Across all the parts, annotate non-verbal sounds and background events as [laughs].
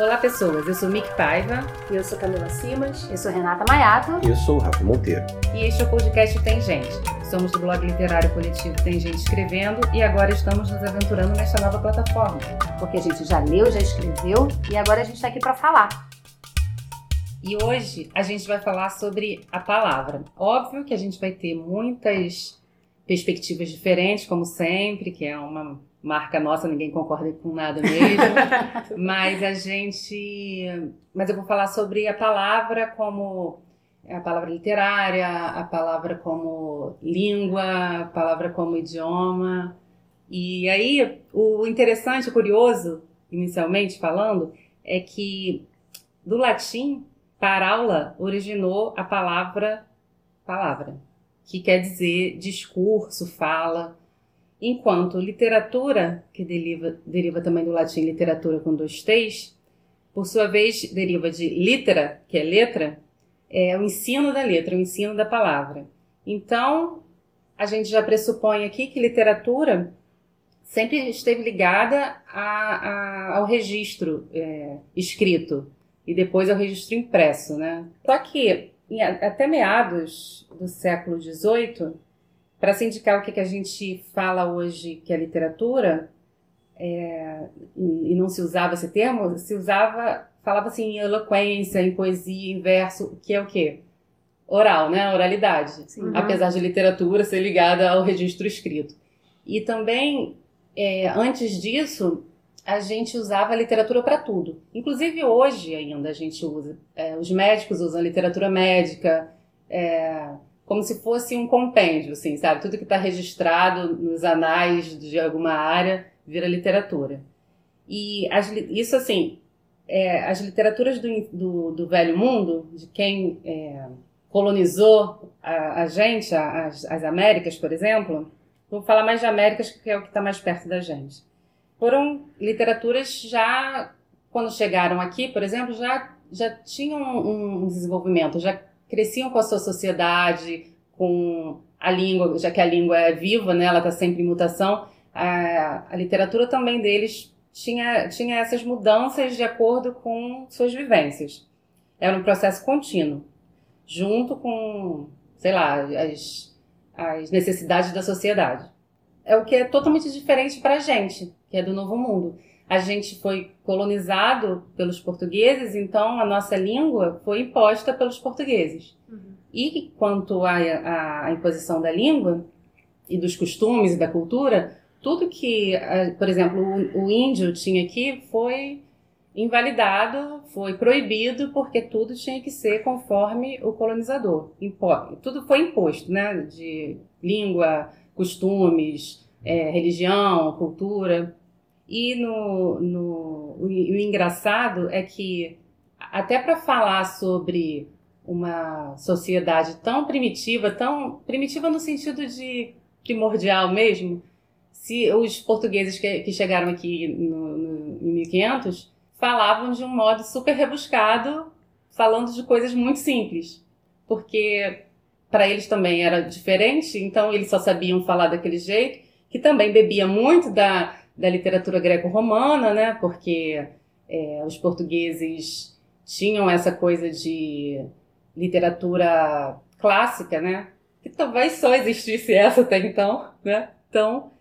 Olá, pessoas. Eu sou Mick Paiva. Eu sou Camila Simas. Eu sou Renata Maiato. E eu sou o Rafa Monteiro. E este é o podcast Tem Gente. Somos do blog literário coletivo Tem Gente Escrevendo e agora estamos nos aventurando nesta nova plataforma. Porque a gente já leu, já escreveu e agora a gente está aqui para falar. E hoje a gente vai falar sobre a palavra. Óbvio que a gente vai ter muitas perspectivas diferentes, como sempre, que é uma marca nossa, ninguém concorda com nada mesmo. [laughs] mas a gente. Mas eu vou falar sobre a palavra como a palavra literária, a palavra como língua, a palavra como idioma. E aí, o interessante, o curioso, inicialmente falando, é que do latim, paraula originou a palavra palavra, que quer dizer discurso, fala. Enquanto literatura, que deriva, deriva também do latim literatura com dois T's, por sua vez deriva de litera, que é letra, é o ensino da letra, o ensino da palavra. Então, a gente já pressupõe aqui que literatura sempre esteve ligada a, a, ao registro é, escrito e depois ao registro impresso, né? Só que até meados do século XVIII, para se indicar o que, que a gente fala hoje que é literatura, é, e, não se usava esse termo, se usava, falava assim em eloquência, em poesia, em verso, que é o quê? Oral, né? Oralidade. Sim, Apesar de literatura ser ligada ao registro escrito. E também, é, antes disso, a gente usava a literatura para tudo. Inclusive hoje ainda a gente usa. É, os médicos usam literatura médica. É, como se fosse um compêndio, assim, sabe? Tudo que está registrado nos anais de alguma área vira literatura. E as, isso, assim, é, as literaturas do, do, do, Velho Mundo, de quem é, colonizou a, a gente, a, as, as Américas, por exemplo, vou falar mais de Américas, que é o que está mais perto da gente. Foram literaturas já, quando chegaram aqui, por exemplo, já, já tinham um, um desenvolvimento, já cresciam com a sua sociedade, com a língua, já que a língua é viva, né, ela está sempre em mutação, a, a literatura também deles tinha, tinha essas mudanças de acordo com suas vivências. Era um processo contínuo, junto com, sei lá, as, as necessidades da sociedade. É o que é totalmente diferente para a gente, que é do Novo Mundo a gente foi colonizado pelos portugueses, então a nossa língua foi imposta pelos portugueses. Uhum. E quanto à, à, imposição da língua e dos costumes e da cultura, tudo que, por exemplo, o, o índio tinha aqui foi invalidado, foi proibido, porque tudo tinha que ser conforme o colonizador. Impo tudo foi imposto, né? De língua, costumes, é, religião, cultura. E no, no, o, o engraçado é que, até para falar sobre uma sociedade tão primitiva, tão primitiva no sentido de primordial mesmo, se os portugueses que, que chegaram aqui no, no, em 1500 falavam de um modo super rebuscado, falando de coisas muito simples, porque para eles também era diferente, então eles só sabiam falar daquele jeito, que também bebia muito da da literatura greco-romana, né? Porque é, os portugueses tinham essa coisa de literatura clássica, né? Que talvez só existisse essa até então, né? Então,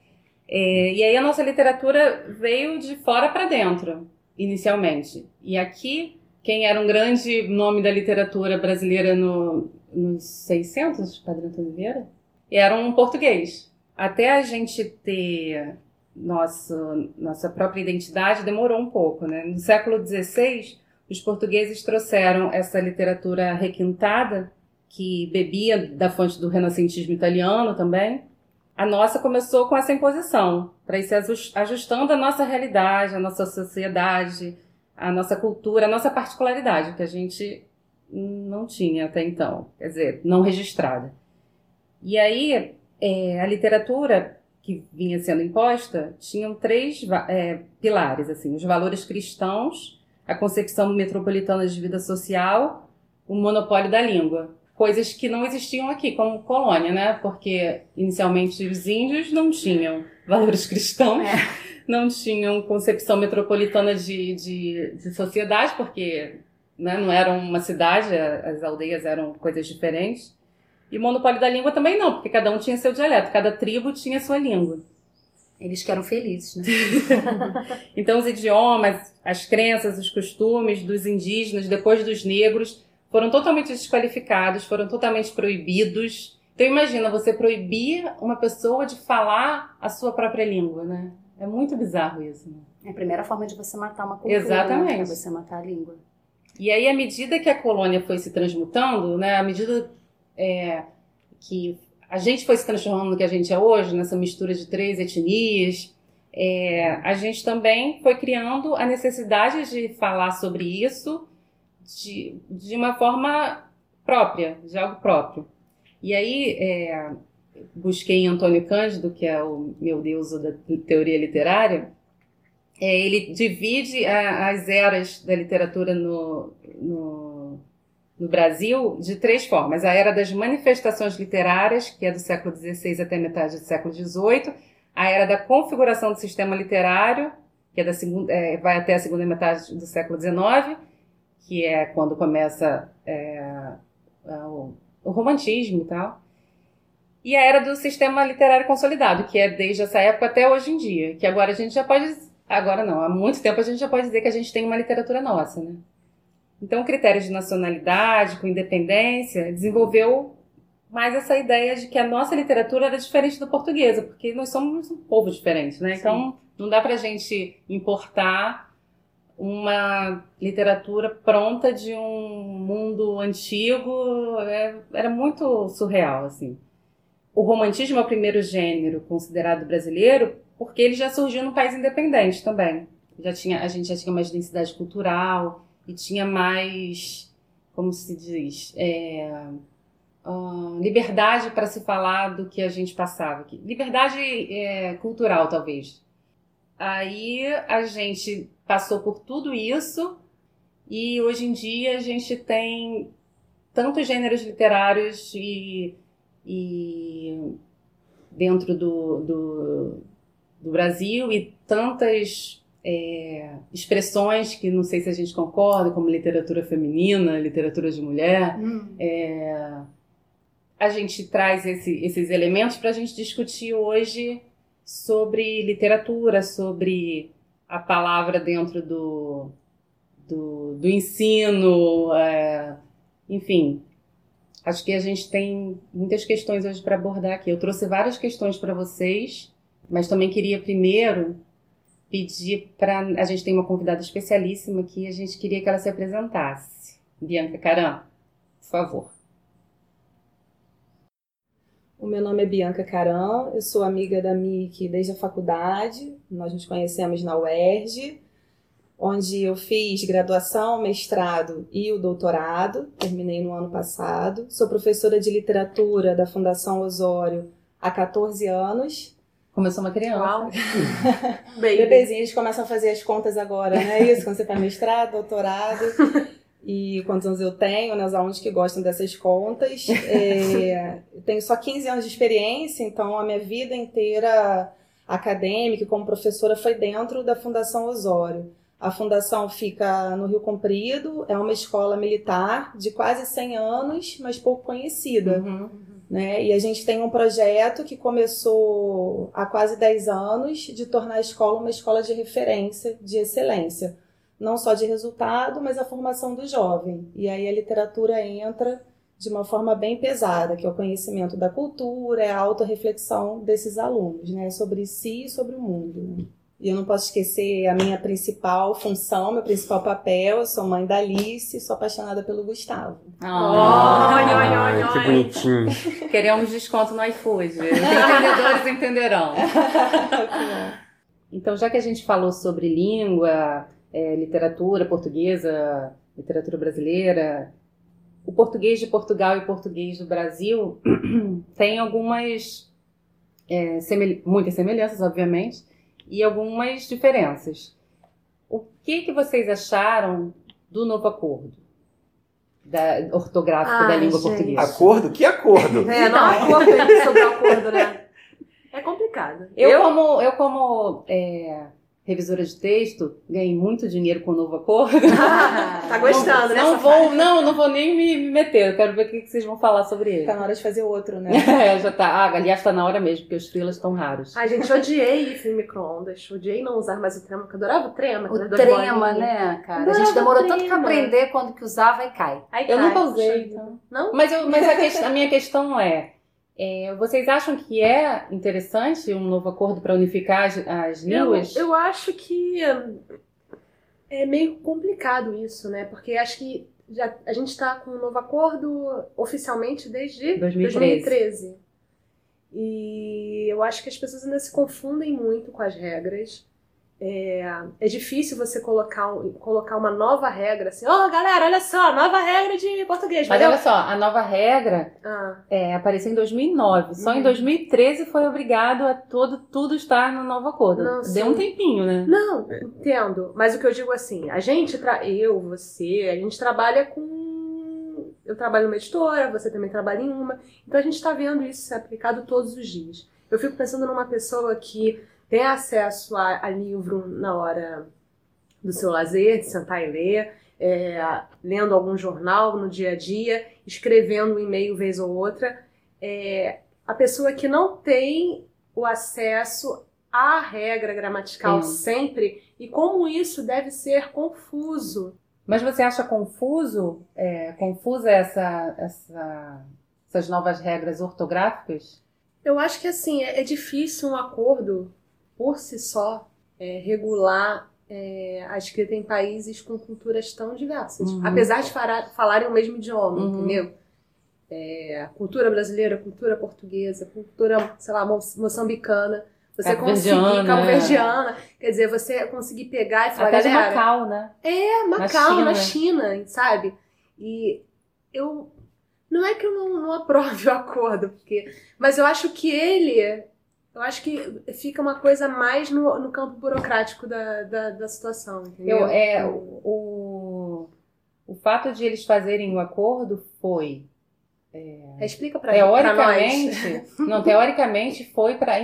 é, e aí a nossa literatura veio de fora para dentro, inicialmente. E aqui, quem era um grande nome da literatura brasileira no, nos 600, Padre Antônio Vieira, era um português. Até a gente ter nossa, nossa própria identidade demorou um pouco. Né? No século XVI, os portugueses trouxeram essa literatura requintada, que bebia da fonte do renascentismo italiano também. A nossa começou com essa imposição, para ir se ajustando à nossa realidade, à nossa sociedade, à nossa cultura, à nossa particularidade, que a gente não tinha até então, quer dizer, não registrada. E aí, é, a literatura que vinha sendo imposta tinham três é, pilares, assim, os valores cristãos, a concepção metropolitana de vida social, o monopólio da língua. Coisas que não existiam aqui como colônia, né? Porque inicialmente os índios não tinham valores cristãos, é. não tinham concepção metropolitana de, de, de sociedade, porque né, não eram uma cidade, as aldeias eram coisas diferentes. E o monopólio da língua também não, porque cada um tinha seu dialeto, cada tribo tinha sua língua. Eles que eram felizes, né? [laughs] então, os idiomas, as crenças, os costumes dos indígenas, depois dos negros, foram totalmente desqualificados, foram totalmente proibidos. Então, imagina você proibir uma pessoa de falar a sua própria língua, né? É muito bizarro isso. Né? É a primeira forma de você matar uma cultura. Exatamente. Né? É você matar a língua. E aí, à medida que a colônia foi se transmutando, né, à medida é, que a gente foi se transformando no que a gente é hoje, nessa mistura de três etnias, é, a gente também foi criando a necessidade de falar sobre isso de, de uma forma própria, de algo próprio. E aí, é, busquei em Antônio Cândido, que é o meu deus da teoria literária, é, ele divide a, as eras da literatura no, no, no, Brasil de três formas. A era das manifestações literárias, que é do século XVI até metade do século XVIII, a era da configuração do sistema literário, que é da segunda, é, vai até a segunda metade do século XIX, que é quando começa é, o, o romantismo e tal e a era do sistema literário consolidado, que é desde essa época até hoje em dia, que agora a gente já pode, agora não, há muito tempo a gente já pode dizer que a gente tem uma literatura nossa, né? Então, o critério de nacionalidade, com independência, desenvolveu mais essa ideia de que a nossa literatura era diferente da portuguesa, porque nós somos um povo diferente, né? Então, não dá pra gente importar uma literatura pronta de um mundo antigo, é, era muito surreal, assim o romantismo é o primeiro gênero considerado brasileiro porque ele já surgiu num país independente também. Já tinha, a gente já tinha mais densidade cultural e tinha mais, como se diz, é, uh, liberdade para se falar do que a gente passava. aqui. Liberdade é, cultural, talvez. Aí a gente passou por tudo isso e hoje em dia a gente tem tantos gêneros literários e e dentro do, do, do Brasil e tantas é, expressões que não sei se a gente concorda, como literatura feminina, literatura de mulher. Hum. É, a gente traz esse, esses elementos para a gente discutir hoje sobre literatura, sobre a palavra dentro do, do, do ensino, é, enfim, Acho que a gente tem muitas questões hoje para abordar aqui. Eu trouxe várias questões para vocês, mas também queria primeiro pedir para. A gente tem uma convidada especialíssima aqui, a gente queria que ela se apresentasse. Bianca Caram, por favor. O meu nome é Bianca Caram, eu sou amiga da Miki desde a faculdade, nós nos conhecemos na UERJ onde eu fiz graduação, mestrado e o doutorado, terminei no ano passado. Sou professora de literatura da Fundação Osório há 14 anos. Começou uma criança. [laughs] Bebezinho, eles começam a fazer as contas agora, não é isso? Quando você faz mestrado, doutorado. E quantos anos eu tenho, né? Os alunos que gostam dessas contas. É, tenho só 15 anos de experiência, então a minha vida inteira acadêmica como professora foi dentro da Fundação Osório. A fundação fica no Rio Comprido, é uma escola militar de quase 100 anos, mas pouco conhecida. Uhum. Né? E a gente tem um projeto que começou há quase 10 anos de tornar a escola uma escola de referência, de excelência. Não só de resultado, mas a formação do jovem. E aí a literatura entra de uma forma bem pesada, que é o conhecimento da cultura, é a autorreflexão desses alunos, né? sobre si e sobre o mundo. Né? E eu não posso esquecer a minha principal função, meu principal papel. Eu sou mãe da Alice e sou apaixonada pelo Gustavo. Oh, oh, oh, que bonitinho. Queremos desconto no iFood. Os entendedores entenderão. [laughs] então, já que a gente falou sobre língua, é, literatura portuguesa, literatura brasileira, o português de Portugal e o português do Brasil [clears throat] tem algumas é, semel muitas semelhanças, obviamente, e algumas diferenças. O que, que vocês acharam do novo acordo? Da, ortográfico ah, da língua gente. portuguesa. Acordo? Que acordo? É, não, acordo sobre o acordo, né? É complicado. Eu, eu... como, eu como é, revisora de texto, ganhei muito dinheiro com o novo acordo. Ah, [laughs] tá gostando, não, né? Não vou, não, não vou nem me meter. Eu quero ver o que vocês vão falar sobre ele. Tá na hora de fazer outro, né? [laughs] é, já tá. Ah, aliás, tá na hora mesmo, porque os thrillers estão raros. Ai, gente, odiei isso em micro-ondas. Odiei não usar mais o trema, porque eu adorava o trema. O trema, né, cara? A gente demorou tanto pra aprender quando que usava e cai. Aí eu cai, nunca usei, então. Não? Mas, eu, mas a, que- a minha questão é, é, vocês acham que é interessante um novo acordo para unificar as, as Eu, línguas? eu acho que é meio complicado isso, né? Porque acho que já, a gente está com um novo acordo oficialmente desde 2013. 2013. E eu acho que as pessoas ainda se confundem muito com as regras. É, é difícil você colocar, um- colocar uma nova regra assim, ó galera, olha só, nova regra de português, Mas valeu? olha só, a nova regra Ah, é, apareceu em 2009. Só em Uhum. 2013 foi obrigado a todo, tudo estar no novo acordo. Não, Deu sim. um tempinho, né? Não, entendo. Mas o que eu digo assim, a gente, tra... eu, você, a gente trabalha com. Eu trabalho numa editora, você também trabalha em uma. Então a gente está vendo isso ser aplicado todos os dias. Eu fico pensando numa pessoa que tem acesso a, a livro na hora do seu lazer, de sentar e ler, é, lendo algum jornal no dia a dia, escrevendo um e-mail vez ou outra. É, a pessoa que não tem o acesso à regra gramatical Sim. sempre e como isso deve ser confuso. Mas você acha confuso, é, confusa essa, essa, essas novas regras ortográficas? Eu acho que assim, é, é difícil um acordo por si só é, regular é, a escrita em países com culturas tão diversas. Uhum. Apesar de falarem o mesmo idioma, Uhum. entendeu? É, cultura brasileira, cultura portuguesa, cultura, sei lá, mo- moçambicana. Você conseguir, Cabo-verdiana, cabo-verdiana, quer dizer, você conseguir pegar e falar, Até galera, Macau, né? É, Macau, China. na China, sabe? E eu. Não é que eu não, não aprove [laughs] o acordo, porque. Mas eu acho que ele. Eu acho que fica uma coisa mais no, no campo burocrático da, da, da situação, entendeu? Eu, é, o, o, fato de eles fazerem o acordo foi Explica pra, pra nós. teoricamente, não, teoricamente foi para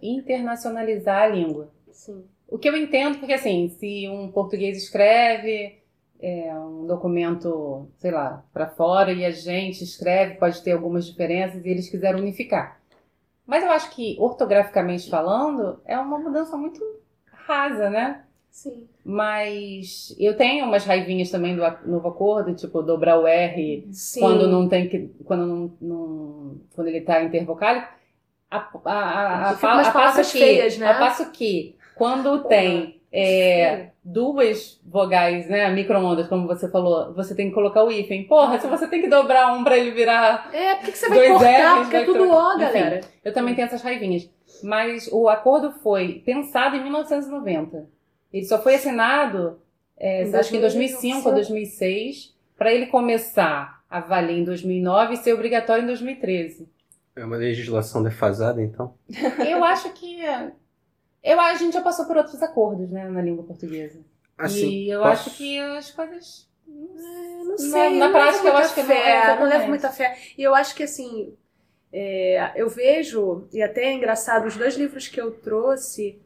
internacionalizar a língua. Sim. O que eu entendo, porque assim, se um português escreve é, um documento, sei lá, para fora e a gente escreve, pode ter algumas diferenças e eles quiseram unificar. Mas eu acho que, ortograficamente falando, é uma mudança muito rasa, né? Sim. Mas eu tenho umas raivinhas também do a- novo acordo, tipo dobrar o R Sim. quando não tem que. Quando não. não- quando ele tá intervocálico. A, a, a, a, a, a palavras passo que, feias, né? a passo que quando tem é, duas vogais, né, micro-ondas, como você falou, você tem que colocar o hífen. Porra, se você tem que dobrar um pra ele virar. É, por que, que você vai cortar? R's, Porque é tudo. O, Enfim. galera. Eu também tenho essas raivinhas. Mas o acordo foi pensado em 1990. Ele só foi assinado, é, Em acho que em 2005 ou 2005. 2006, para ele começar a valer em 2009 e ser obrigatório em 2013. É uma legislação defasada, então? Eu acho que. Eu, a gente já passou por outros acordos né, na língua portuguesa. Assim, e eu posso- acho que as coisas. É, não Na- sei. na eu prática, eu acho que não- é, fé, não exatamente. levo muita fé. E eu acho que assim, é, eu vejo, e até é engraçado, os dois livros que eu trouxe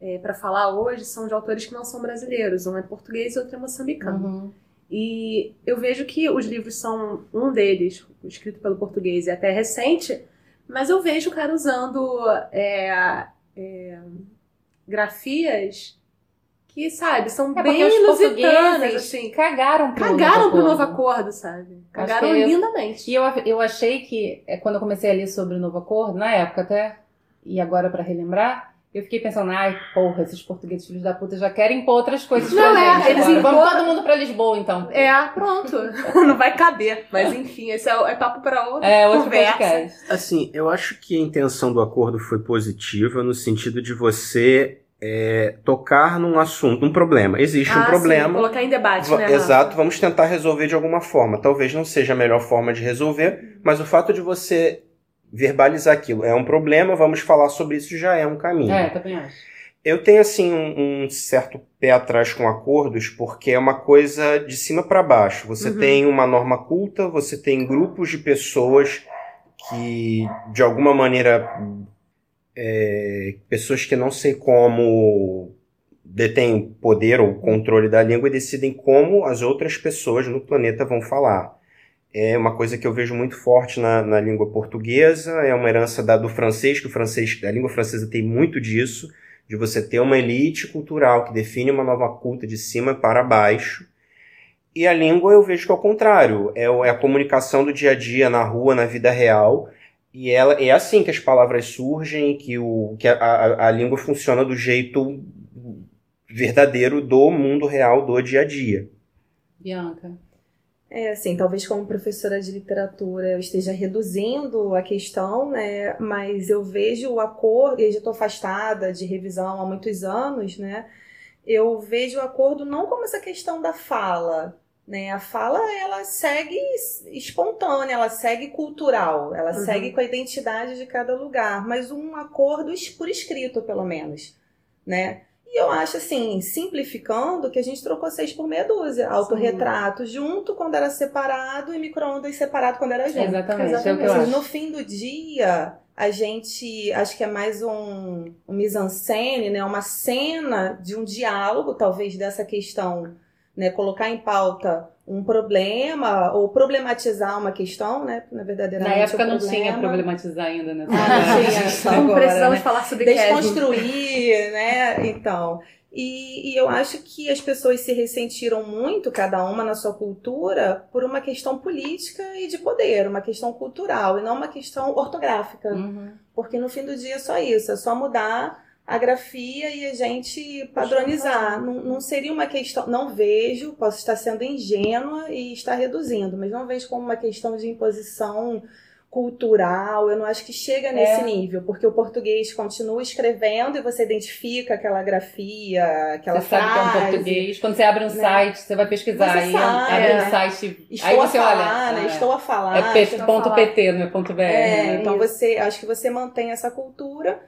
é, para falar hoje são de autores que não são brasileiros. Um é português e outro é moçambicano. Uhum. E eu vejo que os livros são, um deles, escrito pelo português e até recente, mas eu vejo o cara usando é, é, grafias que, sabe, são É bem portugueses assim. cagaram pro Cagaram novo pro novo acordo. sabe? Cagaram lindamente. E eu, eu achei que, é, quando eu comecei a ler sobre o novo acordo, na época até, e agora pra relembrar, eu fiquei pensando, ai, porra, esses portugueses filhos da puta já querem impor outras coisas Não, pra é, gente. eles agora. Vamos impor- todo mundo pra Lisboa, então. É, pronto. [laughs] Não vai caber. Mas enfim, esse é, é papo para outra É, outro conversa. podcast. Assim, eu acho que a intenção do acordo foi positiva no sentido de você é, tocar num assunto, um problema. Existe um Ah, sim, problema. colocar em debate, né? Exato, vamos tentar resolver de alguma forma. Talvez não seja a melhor forma de resolver, mas o fato de você verbalizar aquilo é um problema, vamos falar sobre isso já é um caminho. É, também acho. Eu tenho assim um, um certo pé atrás com acordos porque é uma coisa de cima para baixo. Você Uhum. tem uma norma culta, você tem grupos de pessoas que de alguma maneira é, pessoas que não sei como detêm poder ou controle da língua e decidem como as outras pessoas no planeta vão falar. É uma coisa que eu vejo muito forte na, na língua portuguesa, é uma herança da, do francês, que o francês, a língua francesa tem muito disso, de você ter uma elite cultural que define uma nova culta de cima para baixo. E a língua eu vejo que é o contrário, é, é a comunicação do dia a dia, na rua, na vida real, e ela é assim que as palavras surgem, que, o, que a, a, a língua funciona do jeito verdadeiro do mundo real, do dia a dia. Bianca. É, assim, talvez como professora de literatura eu esteja reduzindo a questão, né? Mas eu vejo o acordo, e já estou afastada de revisão há muitos anos, né? Eu vejo o acordo não como essa questão da fala, né? A fala, ela segue espontânea, ela segue cultural, ela uhum. segue com a identidade de cada lugar, mas um acordo por escrito, pelo menos, né? E eu acho assim, simplificando, que a gente trocou seis por meia dúzia. Autorretrato Sim. junto quando era separado e micro-ondas separado quando era junto. Exatamente. Exatamente. É no fim do dia, a gente acho que é mais um, um mise-en-scène, né? Uma cena de um diálogo, talvez, dessa questão né, colocar em pauta um problema ou problematizar uma questão, né? Na verdadeiramente Na época um não tinha problematizar ainda, né? Ah, não tinha, só agora, precisamos né? falar sobre Desconstruir, [laughs] né? Então, e, e, eu acho que as pessoas se ressentiram muito, cada uma na sua cultura, por uma questão política e de poder, uma questão cultural e não uma questão ortográfica. Uhum. Porque no fim do dia é só isso, é só mudar a grafia e a gente padronizar. Não, não seria uma questão. Não vejo, posso estar sendo ingênua e estar reduzindo, mas não vejo como uma questão de imposição cultural, eu não acho que chega nesse é. nível, porque o português continua escrevendo e você identifica aquela grafia, aquela você frase. Você sabe que é um português. Quando você abre um né? site, você vai pesquisar, você aí sabe, abre é. um site, estou aí você a falar, olha, né? ah, estou a falar. É ponto .pt, não é ponto .br. É, né? então você, acho que você mantém essa cultura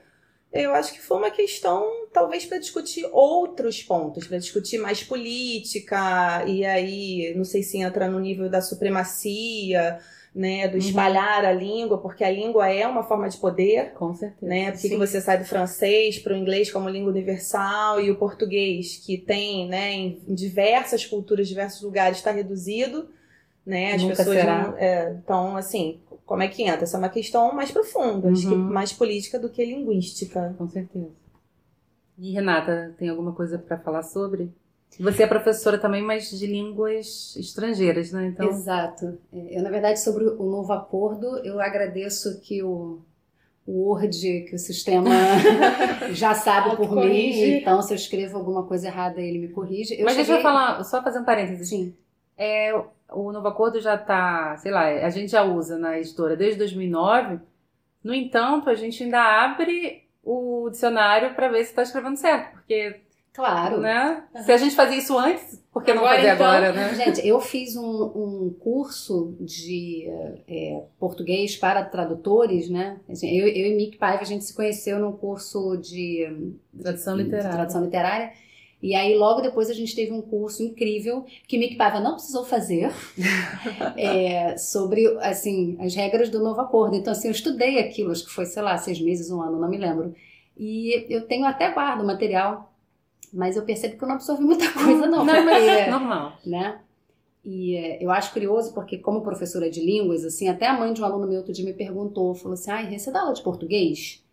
eu acho que foi uma questão, talvez, para discutir outros pontos, para discutir mais política, e aí, não sei se entra no nível da supremacia, né, do uhum. espalhar uhum. a língua, porque a língua é uma forma de poder. Com certeza. Né? Porque que você sai do francês para o inglês como língua universal e o português, que tem né, em diversas culturas, diversos lugares, está reduzido. Né? As Nunca pessoas será. não. É, então, assim, como é que entra? Essa é uma questão mais profunda, uhum. acho que mais política do que linguística. Com certeza. E Renata, tem alguma coisa para falar sobre? Você é professora também, mas de línguas estrangeiras, né? Então... Exato. É, eu, na verdade, sobre o novo acordo, eu agradeço que o, o Word, que o sistema [laughs] já sabe por mim, então se eu escrevo alguma coisa errada, ele me corrige. Eu mas cheguei... deixa eu falar, só fazer um parênteses. Sim. É, o novo acordo já está, sei lá, a gente já usa na editora desde 2009. No entanto, a gente ainda abre o dicionário para ver se está escrevendo certo, porque Claro. Né? Se a gente fazia isso antes, por que não fazer então, agora, né? Gente, eu fiz um, um curso de é, português para tradutores, né? Assim, eu, eu e Mick Paiva, a gente se conheceu num curso de tradução literária. De tradução literária. E aí, logo depois, a gente teve um curso incrível que Mick Paiva não precisou fazer [laughs] é, sobre, assim, as regras do novo acordo. Então, assim, eu estudei aquilo, acho que foi, sei lá, seis meses, um ano, não me lembro. E eu tenho até guardo material, mas eu percebo que eu não absorvi muita coisa, não. Não, mas é normal. Né? E é, eu acho curioso porque, como professora de línguas, assim, até a mãe de um aluno meu outro dia me perguntou, falou assim, ai, você dá aula de português?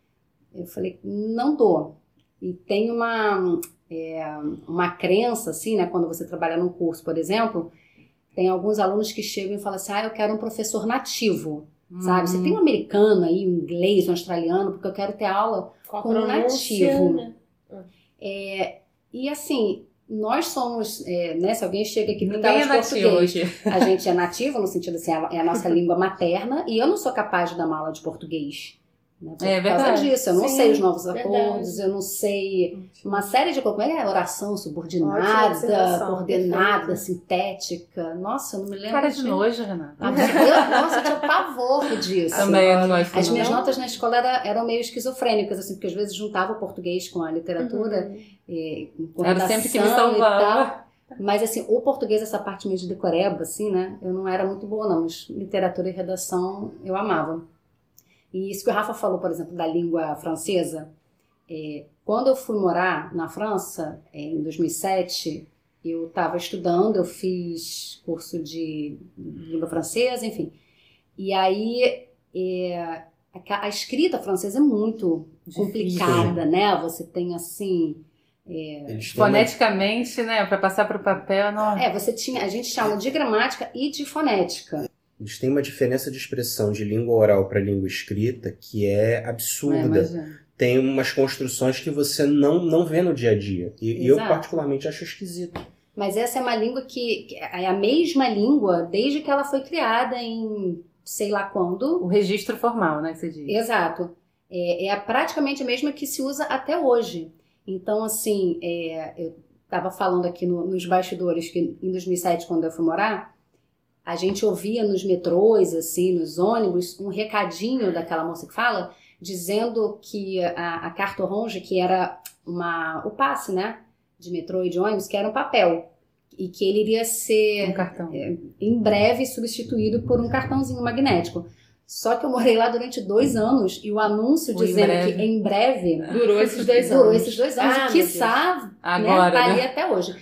Eu falei, não dou. E tem uma é, uma crença, assim, né? Quando você trabalha num curso, por exemplo, tem alguns alunos que chegam e falam assim: ah, eu quero um professor nativo. Uhum. Sabe? Você tem um americano aí, um inglês, um australiano, porque eu quero ter aula com, com um nativo. Né? É, e assim, nós somos, é, né? Se alguém chega aqui para é nativo hoje. a gente é nativo no sentido assim, é a nossa [laughs] língua materna e eu não sou capaz de dar uma aula de português. Né? Por é verdade. causa disso. Eu não Sim, sei os novos verdade. acordos, eu não sei uma série de como é oração subordinada, coordenada, sintética. Nossa, eu não me lembro. Cara de nojo, Renata. Eu, nossa, eu tinha pavor disso. Também não gosto. As minhas notas na escola era, eram meio esquizofrênicas, assim, porque às vezes juntava o português com a literatura. Uhum. E, com era sempre que me salvava. Mas assim, o português, essa parte meio de decoreba, assim, né? Eu não era muito boa, não. Mas literatura e redação eu amava. E isso que o Rafa falou, por exemplo, da língua francesa, É, quando eu fui morar na França, é, em 2007, eu estava estudando, eu fiz curso de língua francesa, enfim. E aí é, a, a, escrita francesa é muito Difícil. complicada, né? Você tem assim. É, foneticamente, né? Para passar para o papel, não. É, você tinha. A gente chama de gramática e de fonética. Eles têm uma diferença de expressão de língua oral para língua escrita que é absurda. É, tem umas construções que você não, não vê no dia a dia. E, e eu, particularmente, acho esquisito. Mas essa é uma língua que, que é a mesma língua desde que ela foi criada em sei lá quando. O registro formal, né, que você diz. Exato. É, é praticamente a mesma que se usa até hoje. Então, assim, é, eu estava falando aqui no, nos bastidores que em 2007, quando eu fui morar, a gente ouvia nos metrôs, assim, nos ônibus, um recadinho daquela moça que fala dizendo que a, a carta orange, que era uma, o passe, né, de metrô e de ônibus, que era um papel e que ele iria ser um cartão. É, em breve substituído por um cartãozinho magnético. Só que eu morei lá durante dois anos e o anúncio o dizendo em que em breve durou esses dois durou anos. Durou esses dois anos, ah, e quiçá Agora, né, tá né? ali até hoje.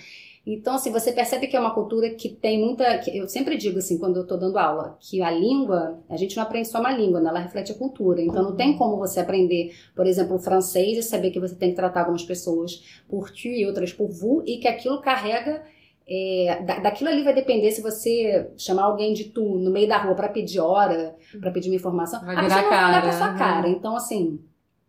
Então, assim, você percebe que é uma cultura que tem muita. Que eu sempre digo, assim, quando eu estou dando aula, que a língua, a gente não aprende só uma língua, né? ela reflete a cultura. Então, não tem como você aprender, por exemplo, o francês e saber que você tem que tratar algumas pessoas por tu e outras por vous, e que aquilo carrega. É, da, daquilo ali vai depender se você chamar alguém de tu no meio da rua para pedir hora, para pedir uma informação, vai virar a pessoa vai pra sua cara. Então, assim,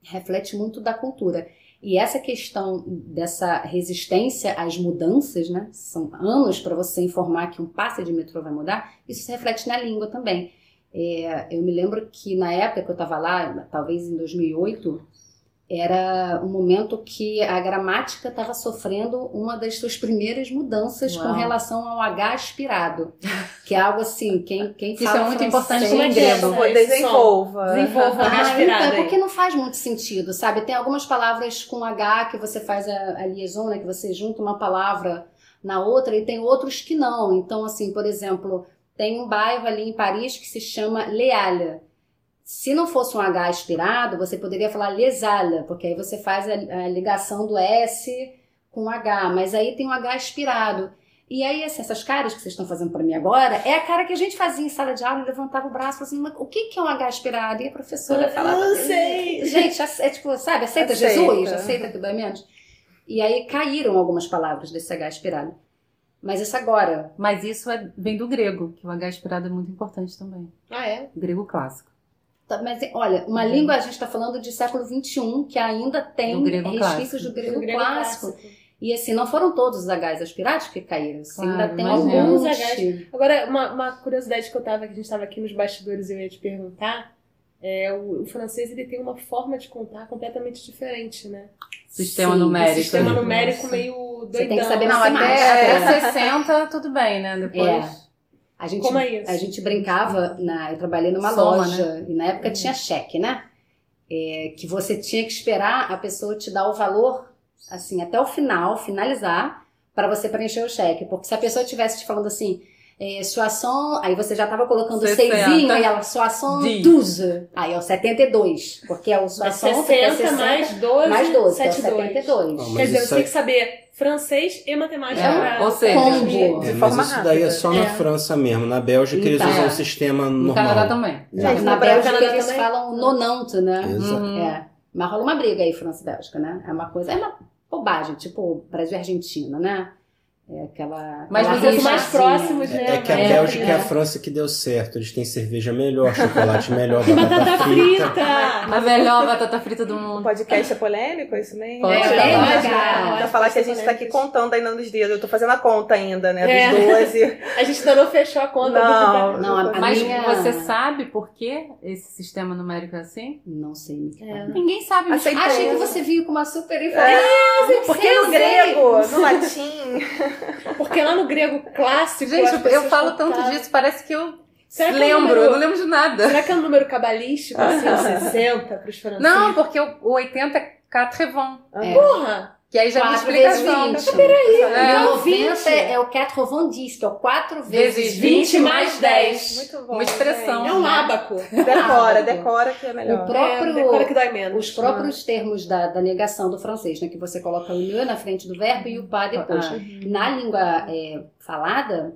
reflete muito da cultura. E essa questão dessa resistência às mudanças, né? São anos para você informar que um passe de metrô vai mudar, isso se reflete na língua também. É, eu me lembro que na época que eu estava lá, talvez em 2008, era um momento que a gramática estava sofrendo uma das suas primeiras mudanças Uau. com relação ao H aspirado. Que é algo assim, quem, quem Isso fala é muito importante no grego. Desenvolva. Desenvolva H aspirado. Ah, então, porque não faz muito sentido, sabe? Tem algumas palavras com H que você faz a, a liaison, né? Que você junta uma palavra na outra e tem outros que não. Então, assim, por exemplo, tem um bairro ali em Paris que se chama Lealha se não fosse um H aspirado, você poderia falar lesala, porque aí você faz a, a ligação do S com H, mas aí tem um H aspirado. E aí, assim, essas caras que vocês estão fazendo para mim agora é a cara que a gente fazia em sala de aula, levantava o braço e assim, o que, que é um H aspirado? E a professora eu falava. Não sei. Gente, é tipo, sabe, aceita, aceita. Jesus? Aceita dói menos? E aí caíram algumas palavras desse H aspirado. Mas isso agora. Mas isso é, vem do grego, que o H aspirado é muito importante também. Ah, é? Grego clássico. Tá, mas olha, uma uhum. língua a gente está falando de século XXI que ainda tem resquícios do grego, do grego clássico. clássico. E assim, não foram todos os Hs aspirados que caíram. Assim, claro, ainda tem alguns Hs. Agora, uma, uma, curiosidade que eu tava, que a gente estava aqui nos bastidores e eu ia te perguntar, é o, o, francês ele tem uma forma de contar completamente diferente, né? Sistema Sim, numérico. Sistema numérico meio doidão. Você tem que saber não, até, até 60 tudo bem, né? Depois... É. A gente, Como é isso? A gente brincava, na, eu trabalhei numa Soma, loja, né? e na época uhum. tinha cheque, né? É, que você tinha que esperar a pessoa te dar o valor, assim, até o final, finalizar, para você preencher o cheque. Porque se a pessoa estivesse te falando assim, é, soação, aí você já estava colocando 60. seisinho, aí ela, soação 12, aí é o 72, porque é o soação 60, é 60 mais 12, mais 12 72. é o 72. Não, Quer dizer, você tem que saber francês e matemática. É, pra, ou seja, combo, é, mas isso daí é só na é. França mesmo. Na Bélgica então, eles usam o sistema normal. No Canadá também. É. Na, na Bélgica eles também. falam nonante, né? Exato. Uhum. É. Mas rola uma briga aí, França e Bélgica, né? É uma coisa, é uma bobagem, tipo Brasil e Argentina, né? É aquela. Mas vocês mais próximos, né? É, é que a é, Bélgica é. e a França que deu certo. Eles têm cerveja melhor, chocolate melhor, e batata, batata frita. frita. A melhor batata frita do mundo. O podcast é polêmico, é isso mesmo? Pode. É, é, pra falar que a gente tá aqui contando ainda nos dias. Eu tô fazendo a conta ainda, né? Dos 12. [laughs] a gente ainda não fechou a conta. Não, não a, Mas minha... você sabe por que esse sistema numérico é assim? Não sei. É. Ninguém sabe. Aceitei. Achei que você viu com uma super informação. É, porque no grego, no latim. [laughs] Porque lá no grego clássico. Gente, eu falo tanto disso, parece que eu Será lembro, é um número, eu não lembro de nada. Será que é um número cabalístico, assim, 60 para os franceses? Não, porque o, o 80 é 80. É. Porra! Que aí já é uma 4 vezes explicação. 20. Peraí, É, é, o 90 20. é o 90, que é o 4 vezes Vezes 20 20 mais mais 10. Muito bom. Uma expressão. É um né? ábaco. [laughs] Decora, decora que é melhor. O próprio- É, decora que dói menos. Os próprios termos da, da negação do francês, né? Que você coloca o ne na frente do verbo e o pas depois. Ah. Na língua é, falada,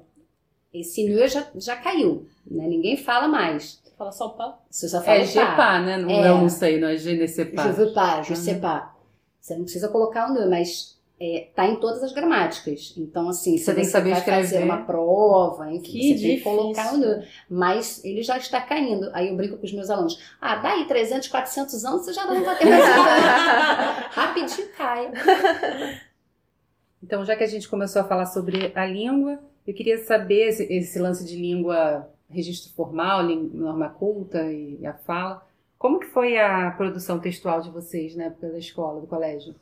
esse ne já, já caiu, né? Ninguém fala mais. Fala só o pau. Você só fala É o pas. GEPA, né? Não, É. Não sei, não é je ne sais pas. Je veux pas, je Uhum. sais pas. Você não precisa colocar o ne, mas é, tá em todas as gramáticas. Então, assim, Você tem que saber vai fazer escrever. uma prova, enfim, Que você tem que difícil. colocar o ne. Mas ele já está caindo. Aí eu brinco com os meus alunos. Ah, daí 300, 400 anos você já não vai ter mais [laughs] nada. Rapidinho cai. Então, já que a gente começou a falar sobre a língua, eu queria saber esse, esse lance de língua, registro formal, língua, norma culta e a fala. Como que foi a produção textual de vocês na época da escola, do colégio?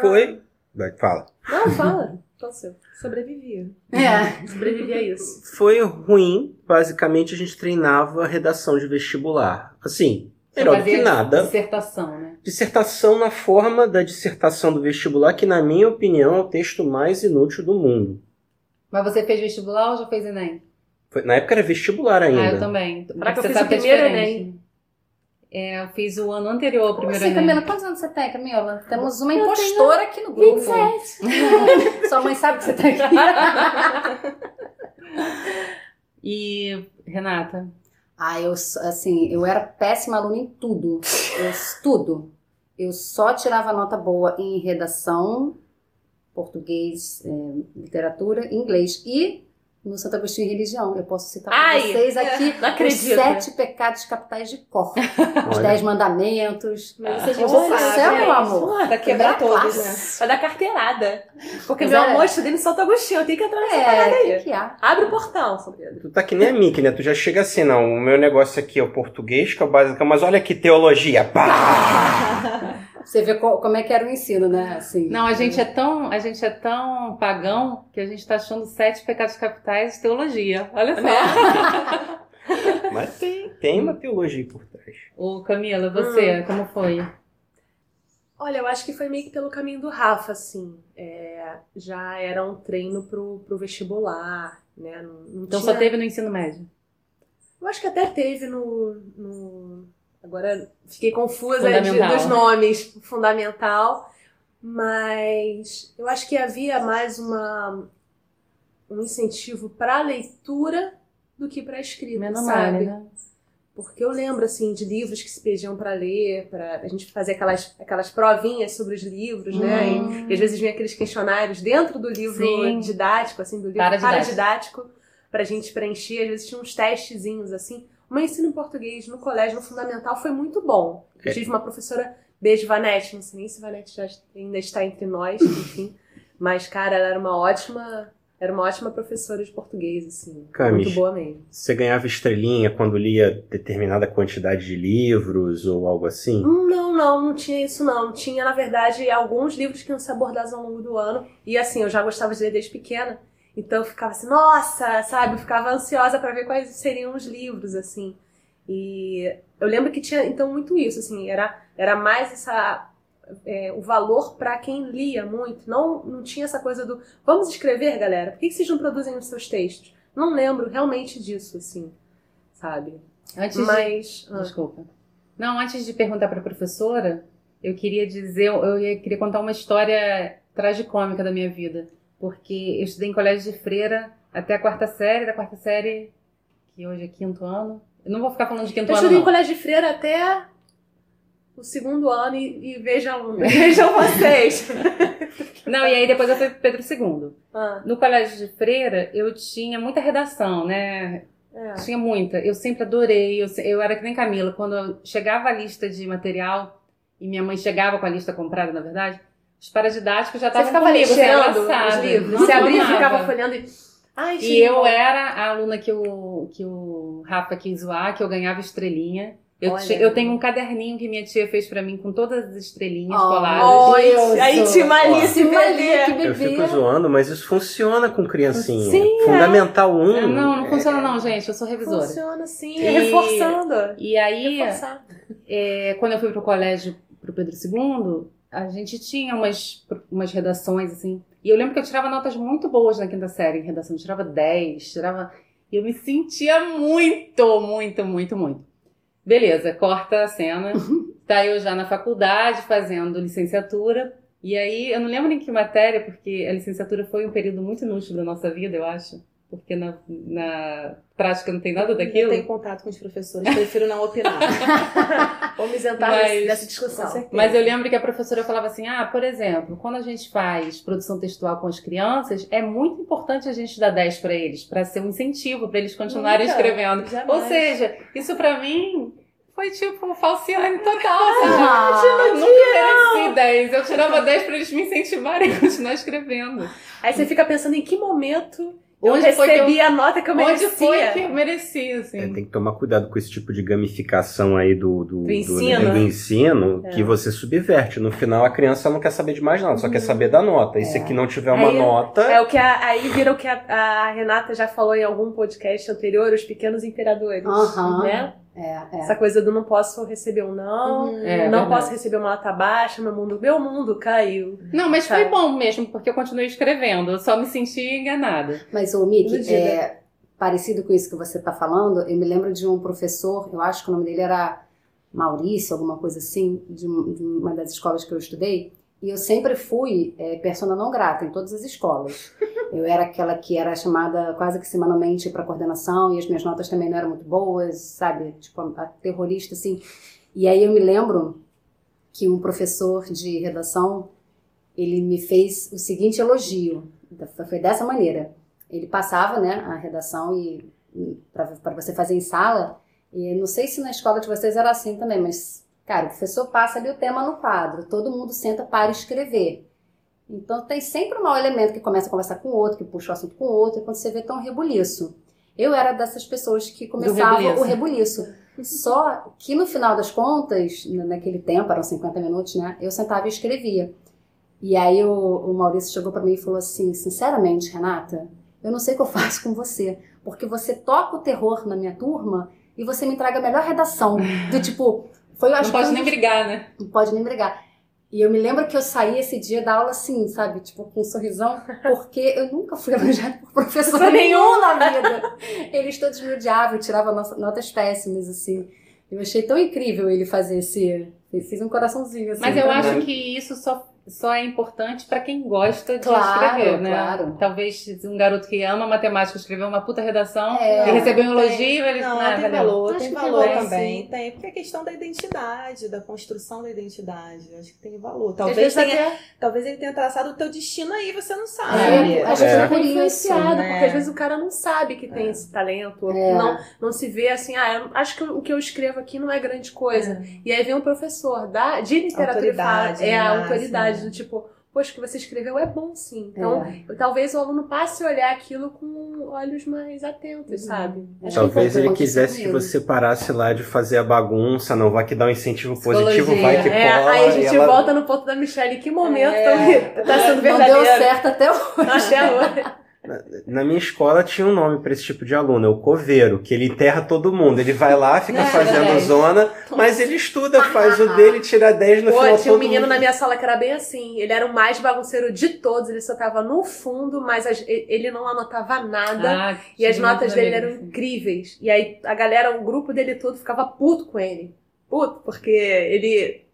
Foi. Vai, Fala. Não, fala. Qual o seu? Sobrevivia. É. Sobrevivi a isso. Foi ruim. Basicamente, a gente treinava redação de vestibular. Assim, melhor do que nada. Dissertação, né? Dissertação na forma da dissertação do vestibular, que, na minha opinião, é o texto mais inútil do mundo. Mas você fez vestibular ou já fez Enem? Foi- na época era vestibular ainda. Ah, eu também. Caraca, eu Você fiz sabe o que é primeiro diferente. Enem. É, eu fiz o ano anterior ao Como primeiro assim, Enem. Camila? Quantos anos você tem, Camila? Temos uma Eu impostora aqui no grupo. 27. [laughs] Sua mãe sabe que você tá aqui. [laughs] E, Renata? Ah, eu, assim, eu era péssima aluna em tudo. Eu, tudo. Eu só tirava nota boa em redação, português, eh, literatura, inglês e no Santo Agostinho e Religião. Eu posso citar para vocês [laughs] aqui os sete pecados capitais de cor. [laughs] Os dez mandamentos. Mas vocês Meu não Deus do sabem. céu, meu amor. Pra quebrar Primeira todos, classe. né? Vai dar carteirada. Porque Mas meu era- amor estudei no Santo Agostinho. Eu tenho que entrar nessa É, parada aí. que há. Abre o portão, São Pedro. Tu tá que nem a Mickey, né? Tu já chega assim, não. O meu negócio aqui é o português, que é o básico, mas olha que teologia. Pá! [laughs] Você vê co- como é que era o ensino, né? Assim, Não, a gente é tão, a gente é tão pagão que a gente tá achando sete pecados capitais teologia. Olha só. [laughs] Mas tem, tem uma teologia por trás. Ô, Camila, você, como foi? Olha, eu acho que foi meio que pelo caminho do Rafa, assim. É, já era um treino pro, pro vestibular, né? Não, não Então tinha- só teve no ensino médio. Eu acho que até teve no. no- Agora fiquei confusa de- dos nomes. Fundamental. Mas eu acho que havia mais uma, um incentivo para leitura do que para escrita, Menos sabe? mal, né? Porque eu lembro, assim, de livros que se pediam para ler, para a gente fazer aquelas, aquelas provinhas sobre os livros, né? Hum. E, e às vezes vinha aqueles questionários dentro do livro Sim. didático, assim, do livro Paradidático. paradidático, para a gente preencher. Às vezes tinha uns testezinhos, assim. Meu ensino em português no colégio, no fundamental, foi muito bom. Eu É. tive uma professora, beijo, Vanete, não sei nem se Vanete já ainda está entre nós, [laughs] enfim. Mas, cara, ela era uma ótima... Era uma ótima professora de português, assim. Camis. Muito boa mesmo. Você ganhava estrelinha quando lia determinada quantidade de livros ou algo assim? Não, não, não tinha isso não. Tinha, na verdade, alguns livros que iam ser abordados ao longo do ano. E assim, eu já gostava de ler desde pequena. Então eu ficava assim, nossa, sabe? Eu ficava ansiosa para ver quais seriam os livros, assim. E eu lembro que tinha, então, muito isso, assim. Era, era mais essa... é, o valor para quem lia muito. Não, não tinha essa coisa do vamos escrever, galera. Por que, vocês não produzem os seus textos? Não lembro realmente disso, assim, sabe? Antes de... Mas. ah. Desculpa. Não, antes de perguntar para a professora, eu queria dizer, eu ia- queria contar uma história tragicômica da minha vida. Porque eu estudei em colégio de freira até a quarta série, da quarta série, que hoje é quinto ano. Eu não vou ficar falando de quinto Eu ano, estudei em não. colégio de freira até o segundo ano e, e vejam, [laughs] vejam vocês. Não, e aí depois eu fui Pedro II. Ah, No colégio de freira, eu tinha muita redação, né? é. Tinha muita. Eu sempre adorei. Eu, eu era que nem Camila. Quando chegava a lista de material e minha mãe chegava com a lista comprada, na verdade, os paradidáticos já Você estavam ficava comigo. lixando era os engraçado. livros. Você abria e ficava folhando e. Ai, E eu bom. era a aluna que o, que o Rafa quis zoar, que eu ganhava estrelinha. Eu, Olha. eu tenho um caderninho que minha tia fez pra mim com todas as estrelinhas Oh, coladas. Oi, Deus. a intimalice, Ó. bebê. Que Eu fico zoando, mas isso funciona com criancinha. Sim, é. Fundamental 1. Ah, Não, não funciona não, gente. Eu sou revisora. Funciona sim, E- reforçando. E aí, é, quando eu fui pro colégio, pro Pedro II, a gente tinha umas, umas redações, assim. E eu lembro que eu tirava notas muito boas na quinta série em redação. Eu tirava 10, tirava. E eu me sentia muito, muito, muito, muito. Beleza, corta a cena. [laughs] Tá eu já na faculdade fazendo licenciatura. E aí, eu não lembro nem que matéria, porque a licenciatura foi um período muito inútil da nossa vida, eu acho. Porque na, na prática não tem nada daquilo. Eu tenho contato com os professores, prefiro não opinar. [laughs] Vamos isentar mas, dessa discussão. Mas eu lembro que a professora falava assim: ah, por exemplo, quando a gente faz produção textual com as crianças, é muito importante a gente dar 10 para eles, para ser um incentivo para eles continuarem Nunca, escrevendo. Jamais. Ou seja, isso para mim foi tipo falciane total. Ah, eu nunca mereci 10. Eu tirava 10 pra eles me incentivarem a continuar escrevendo. Aí você fica pensando em que momento onde eu recebi eu, a nota que eu merecia. Onde foi que eu mereci, assim. É, tem que tomar cuidado com esse tipo de gamificação aí do, do, do ensino, do, do ensino é. que você subverte. No final, a criança não quer saber de mais nada, só quer saber da nota. E é. se aqui não tiver uma aí, nota... É o que a, aí vira o que a, a, Renata já falou em algum podcast anterior, os pequenos imperadores, uhum. né? É, é. Essa coisa do não posso receber um não, uhum. é, não posso receber uma nota baixa, meu mundo, meu mundo caiu. Não, mas foi bom mesmo, porque eu continuei escrevendo, eu só me senti enganada. Mas, o Miki, é, parecido com isso que você está falando, eu me lembro de um professor, eu acho que o nome dele era Maurício, alguma coisa assim, de, uma das escolas que eu estudei, e eu sempre fui é, persona não grata em todas as escolas. Eu era aquela que era chamada quase que semanalmente para coordenação e as minhas notas também não eram muito boas, sabe? Tipo, a, terrorista, assim. E aí eu me lembro que um professor de redação, ele me fez o seguinte elogio. Foi dessa maneira. Ele passava, né, a redação e, e para você fazer em sala. E não sei se na escola de vocês era assim também, mas Cara, o professor passa ali o tema no quadro, todo mundo senta para escrever. Então tem sempre um mau elemento que começa a conversar com o outro, que puxa o assunto com o outro, e quando você vê tão rebuliço. Eu era dessas pessoas que começava rebuliço. o rebuliço. Só que no final das contas, naquele tempo, eram 50 minutos, né? Eu sentava e escrevia. E aí o, o Maurício chegou para mim e falou assim: sinceramente, Renata, eu não sei o que eu [laughs] faço com você, porque você toca o terror na minha turma e você me entrega a melhor redação. Do tipo, foi, eu acho, não pode nem brigar, né? Não pode nem brigar. E eu me lembro que eu saí esse dia da aula assim, sabe? Tipo, com um sorrisão, porque eu nunca fui [laughs] elogiada por professor nenhum na vida. Eles todos me odiavam, tiravam notas péssimas, assim. Eu achei tão incrível ele fazer esse. Fiz um coraçãozinho assim. Mas eu acho que isso só só é importante para quem gosta de claro, escrever, né? Claro. Talvez um garoto que ama matemática escrever uma puta redação é, e receber um elogio, ele não, ah, tem valor, tem valor tem, também, sim. tem, porque é questão da identidade, da construção da identidade, acho que tem valor. Talvez tenha, até... talvez ele tenha traçado o teu destino aí, você não sabe. É, acho que é. influenciado, né? porque às vezes o cara não sabe que tem é. esse talento, é. não não se vê assim, ah, acho que o que eu escrevo aqui não é grande coisa. É. E aí vem um professor da de literatura autoridade, e fala, é a né? Autoridade do tipo, poxa, o que você escreveu é bom sim. Então, é. talvez o aluno passe a olhar aquilo com olhos mais atentos, uhum. sabe? Acho talvez ele quisesse que você parasse lá de fazer a bagunça, não vai que dar um incentivo positivo, vai que é, cola. Aí a gente ela... volta no ponto da Michelle, que momento é. tá sendo verdadeiro. Não deu certo até hoje. Até hoje. [laughs] Na minha escola tinha um nome para esse tipo de aluno, é o coveiro, que ele enterra todo mundo. Ele vai lá, fica é, fazendo é. zona, mas ele estuda, faz o dele, tira 10 no Pô, final. Tinha um menino mundo... na minha sala que era bem assim. Ele era o mais bagunceiro de todos, ele só tava no fundo, mas ele não anotava nada. Ah, e as notas dele eram incríveis. E aí a galera, o grupo dele todo ficava puto com ele. Puto, porque ele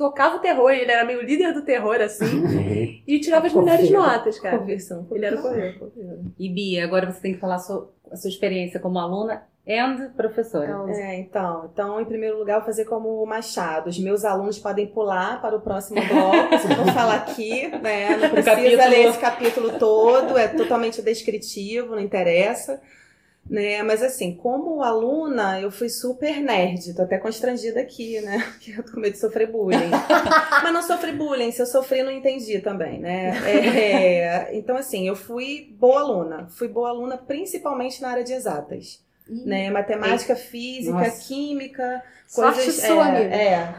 tocava o terror, ele era meio líder do terror, assim, [laughs] e tirava as melhores notas, cara. Conversão. Ele era correio. E Bia, agora você tem que falar a sua, a sua experiência como aluna e professora. É, então, então, em primeiro lugar, eu vou fazer como o Machado. Os meus alunos podem pular para o próximo bloco, se vou falar aqui, né? Não [laughs] precisa ler esse capítulo todo, é totalmente descritivo, não interessa né? Mas assim, como aluna, eu fui super nerd, tô até constrangida aqui, né? [laughs] Porque eu tô com medo de sofrer bullying. [laughs] Mas não sofri bullying, se eu sofri, não entendi também, né? É, [laughs] então, assim, eu fui boa aluna. Fui boa aluna principalmente na área de exatas. né? Matemática, física, Nossa. química, Sorte coisas. Sua, é, é,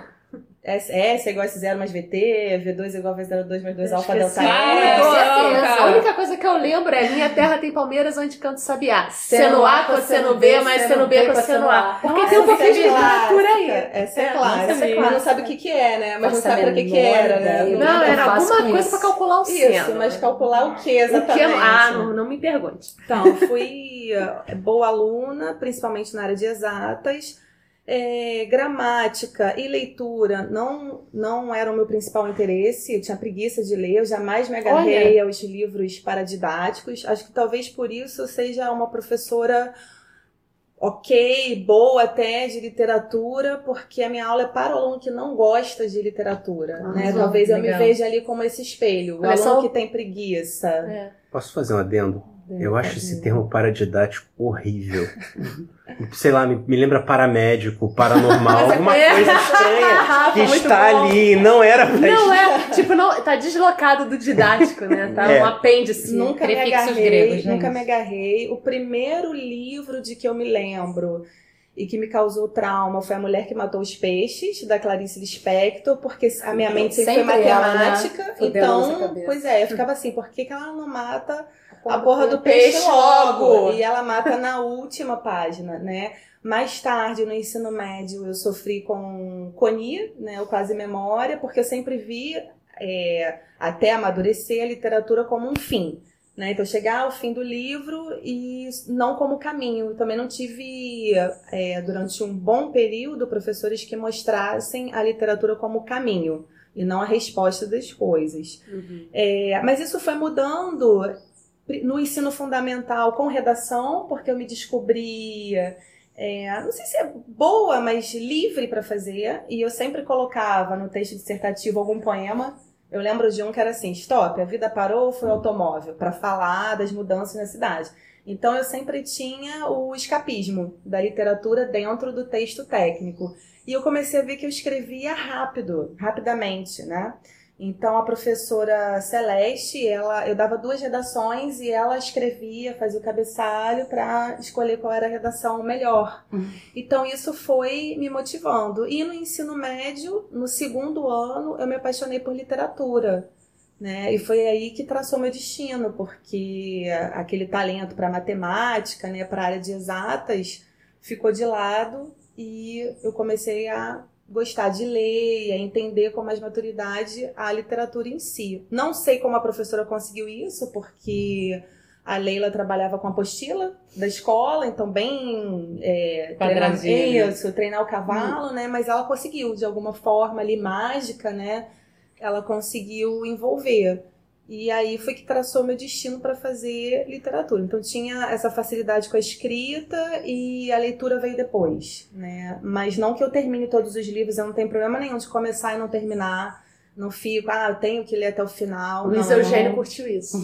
S, S é igual a S0 mais VT, V2 é igual a V02 mais 2 alfa delta A única coisa que eu lembro é Minha Terra tem Palmeiras onde canto sabiá. Seno A, cosseno B, mais seno B, cosseno A. Porque tem um pouquinho de literatura aí. Essa é clássica. Mas não sabe o que que é, né? Mas não sabe pra que que era, né? Não, era alguma coisa pra calcular o seno. Isso, mas calcular o que exatamente? Ah, não me pergunte. Então, fui eh, boa aluna, principalmente na área de exatas é, gramática e leitura não, não era o meu principal interesse, eu tinha preguiça de ler, eu jamais me agarrei Olha. aos livros paradidáticos. Acho que talvez por isso eu seja uma professora ok, boa até de literatura, porque a minha aula é para o aluno que não gosta de literatura. Ah, né? Talvez legal. eu me veja ali como esse espelho, o aluno só... que tem preguiça. É. Posso fazer um adendo? Eu acho esse termo paradidático horrível. [laughs] Sei lá, me, me lembra paramédico, paranormal, [laughs] alguma é. coisa estranha [laughs] que está bom. ali. Não era pra Não é, tipo, não, tá deslocado do didático, né? Tá é. um apêndice. Nunca me agarrei, gregos, nunca me agarrei. O primeiro livro de que eu me lembro e que me causou trauma foi A Mulher que Matou os Peixes, da Clarice Lispector, porque a minha mente sempre, sempre foi matemática. Ela, né? Então, pois é, eu ficava assim, por que, que ela não mata a porra do peixe, peixe logo. E ela mata na última página, né? Mais tarde, no ensino médio, eu sofri com CONI, né, o quase memória, porque eu sempre vi, é, até amadurecer, a literatura como um fim. Né? Então, chegar ao fim do livro e não como caminho. Eu também não tive, é, durante um bom período, professores que mostrassem a literatura como caminho e não a resposta das coisas. Uhum. É, mas isso foi mudando no ensino fundamental com redação, porque eu me descobri, é, não sei se é boa, mas livre para fazer, e eu sempre colocava no texto dissertativo algum poema. Eu lembro de um que era assim: Stop, a vida parou, foi automóvel, para falar das mudanças na cidade. Então eu sempre tinha o escapismo da literatura dentro do texto técnico. E eu comecei a ver que eu escrevia rápido, rapidamente, né? Então a professora Celeste, ela, eu dava duas redações e ela escrevia, fazia o cabeçalho para escolher qual era a redação melhor. Uhum. Então isso foi me motivando. E no ensino médio, no segundo ano, eu me apaixonei por literatura. Né? E foi aí que traçou meu destino, porque aquele talento para matemática, né, para a área de exatas, ficou de lado e eu comecei a gostar de ler e a entender com mais maturidade a literatura em si. Não sei como a professora conseguiu isso, porque a Leila trabalhava com a apostila da escola, então bem é, treinar, isso, treinar o cavalo, hum. né? Mas ela conseguiu, de alguma forma ali mágica, né? Ela conseguiu envolver. E aí foi que traçou meu destino para fazer literatura. Então tinha essa facilidade com a escrita e a leitura veio depois, né? Mas não que eu termine todos os livros, eu não tenho problema nenhum de começar e não terminar. Não fico, ah, eu tenho que ler até o final. O Luiz não, Eugênio não... curtiu isso.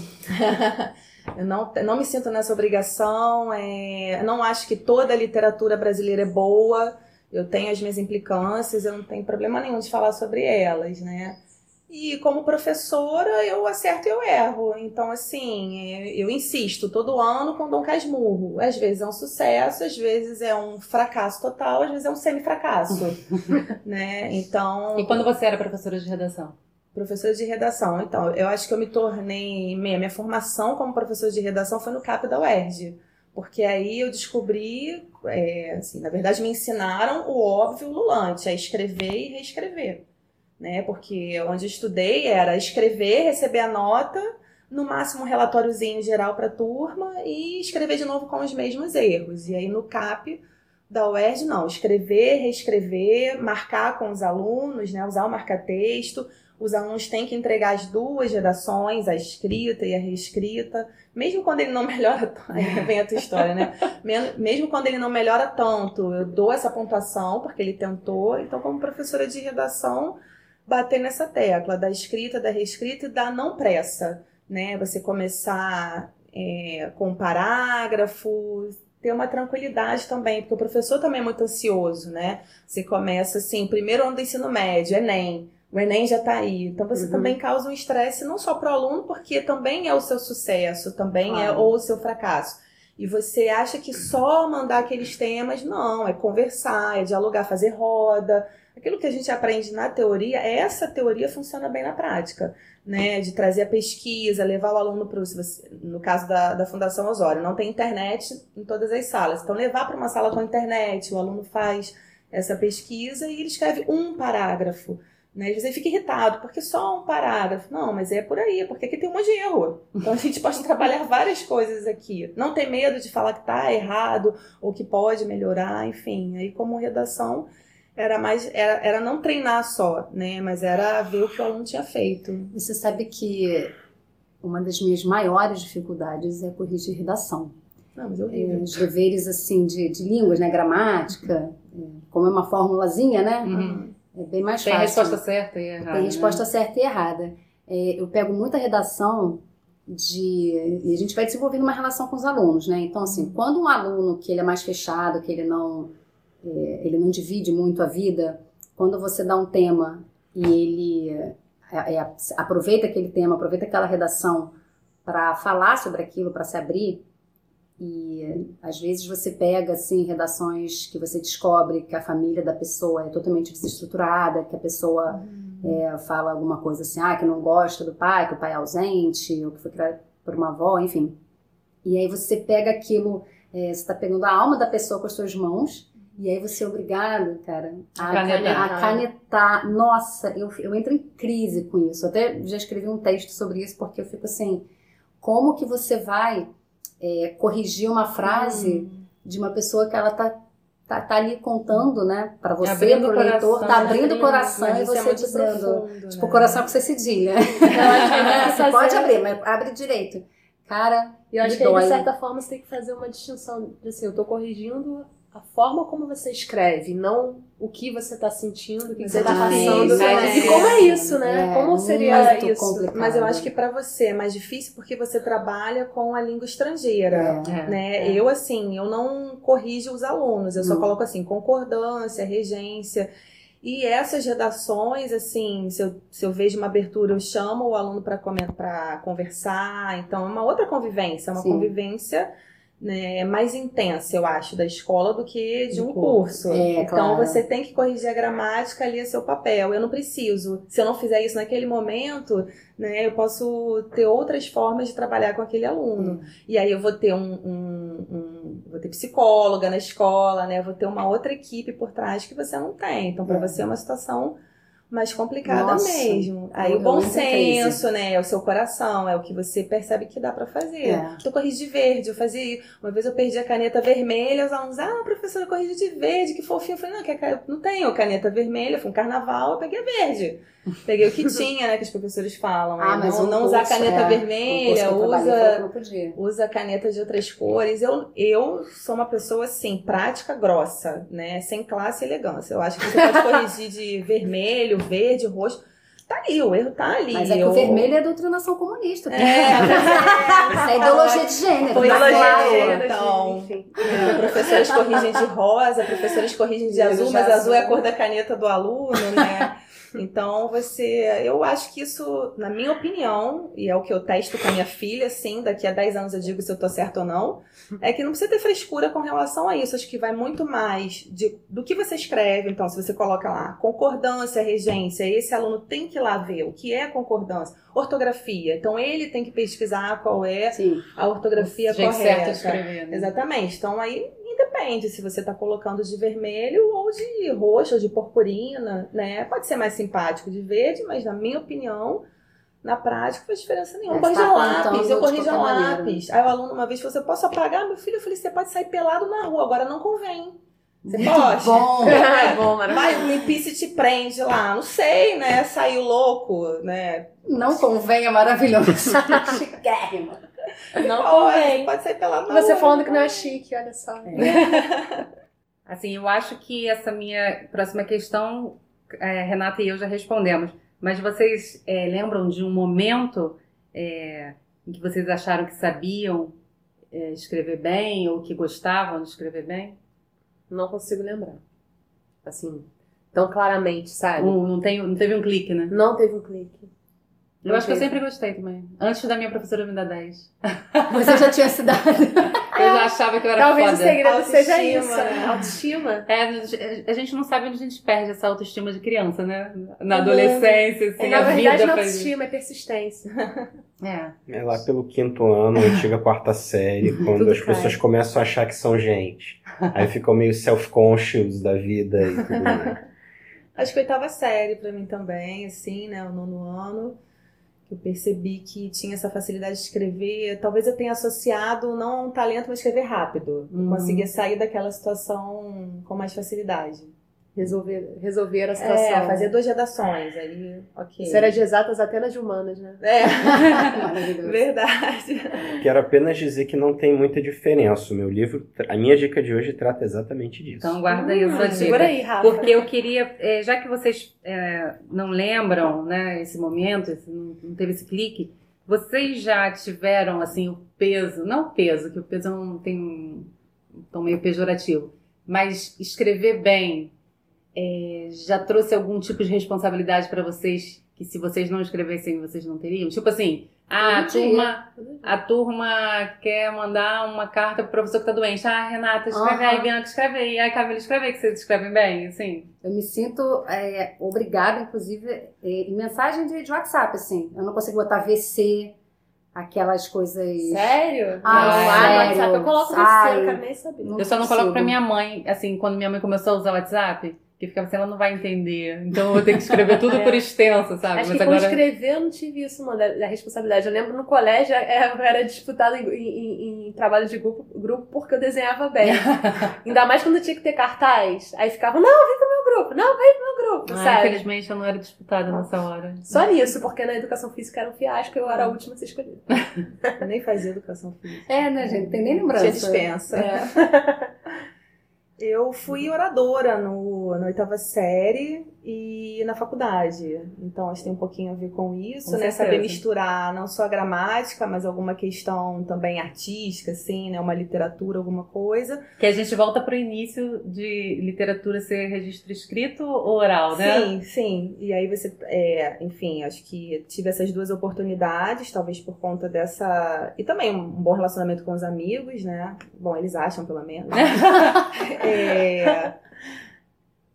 [laughs] eu não, não me sinto nessa obrigação. É... não acho que toda a literatura brasileira é boa. Eu tenho as minhas implicâncias, eu não tenho problema nenhum de falar sobre elas, né? E como professora, eu acerto e eu erro. Então, assim, eu insisto todo ano com Dom Casmurro. Às vezes é um sucesso, às vezes é um fracasso total, às vezes é um semi-fracasso. [laughs] né? Então. E quando você era professora de redação? Professora de redação. Então, eu acho que eu me tornei. Minha, minha formação como professora de redação foi no CAP da UERJ. Porque aí eu descobri, é, assim, na verdade me ensinaram o óbvio lulante, a escrever e reescrever né? Porque onde estudei era escrever, receber a nota, no máximo um relatóriozinho geral para a turma e escrever de novo com os mesmos erros. E aí no CAP da UERJ, não, escrever, reescrever, marcar com os alunos, né? usar o marca-texto. Os alunos têm que entregar as duas redações, a escrita e a reescrita, mesmo quando ele não melhora [laughs] vem a tua história, né? Mesmo quando ele não melhora tanto, eu dou essa pontuação, porque ele tentou. Então, como professora de redação, bater nessa tecla da escrita, da reescrita e da não pressa, né? Você começar é, com parágrafos, ter uma tranquilidade também, porque o professor também é muito ansioso, né? Você começa assim, primeiro ano do ensino médio, Enem, o Enem já está aí. Então você uhum. também causa um estresse não só para o aluno, porque também é o seu sucesso, também é ou o seu fracasso. e você acha que só mandar aqueles temas, não, é conversar, é dialogar, fazer roda. Aquilo que a gente aprende na teoria, essa teoria funciona bem na prática, né? De trazer a pesquisa, levar o aluno para no caso da, da Fundação Osório, não tem internet em todas as salas. Então, levar para uma sala com internet, o aluno faz essa pesquisa e ele escreve um parágrafo. Né? Às vezes ele fica irritado, porque só um parágrafo. Não, mas é por aí, porque aqui tem um monte de erro. Então a gente [laughs] pode trabalhar várias coisas aqui. Não ter medo de falar que está errado ou que pode melhorar, enfim. Aí como redação era mais era, era não treinar só, né? Mas era ver o que o aluno tinha feito. Você sabe que uma das minhas maiores dificuldades é corrigir redação. Não, mas eu vi. Os deveres assim de, de línguas, né? Gramática, como é uma formulazinha, né? Uhum. É bem mais Tem fácil. resposta certa e errada. Tem resposta né? certa e errada. É, eu pego muita redação de. E a gente vai desenvolvendo uma relação com os alunos, né? Então, assim, quando um aluno que ele é mais fechado, que ele não, é, ele não divide muito a vida, quando você dá um tema e ele é, é, aproveita aquele tema, aproveita aquela redação para falar sobre aquilo, para se abrir, e às vezes você pega assim redações que você descobre que a família da pessoa é totalmente desestruturada, que a pessoa Uhum. é, fala alguma coisa assim, ah, que não gosta do pai, que o pai é ausente, ou que foi criado por uma avó, enfim. E aí você pega aquilo, é, você está pegando a alma da pessoa com as suas mãos, e aí você é obrigado, cara, a Canetar. a canetar. Nossa, eu, eu entro em crise com isso. Eu até já escrevi um texto sobre isso, porque eu fico assim, como que você vai é, corrigir uma frase de uma pessoa que ela tá, tá, tá ali contando, né, para você, Abrindo pro o leitor, coração, tá abrindo o coração e é você muito dizendo, profundo, tipo, né? coração cedilha. Que tem que Você fazer- [laughs] [laughs] pode abrir, mas abre direito. Cara, Eu acho que aí, de certa forma, você tem que fazer uma distinção. Assim, eu tô corrigindo a forma como você escreve, não o que você tá sentindo, o que você é tá difícil, passando. né? E como é isso, né? É, como seria isso? complicado. Mas eu acho que para você é mais difícil porque você trabalha com a língua estrangeira. É. Né? Eu, assim, eu não corrijo os alunos, eu só Não. coloco assim, concordância, regência. E essas redações, assim, se eu, se eu vejo uma abertura, eu chamo o aluno para conversar. Então, é uma outra convivência, é uma Sim. convivência né, mais intensa, eu acho, da escola do que de um curso. É, então, claro. você tem que corrigir a gramática ali, é seu papel. Eu não preciso. Se eu não fizer isso naquele momento, né, eu posso ter outras formas de trabalhar com aquele aluno. E aí eu vou ter um, um- um- vou ter psicóloga na escola, né? Vou ter uma outra equipe por trás que você não tem. Então, para É. você é uma situação mais complicada Nossa, mesmo. Aí o bom senso, né? É o seu coração, é o que você percebe que dá para fazer. É. Eu corrigi de verde, eu fazia. Uma vez eu perdi a caneta vermelha, os alunos, ah, professora, eu corrigi de verde, que fofinho. Eu falei, não, que não tenho caneta vermelha, foi um carnaval, eu peguei a verde. Peguei o que tinha, né? Que os professores falam. Ah, né? não, não usar caneta é, vermelha, usa usa caneta de outras cores. Eu, eu sou uma pessoa assim, prática, grossa, né? Sem classe e elegância. Eu acho que você pode corrigir de vermelho, verde, roxo. Tá ali, o erro tá ali. Mas é que eu... o vermelho é doutrinação comunista. É, mas [laughs] Isso é ideologia de gênero. Foi tá ideologia de gênero. Então, é, professores corrigem de rosa, professores corrigem de azul, mas azul é a cor da caneta do aluno, né? Então, você. Eu acho que isso, na minha opinião, e é o que eu testo com a minha filha, sim, daqui a 10 anos eu digo se eu tô certo ou não, é que não precisa ter frescura com relação a isso. Acho que vai muito mais de, do que você escreve. Então, se você coloca lá concordância, regência, esse aluno tem que ir lá ver o que é concordância, ortografia. Então, ele tem que pesquisar qual é Sim. a ortografia O jeito certo correta. de escrever, né? Exatamente. Então aí independe se você está colocando de vermelho ou de roxo ou de purpurina, né? Pode ser mais simpático de verde, mas na minha opinião, na prática não faz diferença nenhuma. Corrige tá lápis, eu corrijo lápis. Aí o aluno uma vez falou, você posso apagar? Meu filho, eu falei, você pode sair pelado na rua, agora não convém. Você pode? Bom. [laughs] [laughs] É bom, maravilhoso. Vai, o limpice te prende lá, não sei, né? Saiu louco, né? Não convém, é maravilhoso. [laughs] Chiquérrimo. Não Pode, convém. pode sair pelado na Você falando que não é chique, olha só. [laughs] Assim, eu acho que essa minha próxima questão, é, Renata e eu já respondemos. Mas vocês é, lembram de um momento é, em que vocês acharam que sabiam é, escrever bem ou que gostavam de escrever bem? Não consigo lembrar. Assim, tão claramente, sabe? Um, não, tem, não teve um clique, né? Não teve um clique. Eu acho que eu sempre gostei também. Antes da minha professora me dar 10. Você [laughs] já tinha se dado. [laughs] Eu já achava que eu era Talvez foda. o segredo seja Autoestima, isso. né? Autoestima. É, a gente não sabe onde a gente perde essa autoestima de criança, né? Na adolescência, assim, É, na a verdade, vida não é faz- autoestima, é persistência. É. É lá pelo quinto ano, antiga quarta série, [laughs] quando as pessoas cai. começam a achar que são gente. Aí ficam meio self-conscious da vida e tudo mais. Acho que oitava série pra mim também, assim, né? O nono ano. Que Eu percebi que tinha essa facilidade de escrever. Talvez eu tenha associado não a um talento, mas escrever rápido. Eu Uhum. Conseguia sair daquela situação com mais facilidade. Resolver, resolver a situação. É, fazer duas redações, aí, ok. Isso era de exatas até nas de humanas, né? É, [laughs] verdade. Quero apenas dizer que não tem muita diferença. O meu livro, a minha dica de hoje trata exatamente disso. Então guarda aí Hum, segura aí, Rafa. Porque eu queria, é, já que vocês é, não lembram, né, esse momento, esse- não, não teve esse clique, vocês já tiveram, assim, o peso, não o peso, que o peso não tem um tom meio pejorativo, mas escrever bem é, já trouxe algum tipo de responsabilidade para vocês que se vocês não escrevessem, vocês não teriam? Tipo assim, ah, a turma, a turma quer mandar uma carta pro professor que tá doente. Ah, Renata, escreve Aham. aí, Bianca, escreve aí. Ai, Camila, escreve aí que vocês escrevem bem, assim. Eu me sinto é, obrigada, inclusive, é, em mensagem de, de WhatsApp, assim. Eu não consigo botar VC, aquelas coisas. Sério? Ah, sério? WhatsApp eu coloco você, Ai. eu saber. Não Eu só não consigo. coloco pra minha mãe, assim, quando minha mãe começou a usar o WhatsApp, que ficava assim, ela não vai entender. Então eu vou ter que escrever tudo [laughs] É. por extenso, sabe? Acho Mas que com agora. escrever eu não tive isso, mano, da, da responsabilidade. Eu lembro no colégio, é, eu era disputada em, em- em trabalho de grupo, grupo porque eu desenhava bem. [laughs] Ainda mais quando tinha que ter cartaz. Aí ficava, não, vem pro meu grupo, não, vem pro meu grupo, Ah, sabe? infelizmente eu não era disputada nessa hora. Só nisso, porque na educação física era um fiasco, eu era a última a ser escolhida. [laughs] Eu nem fazia educação física. É, né, gente? Tem nem lembrança. Tinha dispensa. É. Eu fui oradora no, na oitava série e na faculdade. Então, acho que tem um pouquinho a ver com isso, Com né? certeza. Saber misturar não só a gramática, mas alguma questão também artística, assim, né? Uma literatura, alguma coisa. Que a gente volta pro início de literatura ser registro escrito ou oral, né? Sim, sim. E aí você, é, enfim, acho que tive essas duas oportunidades, talvez por conta dessa. E também um bom relacionamento com os amigos, né? Bom, eles acham, pelo menos. [laughs] É,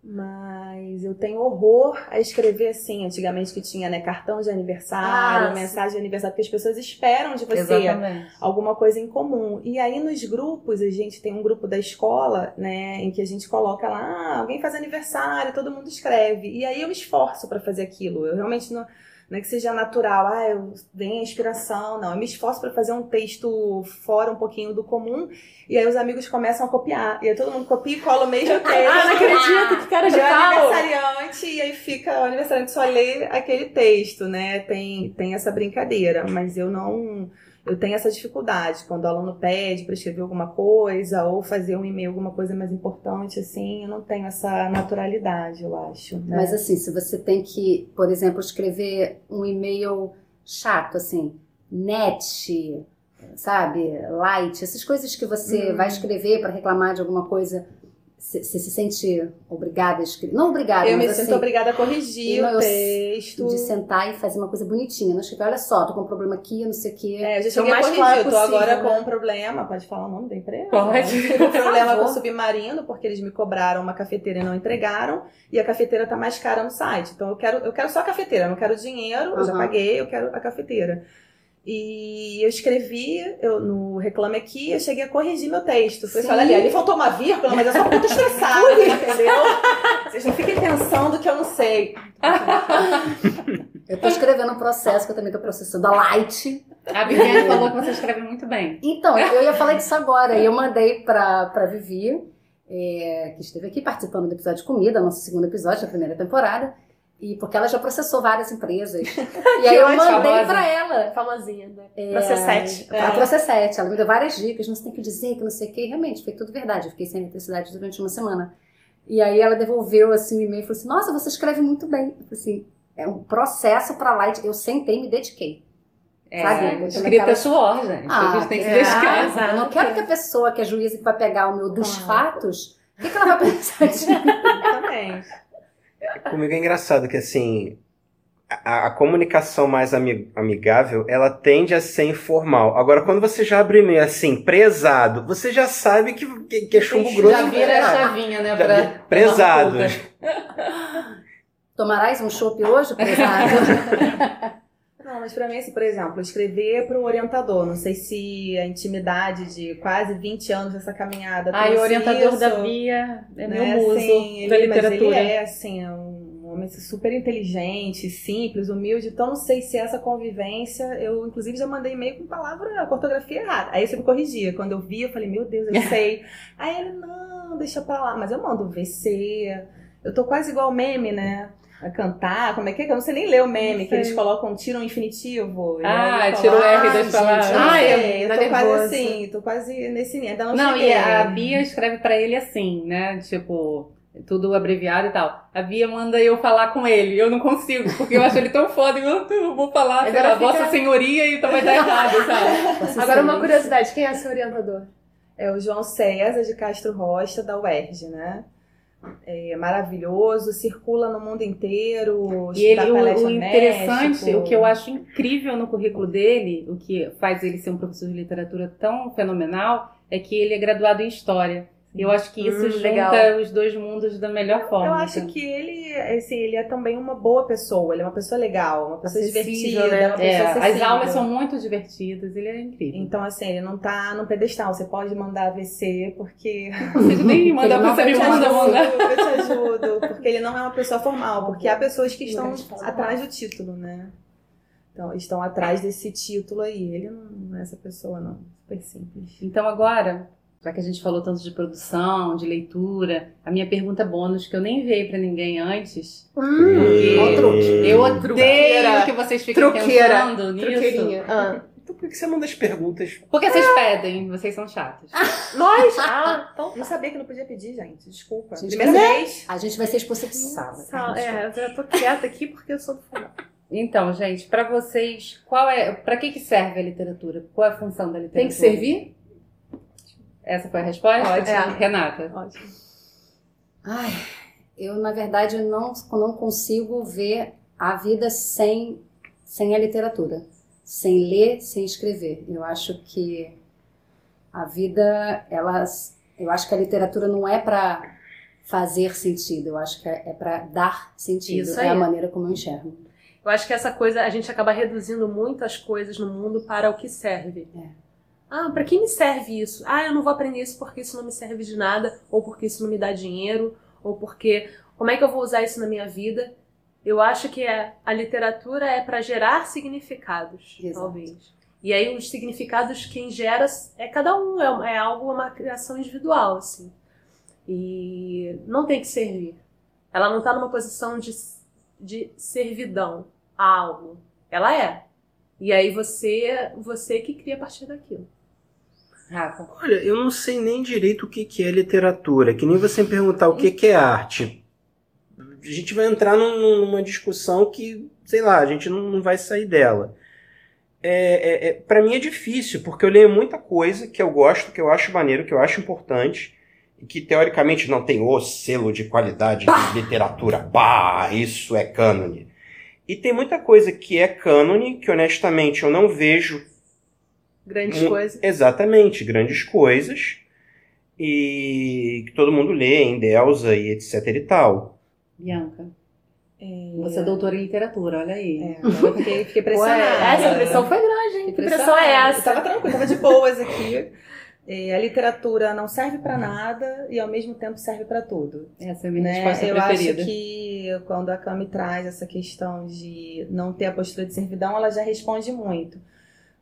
Mas eu tenho horror a escrever assim, antigamente que tinha, né, cartão de aniversário, Ah, mensagem de aniversário, porque as pessoas esperam de você Exatamente. alguma coisa em comum. E aí nos grupos, a gente tem um grupo da escola, né, em que a gente coloca lá, ah, alguém faz aniversário, todo mundo escreve. E aí eu me esforço para fazer aquilo. Eu realmente não, não é que seja natural, ah, eu venho a inspiração, não. Eu me esforço para fazer um texto fora um pouquinho do comum. E aí os amigos começam a copiar. E aí todo mundo copia e cola o mesmo texto. [laughs] Ah, não acredito, que cara de é pau! aniversariante, e aí fica o aniversariante só lê aquele texto, né? Tem, tem essa brincadeira, mas eu não. Eu tenho essa dificuldade quando o aluno pede para escrever alguma coisa ou fazer um e-mail, alguma coisa mais importante, assim, eu não tenho essa naturalidade, eu acho. né? Mas assim, se você tem que, por exemplo, escrever um e-mail chato, assim, net, sabe, light, essas coisas que você Hum. vai escrever para reclamar de alguma coisa, você se sente obrigada a escrever. Não obrigada, eu me mas sinto assim, obrigada a corrigir não, o texto. de sentar e fazer uma coisa bonitinha. Não escrever, olha só, tô com um problema aqui, não sei o quê. É, eu já Ser o cheguei a mais corrigir, claro eu tô possível, agora né? com um problema, pode falar o nome da empresa? Pode. Tive um [laughs] problema com o submarino, porque eles me cobraram uma cafeteira e não entregaram, e a cafeteira tá mais cara no site. Então eu quero, eu quero só a cafeteira, eu não quero dinheiro, eu já paguei, eu quero a cafeteira. E eu escrevi eu, no Reclame Aqui, eu cheguei a corrigir meu texto. Falei, olha ali, ali faltou uma vírgula, mas eu sou muito estressada, entendeu? Vocês não fiquem pensando que eu não sei. Eu tô escrevendo um processo que eu também tô processando, a light. A Viviane falou que você escreve muito bem. Então, eu ia falar disso agora. E eu mandei pra, pra Vivi, é, que esteve aqui participando do episódio de comida, nosso segundo episódio da primeira temporada. E porque ela já processou várias empresas. [laughs] E aí eu mandei famosa. pra ela. Famosinha, né? É, Processete. A Processete. Ela me deu várias dicas, não você tem que dizer que não sei o que. Realmente, foi tudo verdade. Eu fiquei sem eletricidade durante uma semana. E aí ela devolveu assim o e-mail e falou assim: Nossa, você escreve muito bem. Eu falei assim, é um processo pra light. Eu sentei e me dediquei. É, Sabe? escrita é suor, gente. a gente tem que se é, dedicar. exato. Eu não quero que a pessoa, que é juíza que vai pegar o meu dos Claro. fatos, o que, que ela vai pensar de mim? [laughs] Exatamente. Comigo é engraçado que assim. a, a, comunicação mais amigável, ela tende a ser informal. Agora, quando você já abre meio assim, prezado, você já sabe que, que, que é chumbo grosso. Já vira a chavinha, né? Pra, prezado. [laughs] [laughs] Tomarás um chopp hoje, prezado? [laughs] Não, mas para mim, assim, por exemplo, escrever para o orientador. Não sei se a intimidade de quase 20 anos dessa caminhada. Ah, e o orientador isso, da Bia é né, meu muso assim, da ele, literatura. Mas ele é, assim, é um homem assim, super inteligente, simples, humilde. Então, não sei se essa convivência. Eu, inclusive, já mandei e-mail com palavra, ortografia errada. Aí você me corrigia. Quando eu vi, eu falei, meu Deus, eu [laughs] sei. Aí ele, não, deixa pra lá. Mas eu mando VC. Eu tô quase igual meme, né? A cantar, como é que é? Eu não sei nem ler o meme, que eles colocam, tiram um infinitivo. Ah, tira o R das palavras. Ah, eu, eu tô quase assim, tô quase nesse nível. Ainda não, não cheguei. e a Bia escreve pra ele assim, né? Tipo, tudo abreviado e tal. A Bia manda eu falar com ele, eu não consigo, porque eu acho ele tão foda, eu, eu vou falar, sei lá, fica... Vossa Senhoria e então vai dar [laughs] errado, sabe? Agora uma curiosidade, quem é seu orientador? É o João César de Castro Rocha, da UERJ, né? É maravilhoso, circula no mundo inteiro. E ele, o, o interessante, México. o que eu acho incrível no currículo dele, o que faz ele ser um professor de literatura tão fenomenal, é que ele é graduado em História. Eu acho que isso hum, junta legal. os dois mundos da melhor forma. Eu acho que ele, assim, ele é também uma boa pessoa, ele é uma pessoa legal, uma pessoa Acessível, divertida, né? uma pessoa é, As aulas são muito divertidas, ele é incrível. Então, assim, ele não tá no pedestal, você pode mandar AVC, porque... [laughs] Não consigo nem mandar, você me manda, manda. Eu te ajudo, porque ele não é uma pessoa formal, porque há pessoas que estão atrás do título, né? Então, estão atrás desse título aí. Ele não é essa pessoa, não. Super simples. Então, agora, já que a gente falou tanto de produção, de leitura, a minha pergunta bônus, que eu nem enviei para ninguém antes. Hum, eu odeio que vocês fiquem Truqueira. pensando nisso. Truqueirinha. Ah. Então por que você manda as perguntas? Porque vocês pedem, vocês são chatos. [laughs] Nós? Ah, então não sabia que não podia pedir, gente. Desculpa. Gente, Primeira vez. A gente vai ser expulsa de sala. Tá? É, eu já tô quieta aqui porque eu sou do final. Então, gente, para vocês, qual é, para que que serve a literatura? Qual é a função da literatura? Tem que servir? Essa foi a resposta? Ótimo. É. Renata. Ótimo. Ai, eu, na verdade, não, não consigo ver a vida sem, sem a literatura. Sem ler, sem escrever. Eu acho que a vida, elas, eu acho que a literatura não é para fazer sentido, eu acho que é, é para dar sentido. Isso é a maneira como eu enxergo. Eu acho que essa coisa, a gente acaba reduzindo muito as coisas no mundo para o que serve. É. Ah, para que me serve isso? Ah, eu não vou aprender isso porque isso não me serve de nada, ou porque isso não me dá dinheiro, ou porque como é que eu vou usar isso na minha vida? Eu acho que é, a literatura é para gerar significados, Exato. talvez. E aí os significados quem gera é cada um, é, é algo, uma criação individual, assim. E não tem que servir. Ela não está numa posição de, de servidão a algo. Ela é. E aí você, você que cria a partir daquilo. Rafa? Olha, eu não sei nem direito o que, que é literatura. Que nem você me perguntar o que, que é arte. A gente vai entrar num, numa discussão que, sei lá, a gente não, não vai sair dela. É, é, é para mim é difícil, porque eu leio muita coisa que eu gosto, que eu acho maneiro, que eu acho importante, e que teoricamente não tem o selo de qualidade bah! de literatura. Bah, isso é cânone. E tem muita coisa que é cânone, que honestamente eu não vejo Grandes um, coisas. Exatamente, grandes coisas. E que todo mundo lê em Delza e etc e tal. Bianca. É... Você é doutora em literatura, olha aí. É, eu fiquei, fiquei pressionada. Ué, essa pressão foi grande, hein? Que pressão é essa? Eu tava tranquila, tava de boas aqui. É, a literatura não serve para nada e ao mesmo tempo serve para tudo. Essa é a minha né? resposta Eu preferida. acho que quando a Cami traz essa questão de não ter a postura de servidão, ela já responde muito.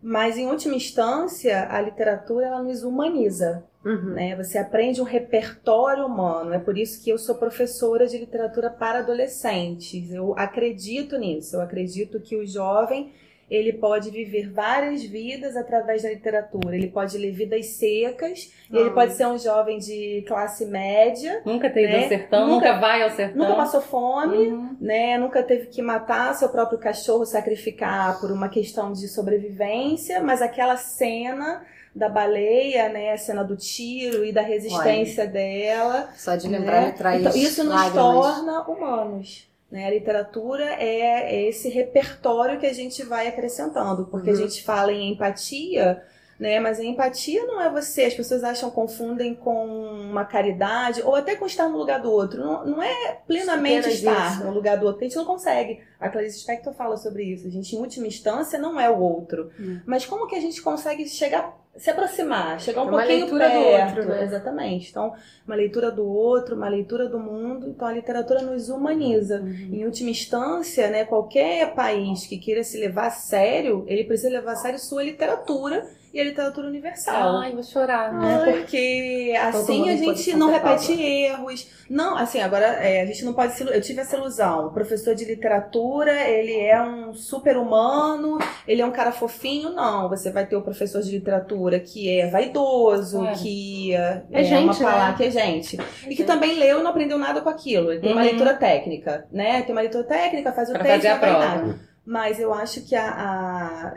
Mas, em última instância, a literatura ela nos humaniza. Uhum. Né? Você aprende um repertório humano. É por isso que eu sou professora de literatura para adolescentes. Eu acredito nisso. Eu acredito que o jovem ele pode viver várias vidas através da literatura. Ele pode ler vidas secas, ah. ele pode ser um jovem de classe média. Nunca teve né? ao sertão, nunca, nunca, vai ao sertão. Nunca passou fome, uhum. né? Nunca teve que matar seu próprio cachorro, sacrificar por uma questão de sobrevivência, mas aquela cena da baleia, né? A cena do tiro e da resistência Olha, dela. Só de lembrar né? me traz então, Isso nos lágrimas. torna humanos. Né? A literatura é, é esse repertório que a gente vai acrescentando, porque Uhum. a gente fala em empatia, né? Mas a empatia não é você, as pessoas acham, confundem com uma caridade, ou até com estar no lugar do outro. Não, não é plenamente estar isso. no lugar do outro, a gente não consegue. A Clarice Spector fala sobre isso. A gente, em última instância, não é o outro. Hum. Mas como que a gente consegue chegar, se aproximar, chegar um É pouquinho perto? outro, né? Exatamente. Então, uma leitura do outro, uma leitura do mundo. Então, a literatura nos humaniza. Em última instância, né, qualquer país que queira se levar a sério, ele precisa levar a sério sua literatura e a literatura universal. Ai, vou chorar. né? Porque assim a gente não repete erros. Não, assim, agora é, a gente não pode se Eu tive essa ilusão. O professor de literatura, ele é um super humano, ele é um cara fofinho. Não, você vai ter o professor de literatura que é vaidoso, É. que é, É é gente, uma né? palavra que é gente. E que também leu e não aprendeu nada com aquilo. Ele tem uma Uhum. leitura técnica, né? Tem uma leitura técnica, faz o Pra teste fazer a prova. Mas eu acho que a, a-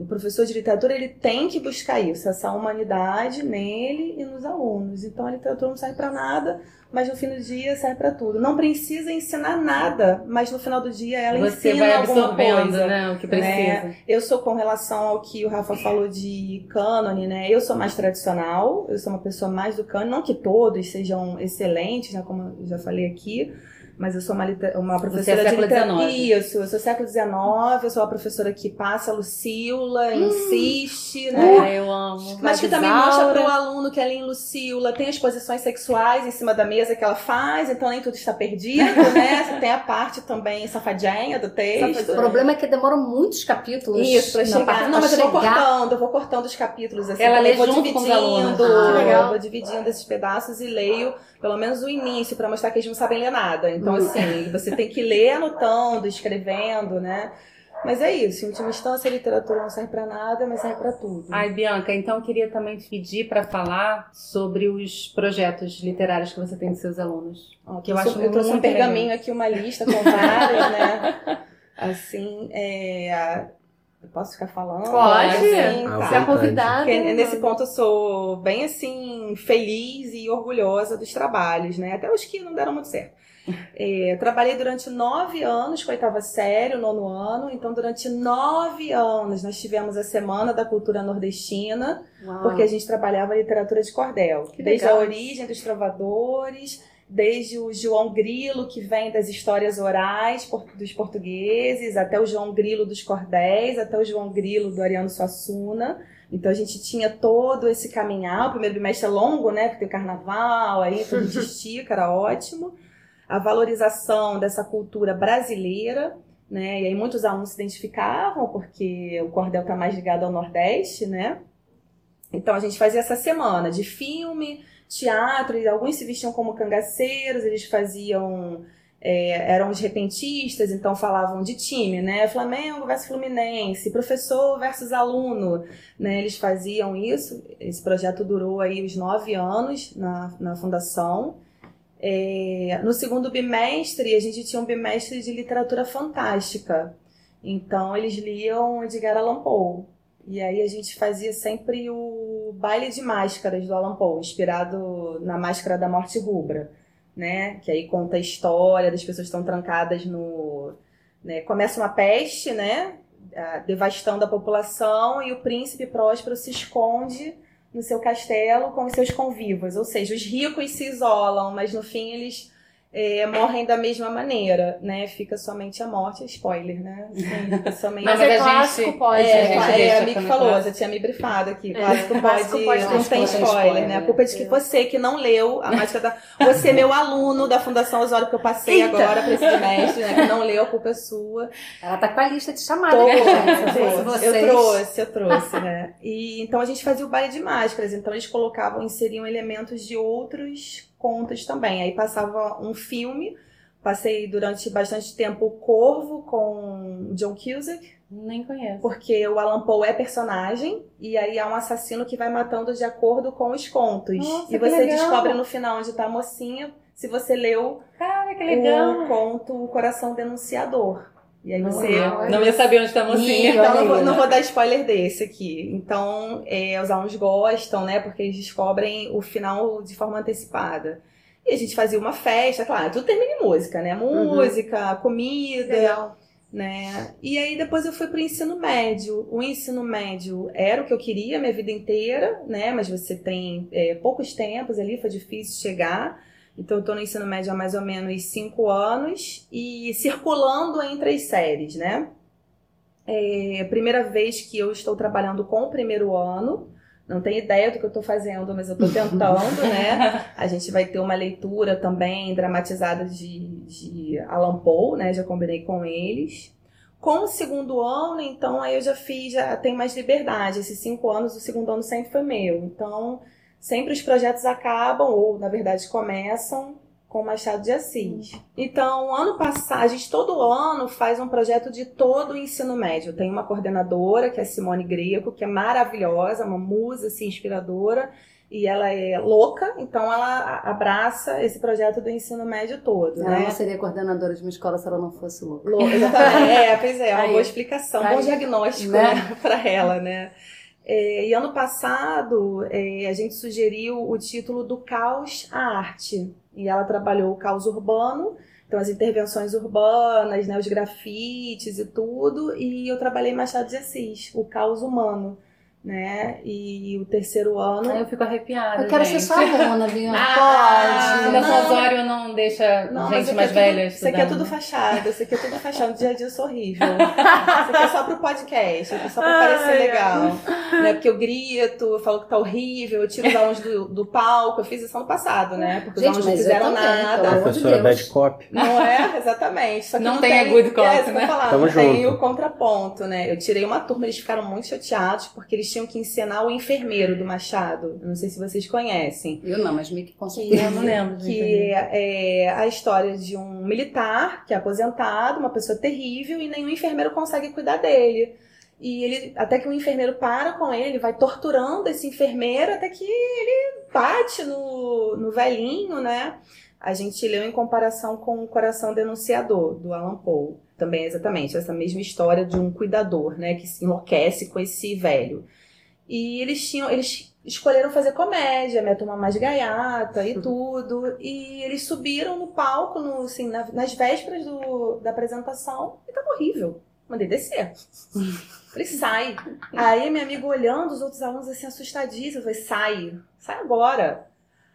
o professor de literatura ele tem que buscar isso, essa humanidade nele e nos alunos. Então a literatura não serve para nada, mas no fim do dia serve para tudo. Não precisa ensinar nada, mas no final do dia ela Você ensina vai alguma coisa. né? O que precisa. Eu sou com relação ao que o Rafa falou de cânone, né? Eu sou mais tradicional, eu sou uma pessoa mais do cânone, não que todos sejam excelentes, né? Como eu já falei aqui, mas eu sou uma, uma professora é século de literatura. XIX. Isso, eu sou século XIX, eu sou a professora que passa a Lucila, insiste, né? Ai, eu amo. Mas que também mostra para o aluno que ali em Lucila tem as posições sexuais em cima da mesa que ela faz, então nem tudo está perdido, [laughs] né? Você tem a parte também safadinha do texto. O problema é que demoram muitos capítulos. Isso, pra na chegar. parte- não, mas eu vou chegar- cortando, eu vou cortando os capítulos assim. Ela lê vou junto com os dividindo, alunos. Ah, legal. vou dividindo esses pedaços e leio pelo menos o início pra mostrar que eles não sabem ler nada. Então, Hum. assim, você tem que ler anotando, escrevendo, né? Mas é isso, em última instância a literatura não serve pra nada, mas serve pra tudo. Ai, Bianca, então eu queria também te pedir para falar sobre os projetos literários que você tem com seus alunos. Que eu eu, acho eu trouxe um pergaminho aqui, uma lista com vários, né? [laughs] Assim, é... Eu posso ficar falando? Pode. Assim, tá. Você é convidada. Porque nesse ponto eu sou bem assim, feliz e orgulhosa dos trabalhos, né? Até os que não deram muito certo. É, eu trabalhei durante nove anos com a oitava série, o nono ano. Então, durante nove anos, nós tivemos a Semana da Cultura Nordestina, Uau. porque a gente trabalhava literatura de cordel. Que desde legal. a origem dos trovadores, desde o João Grilo, que vem das histórias orais dos portugueses, até o João Grilo dos cordéis, até o João Grilo do Ariano Suassuna. Então a gente tinha todo esse caminhar. O primeiro bimestre é longo, né? Porque tem o carnaval, aí tudo de estica, era ótimo. A valorização dessa cultura brasileira, né? E aí muitos alunos se identificavam, porque o cordel está mais ligado ao Nordeste, né? Então a gente fazia essa semana de filme, teatro, e alguns se vestiam como cangaceiros, eles faziam. é, eram os repentistas, então falavam de time, né? Flamengo versus Fluminense, professor versus aluno, né? Eles faziam isso. Esse projeto durou aí os nove anos na, na fundação. É, no segundo bimestre, a gente tinha um bimestre de literatura fantástica. Então, eles liam Edgar Allan Poe. E aí a gente fazia sempre o baile de máscaras do Allan Poe, inspirado na Máscara da Morte Rubra, né? Que aí conta a história das pessoas que estão trancadas no... Né? Começa uma peste, né? Devastando a população e o príncipe próspero se esconde no seu castelo com os seus convivas. Ou seja, os ricos se isolam, mas no fim eles é, morrem da mesma maneira, né? Fica somente a morte, spoiler, né? Sim, somente Mas mas é a clássico, gente- pode. é, a gente é, deixa a Mick falou, clássico. você tinha me brifado aqui. Clássico É, pode, clássico pode, não tem spoiler, spoiler, né? A culpa é de que você que não leu a mágica da. Você, meu aluno da Fundação Osório, que eu passei Eita. agora pra esse semestre, né? Que não leu, a culpa é sua. Ela tá com a lista de chamada Tô, gente. Se fosse eu trouxe, eu trouxe, né? E então a gente fazia o baile de máscaras, então eles colocavam, inseriam elementos de outros contos também. Aí passava um filme, passei durante bastante tempo o Corvo com John Cusack, Nem conheço. porque o Alan Poe é personagem e aí há um assassino que vai matando de acordo com os contos. Nossa, e você legal. descobre no final onde tá a mocinha, se você leu Cara, o conto O Coração Denunciador. E aí você Não, não ia saber onde tá a mocinha. Então, não vou, não vou dar spoiler desse aqui. Então, é, os alunos gostam, né? Porque eles descobrem o final de forma antecipada. E a gente fazia uma festa, claro, tudo termina em música, né? Uhum. Música, comida, Legal. né? E aí depois eu fui pro ensino médio. O ensino médio era o que eu queria minha vida inteira, né? Mas você tem é, poucos tempos ali, foi difícil chegar. Então eu tô no ensino médio há mais ou menos cinco anos e circulando entre as séries, né? É a primeira vez que eu estou trabalhando com o primeiro ano. Não tenho ideia do que eu estou fazendo, mas eu estou tentando, né? A gente vai ter uma leitura também dramatizada de, de Alan Poe, né? Já combinei com eles. Com o segundo ano, então, aí eu já fiz, já tem mais liberdade. Esses cinco anos, o segundo ano sempre foi meu. Então, sempre os projetos acabam, ou na verdade começam, com Machado de Assis. Então, ano passado, a gente todo ano faz um projeto de todo o ensino médio. Tem uma coordenadora, que é a Simone Greco, que é maravilhosa, uma musa assim, inspiradora, e ela é louca, então ela abraça esse projeto do ensino médio todo. Ela né? não seria coordenadora de uma escola se ela não fosse louca. Lou- Exatamente. É, pois é, uma Aí. boa explicação, Aí. bom diagnóstico Né? né? para ela, né? É, e ano passado é, a gente sugeriu o título do Caos à Arte. E ela trabalhou o caos urbano, então as intervenções urbanas, né, os grafites e tudo. E eu trabalhei Machado de Assis, o caos humano, né? E o terceiro ano. Eu fico arrepiada. Eu quero gente. ser sua aluna, Bianca. [laughs] Ah, O Pode. Fundação Osório não deixa Não, gente mais é velha tudo, Isso aqui é tudo fachada, isso aqui é tudo fachada. No dia a dia eu sou horrível. [laughs] Isso aqui é só pro podcast, isso aqui é só pra parecer legal. Né? Porque eu grito, eu falo que tá horrível, eu tiro os alunos do, do palco. Eu fiz isso ano passado, né? Porque os Gente, alunos não fizeram também, nada. de Professora Deus. Bad Cop. Não é? Exatamente. Só que Não não, tem a good cop, é, né? falando, Tamo não tem junto. o contraponto, né? Eu tirei uma turma, eles ficaram muito chateados porque eles tinham que encenar o enfermeiro do Machado. Eu não sei se vocês conhecem. Eu não, mas meio que certeza. Eu não lembro. que entender. é a história de um militar que é aposentado, uma pessoa terrível, e nenhum enfermeiro consegue cuidar dele. E ele, até que o enfermeiro para com ele, ele vai torturando esse enfermeiro até que ele bate no, no velhinho, né? A gente leu em comparação com o Coração Denunciador, do Alan Poe. Também é exatamente essa mesma história de um cuidador, né? Que se enlouquece com esse velho. E eles tinham, eles escolheram fazer comédia, minha turma mais gaiata e tudo. E eles subiram no palco, no, assim, na- nas vésperas do, da apresentação, e tava horrível. Mandei descer. Falei, sai. Aí minha amiga olhando, os outros alunos assim, assustadíssimos. Eu falei, sai, sai agora.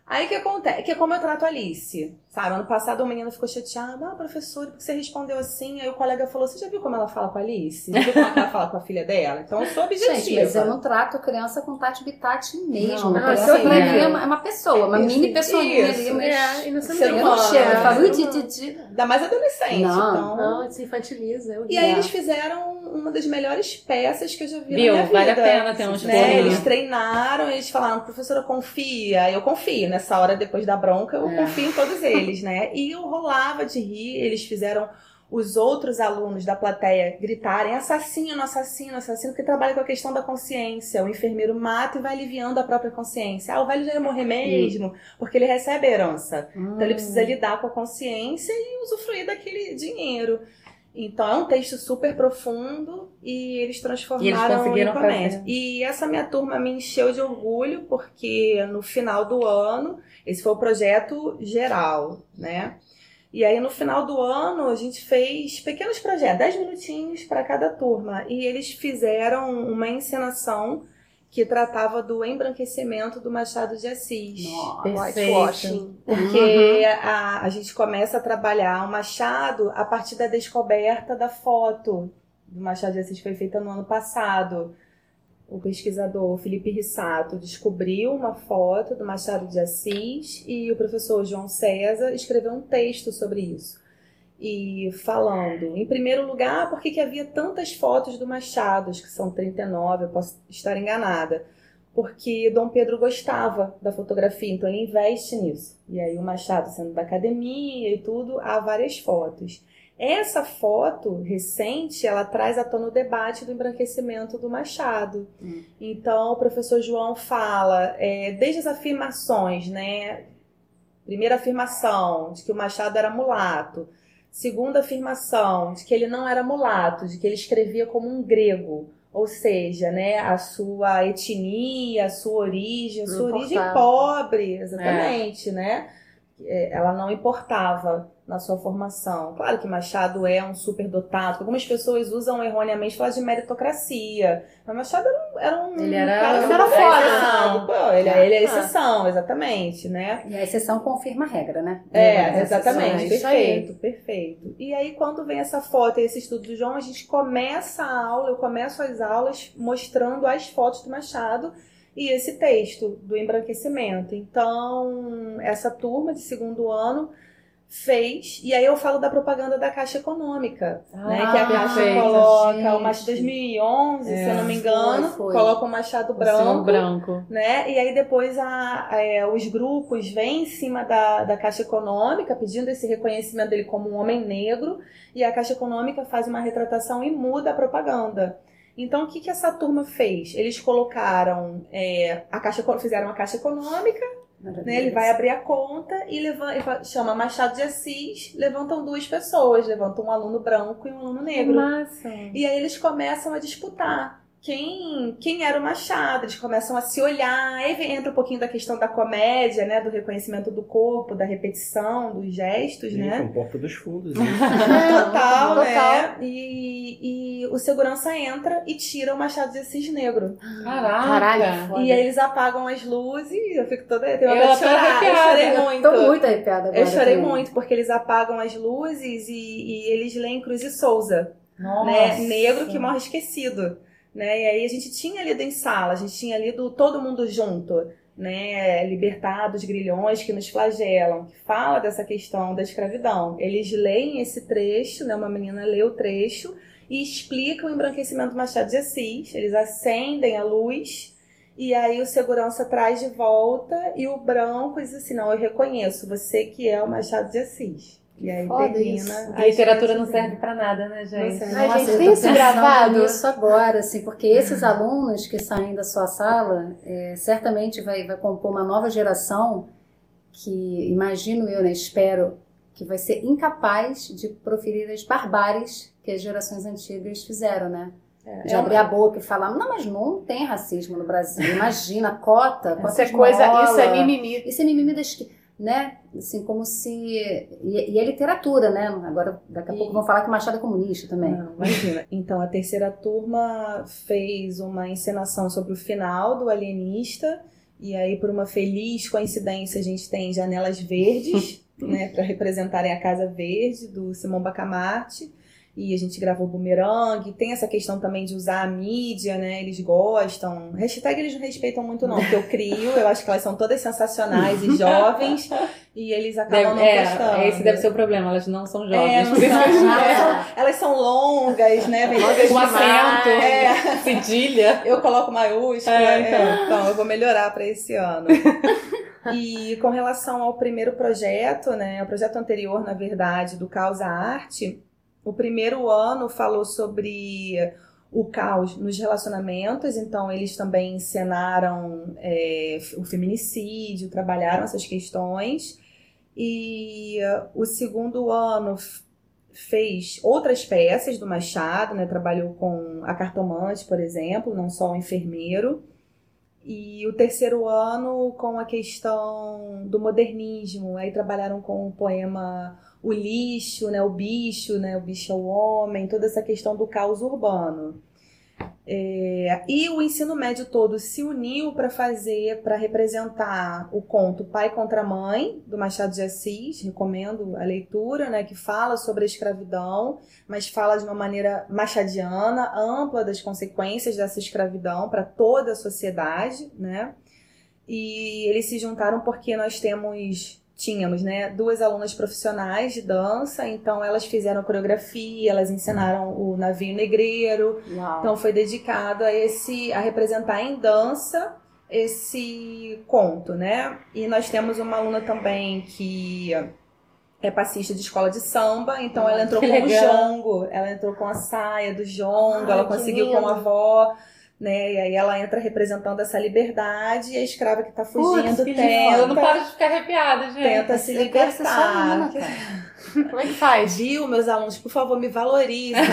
Aí o que acontece? Que é como eu trato a Alice. Sabe, ano passado o menino ficou chateado. Ah, professor, por que você respondeu assim? Aí o colega falou: Você já viu como ela fala com a Alice? Já viu como ela fala com a filha dela? Então eu sou objetiva. Gente, mas eu não trato criança com tati bitati mesmo. Não, criança é pra mim é uma, é uma pessoa, uma Isso, mini pessoinha isso, ali, mas É, e não eu não eu né? falo, "Ui, ti, ti". Ainda mais adolescente. Não, então... Não, se infantiliza. é E aí eles fizeram uma das melhores peças que eu já vi Viu? na minha vida. Vale a pena ter um né? Eles treinaram, eles falaram, professora, confia. Eu confio. Nessa hora, depois da bronca, eu É. confio em todos eles, né? E eu rolava de rir. Eles fizeram os outros alunos da plateia gritarem assassino, assassino, assassino, porque trabalha com a questão da consciência. O enfermeiro mata e vai aliviando a própria consciência. Ah, o velho já ia morrer mesmo, porque ele recebe a herança. Então ele precisa lidar com a consciência e usufruir daquele dinheiro. Então é um texto super profundo e eles transformaram E eles conseguiram em comédia. E essa minha turma me encheu de orgulho porque no final do ano, esse foi o projeto geral, né? E aí no final do ano a gente fez pequenos projetos, 10 minutinhos para cada turma. E eles fizeram uma encenação que tratava do embranquecimento do Machado de Assis. Nossa. Whitewashing. Porque Uhum. a, a gente começa a trabalhar o Machado a partir da descoberta da foto do Machado de Assis, que foi feita no ano passado. O pesquisador Felipe Rissato descobriu uma foto do Machado de Assis e o professor João César escreveu um texto sobre isso. E falando, em primeiro lugar, por que, havia tantas fotos do Machado, que são 39, eu posso estar enganada porque Dom Pedro gostava da fotografia, então ele investe nisso. E aí o Machado sendo da academia e tudo, há várias fotos. Essa foto recente, ela traz à tona o debate do embranquecimento do Machado. Hum. Então o professor João fala, é, desde as afirmações, né? Primeira afirmação, de que o Machado era mulato. Segunda afirmação, de que ele não era mulato, de que ele escrevia como um grego. Ou seja, né, a sua etnia, a sua origem, a Não sua origem importava. pobre, exatamente, né? é, ela não importava na sua formação. Claro que Machado é um superdotado. Algumas pessoas usam erroneamente falar de meritocracia. Mas Machado era um, era um ele era, cara era foda. Pô, ele, ele é exceção, exatamente, né? E a exceção confirma a regra, né? É, é exatamente. Perfeito, perfeito. E aí, quando vem essa foto e esse estudo do João, a gente começa a aula, eu começo as aulas mostrando as fotos do Machado e esse texto do embranquecimento. Então, essa turma de segundo ano fez, e aí eu falo da propaganda da Caixa Econômica, ah, né, que a Caixa fez, coloca gente. o Machado 2011, é, se eu não me engano, foi, foi. coloca o Machado branco, o branco, né, e aí depois a, a, é, os grupos vêm em cima da, da Caixa Econômica pedindo esse reconhecimento dele como um homem negro, e a Caixa Econômica faz uma retratação e muda a propaganda. Então, o que, que essa turma fez? Eles colocaram é, a caixa, fizeram a caixa econômica, né, ele vai abrir a conta e levanta, chama Machado de Assis, levantam duas pessoas, levantam um aluno branco e um aluno negro. Massa. E aí eles começam a disputar quem, quem era o Machado, eles começam a se olhar, aí entra um pouquinho da questão da comédia, né, do reconhecimento do corpo, da repetição, dos gestos, e né? Com porta dos fundos. [laughs] Né? total, né? E, e o segurança entra e tira o Machado de Assis negro. Caraca! Caralho, e aí eles apagam as luzes, eu fico toda... Eu, tenho eu, chorar. eu chorei muito. Eu tô muito arrepiada agora. Eu chorei muito, porque eles apagam as luzes e, e eles leem Cruz e Souza. Né? Nossa. Né? Negro que morre esquecido. Né? E aí a gente tinha lido em sala, a gente tinha lido Todo Mundo Junto, né? Libertar dos grilhões que nos flagelam, que fala dessa questão da escravidão. Eles leem esse trecho, né? uma menina lê o trecho e explica o embranquecimento do Machado de Assis. Eles acendem a luz e aí o segurança traz de volta e o branco diz assim, não, eu reconheço, você que é o Machado de Assis. E aí Foda termina. A literatura não serve para nada, né, gente? Não Nossa, gente, tem isso gravado? isso agora, assim, porque esses alunos que saem da sua sala, é, certamente vai, vai compor uma nova geração que, imagino eu, né, espero, que vai ser incapaz de proferir as barbáries que as gerações antigas fizeram, né? É, de é abrir uma... a boca e falar, não, mas não tem racismo no Brasil. Imagina, cota, cota isso é coisa, isso é mimimi. Isso é mimimi da esquerda né? Assim, como se. E, e é literatura, né? Agora, daqui a e... pouco vão falar que Machado é comunista também. Não, imagina. Então, a terceira turma fez uma encenação sobre o final do Alienista. E aí, por uma feliz coincidência, a gente tem janelas verdes, [laughs] né? Para representarem a Casa Verde, do Simão Bacamarte e a gente gravou bumerangue. Tem essa questão também de usar a mídia, né? Eles gostam. Hashtag eles não respeitam muito, não, porque eu crio, eu acho que elas são todas sensacionais e jovens. E eles acabam deve, não é, gostando. Esse deve ser o problema, elas não são jovens. É, por isso elas, são, [laughs] elas são longas, né? Longas com acento, é. [laughs] cedilha. Eu coloco maiúscula. É, então. É, então, eu vou melhorar para esse ano. E com relação ao primeiro projeto, né, o projeto anterior, na verdade, do Causa Arte, o primeiro ano falou sobre o caos nos relacionamentos, então eles também encenaram é, o feminicídio, trabalharam essas questões. E o segundo ano fez outras peças do Machado, né? trabalhou com a cartomante, por exemplo, não só o enfermeiro. E o terceiro ano com a questão do modernismo, aí trabalharam com o poema o lixo, né, o bicho, né, o bicho é o homem, toda essa questão do caos urbano. É, e o ensino médio todo se uniu para fazer, para representar o conto Pai contra Mãe, do Machado de Assis, recomendo a leitura, né, que fala sobre a escravidão, mas fala de uma maneira machadiana, ampla das consequências dessa escravidão para toda a sociedade, né? E eles se juntaram porque nós temos tínhamos, né, duas alunas profissionais de dança, então elas fizeram coreografia, elas ensinaram o navio negreiro. Uau. Então foi dedicado a esse a representar em dança esse conto, né? E nós temos uma aluna também que é passista de escola de samba, então ela entrou que com legal. o jongo, ela entrou com a saia do jongo, Ai, ela conseguiu lindo. com a avó né? E aí ela entra representando essa liberdade e a escrava que tá fugindo Putz, que tenta, Eu não paro de ficar arrepiada, gente. tenta se libertar. [laughs] Como é que faz? Viu, meus alunos, por favor, me valorizem.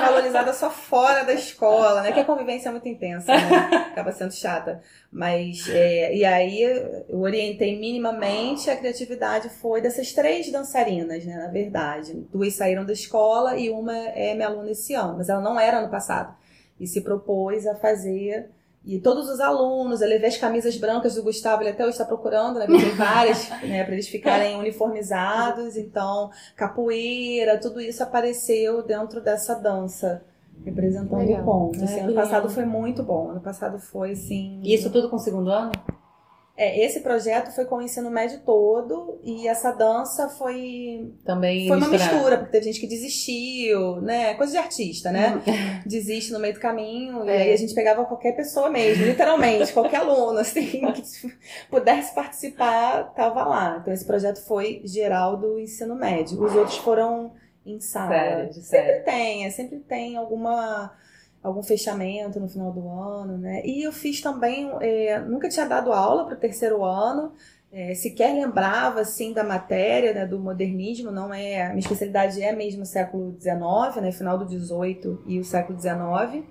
Valorizada só fora da escola, né? Que a convivência é muito intensa, né? Acaba sendo chata. Mas, é, e aí eu orientei minimamente, a criatividade foi dessas três dançarinas, né? Na verdade. Duas saíram da escola e uma é minha aluna esse ano, mas ela não era ano passado. E se propôs a fazer. E todos os alunos, eu levei as camisas brancas do Gustavo, ele até hoje está procurando, né? Porque várias, [laughs] né? Para eles ficarem uniformizados. Então, capoeira, tudo isso apareceu dentro dessa dança, representando Legal. o ponto. Assim, ano passado foi muito bom. Ano passado foi, assim... E isso tudo com o segundo ano? É, esse projeto foi com o ensino médio todo e essa dança foi Também foi uma mistura, porque teve gente que desistiu, né? Coisa de artista, né? [laughs] Desiste no meio do caminho. E É. aí a gente pegava qualquer pessoa mesmo, literalmente, qualquer [laughs] aluno, assim, que pudesse participar, tava lá. Então esse projeto foi geral do ensino médio. Os outros foram em sala. Sério, de sempre sério. tem, é, sempre tem alguma algum fechamento no final do ano, né? E eu fiz também, é, nunca tinha dado aula para o terceiro ano, é, sequer lembrava assim da matéria, né, do modernismo, não é, a minha especialidade é mesmo século XIX, né, final do XVIII e o século XIX,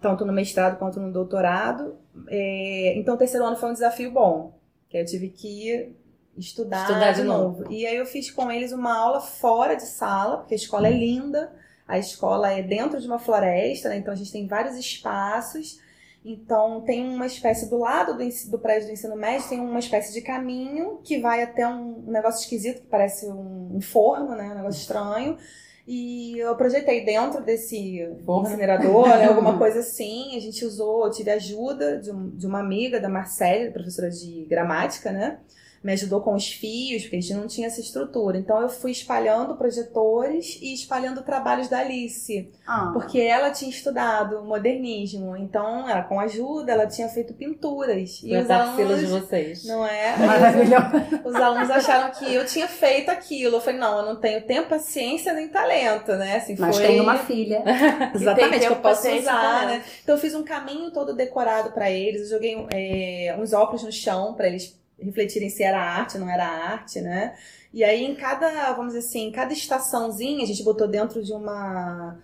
tanto no mestrado quanto no doutorado. É, então o terceiro ano foi um desafio bom, que eu tive que estudar, Estudar de de novo. E aí eu fiz com eles uma aula fora de sala, porque a escola é linda, a escola é dentro de uma floresta, né? então a gente tem vários espaços. Então tem uma espécie do lado do, do prédio do ensino médio, tem uma espécie de caminho que vai até um, negócio esquisito, que parece um, um forno, né? Um negócio estranho. E eu projetei dentro desse Forno. incinerador, né? alguma [laughs] coisa assim. A gente usou, tive ajuda de, um- de uma amiga da Marcele, professora de gramática, né? Me ajudou com os fios, porque a gente não tinha essa estrutura. Então eu fui espalhando projetores e espalhando trabalhos da Alice, Ah, porque ela tinha estudado modernismo. Então, ela, com ajuda, ela tinha feito pinturas. E Foi os Tarsila de alunos, vocês. não é? maravilhoso. [laughs] Os alunos acharam que eu tinha feito aquilo. Eu falei, não, eu não tenho tempo, paciência nem talento, né? Assim, Mas foi... tem uma filha. [laughs] Exatamente, que eu posso usar, né? Então eu fiz um caminho todo decorado pra eles. Eu joguei é, uns óculos no chão pra eles refletirem se era arte, não era arte, né? E aí em cada, vamos dizer assim, em cada estaçãozinha a gente botou dentro de uma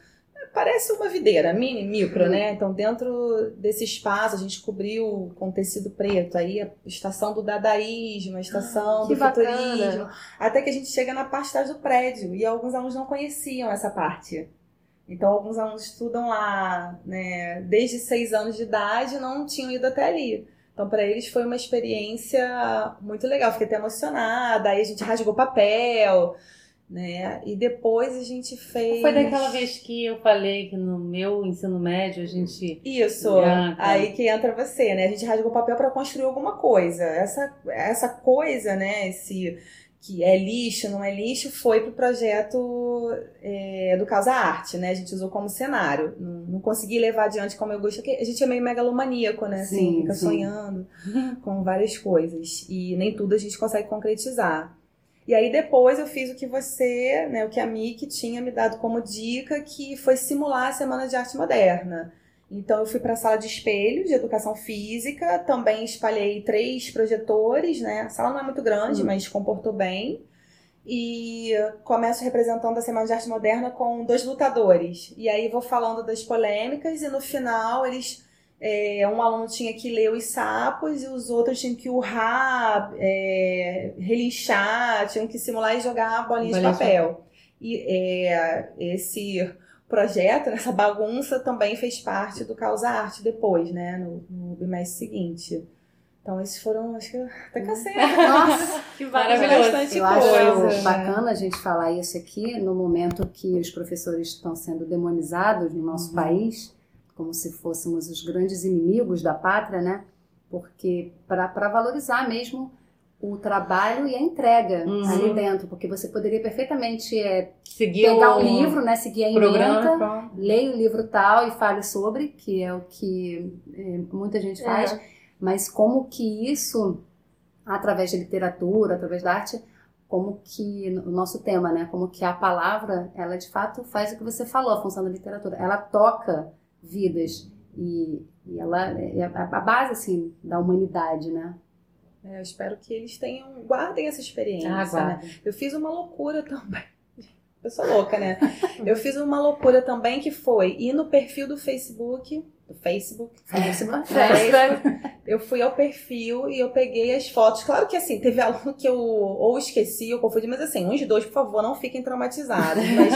parece uma videira, mini, micro, né? Então dentro desse espaço a gente cobriu com tecido preto aí a estação do dadaísmo, a estação Que do bacana. futurismo, até que a gente chega na parte de trás do prédio e alguns alunos não conheciam essa parte. Então, alguns alunos estudam lá né, desde seis anos de idade não tinham ido até ali. Então, para eles foi uma experiência muito legal. Fiquei até emocionada. Aí a gente rasgou papel, né? E depois a gente fez. Foi daquela vez que eu falei que no meu ensino médio a gente. Isso. Ah, tá. Aí que entra você, né? A gente rasgou papel para construir alguma coisa. Essa, essa coisa, né? Esse que é lixo, não é lixo, foi pro projeto é, do Causa Arte, né? A gente usou como cenário. Não, não consegui levar adiante como eu gosto, porque a gente é meio megalomaníaco, né? Assim, Sim, fica sim. sonhando [laughs] com várias coisas. E nem tudo a gente consegue concretizar. E aí depois eu fiz o que você, né, o que a Miki tinha me dado como dica, que foi simular a Semana de Arte Moderna. Então eu fui para a sala de espelhos de educação física, também espalhei três projetores, né? A sala não é muito grande, Hum. mas comportou bem. E começo representando a Semana de Arte Moderna com dois lutadores. E aí vou falando das polêmicas e no final eles é, um aluno tinha que ler os sapos e os outros tinham que urrar, é, relinchar, tinham que simular e jogar bolinhas de Bolinha de papel. E é, esse projeto, nessa bagunça, também fez parte do Causa Arte depois, né? No, no bimestre seguinte. Então, esses foram, acho que até cansei. [laughs] Nossa, Que Maravilhoso. bastante eu coisa. acho bacana a gente falar isso aqui no momento que os professores estão sendo demonizados no nosso país, como se fôssemos os grandes inimigos da pátria, né? Porque para valorizar mesmo o trabalho e a entrega Uhum. ali dentro, porque você poderia perfeitamente é, Seguir pegar o o livro, né, seguir a emenda, leia o livro tal e fale sobre, que é o que é, muita gente faz, É. mas como que isso, através da literatura, através da arte, como que o nosso tema, né, como que a palavra, ela de fato faz o que você falou, a função da literatura, ela toca vidas. E, e ela é a, a base, assim, da humanidade, né? É, eu espero que eles tenham, guardem essa experiência. Ah, né? Eu fiz uma loucura também. [laughs] Pessoa louca, né? Eu fiz uma loucura também que foi ir no perfil do Facebook, do Facebook, Facebook. [laughs] Facebook, eu fui ao perfil e eu peguei as fotos. Claro que assim, teve aluno que eu ou esqueci ou confundi, mas assim, uns dois, por favor, não fiquem traumatizados. Mas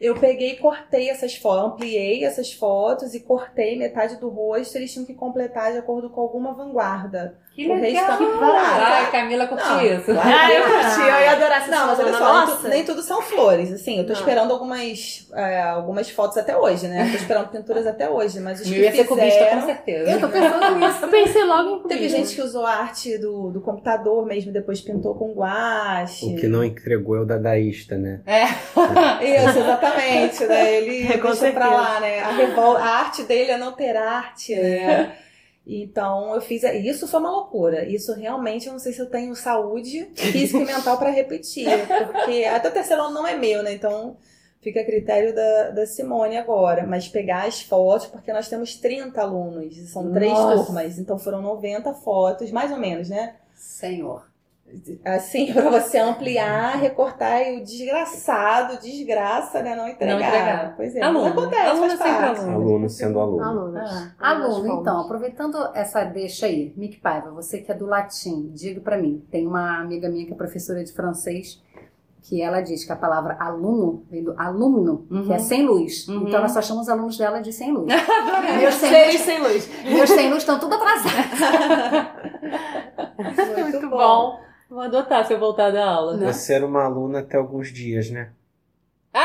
eu peguei e cortei essas fotos, ampliei essas fotos e cortei metade do rosto, eles tinham que completar de acordo com alguma vanguarda. Que O legal! resto tá- Ah, a Camila curtiu Não, isso. Ah, eu curti, eu ia adorar essa Não, mas olha só, nem, tu- Nossa. nem tudo são flores. Assim, eu tô Não. esperando algumas, é, algumas fotos até hoje, né? Tô esperando pinturas até hoje, mas os Eu que ia ser cubista, com certeza. Eu tô pensando nisso. Eu pensei logo em Teve gente que usou a arte do, do computador mesmo, depois pintou com guache. O que não entregou é o dadaísta, né? [laughs] Isso, exatamente, né? Ele Com deixa pra lá, né? A, revol... a arte dele é não ter arte, né? Então eu fiz. Isso foi uma loucura. Isso realmente eu não sei se eu tenho saúde física e [laughs] mental pra repetir. Porque até o terceiro ano não é meu, né? Então fica a critério da, da Simone agora. Mas pegar as fotos, porque nós temos 30 alunos, são três Nossa. turmas, então foram 90 fotos, mais ou menos, né? Senhor. Assim, [laughs] pra você ampliar, recortar e o desgraçado, desgraça, né? Não entregar. Não entregar. Pois é, Aluno. acontece, Aluno faz sempre parte. aluno. Aluno sendo aluno. Ah, aluno, fomos. então, aproveitando essa deixa aí, Mick Paiva, você que é do latim, diga pra mim. Tem uma amiga minha que é professora de francês, que ela diz que a palavra aluno vem do alumno, que é Uhum. sem luz. Uhum. Então nós só chamamos os alunos dela de sem luz. [laughs] meus, sem luz sem luz. meus sem luz estão tudo atrasados. [laughs] Muito, bom. Vou adotar se eu voltar da aula. Né? Você era uma aluna até alguns dias, né? [laughs]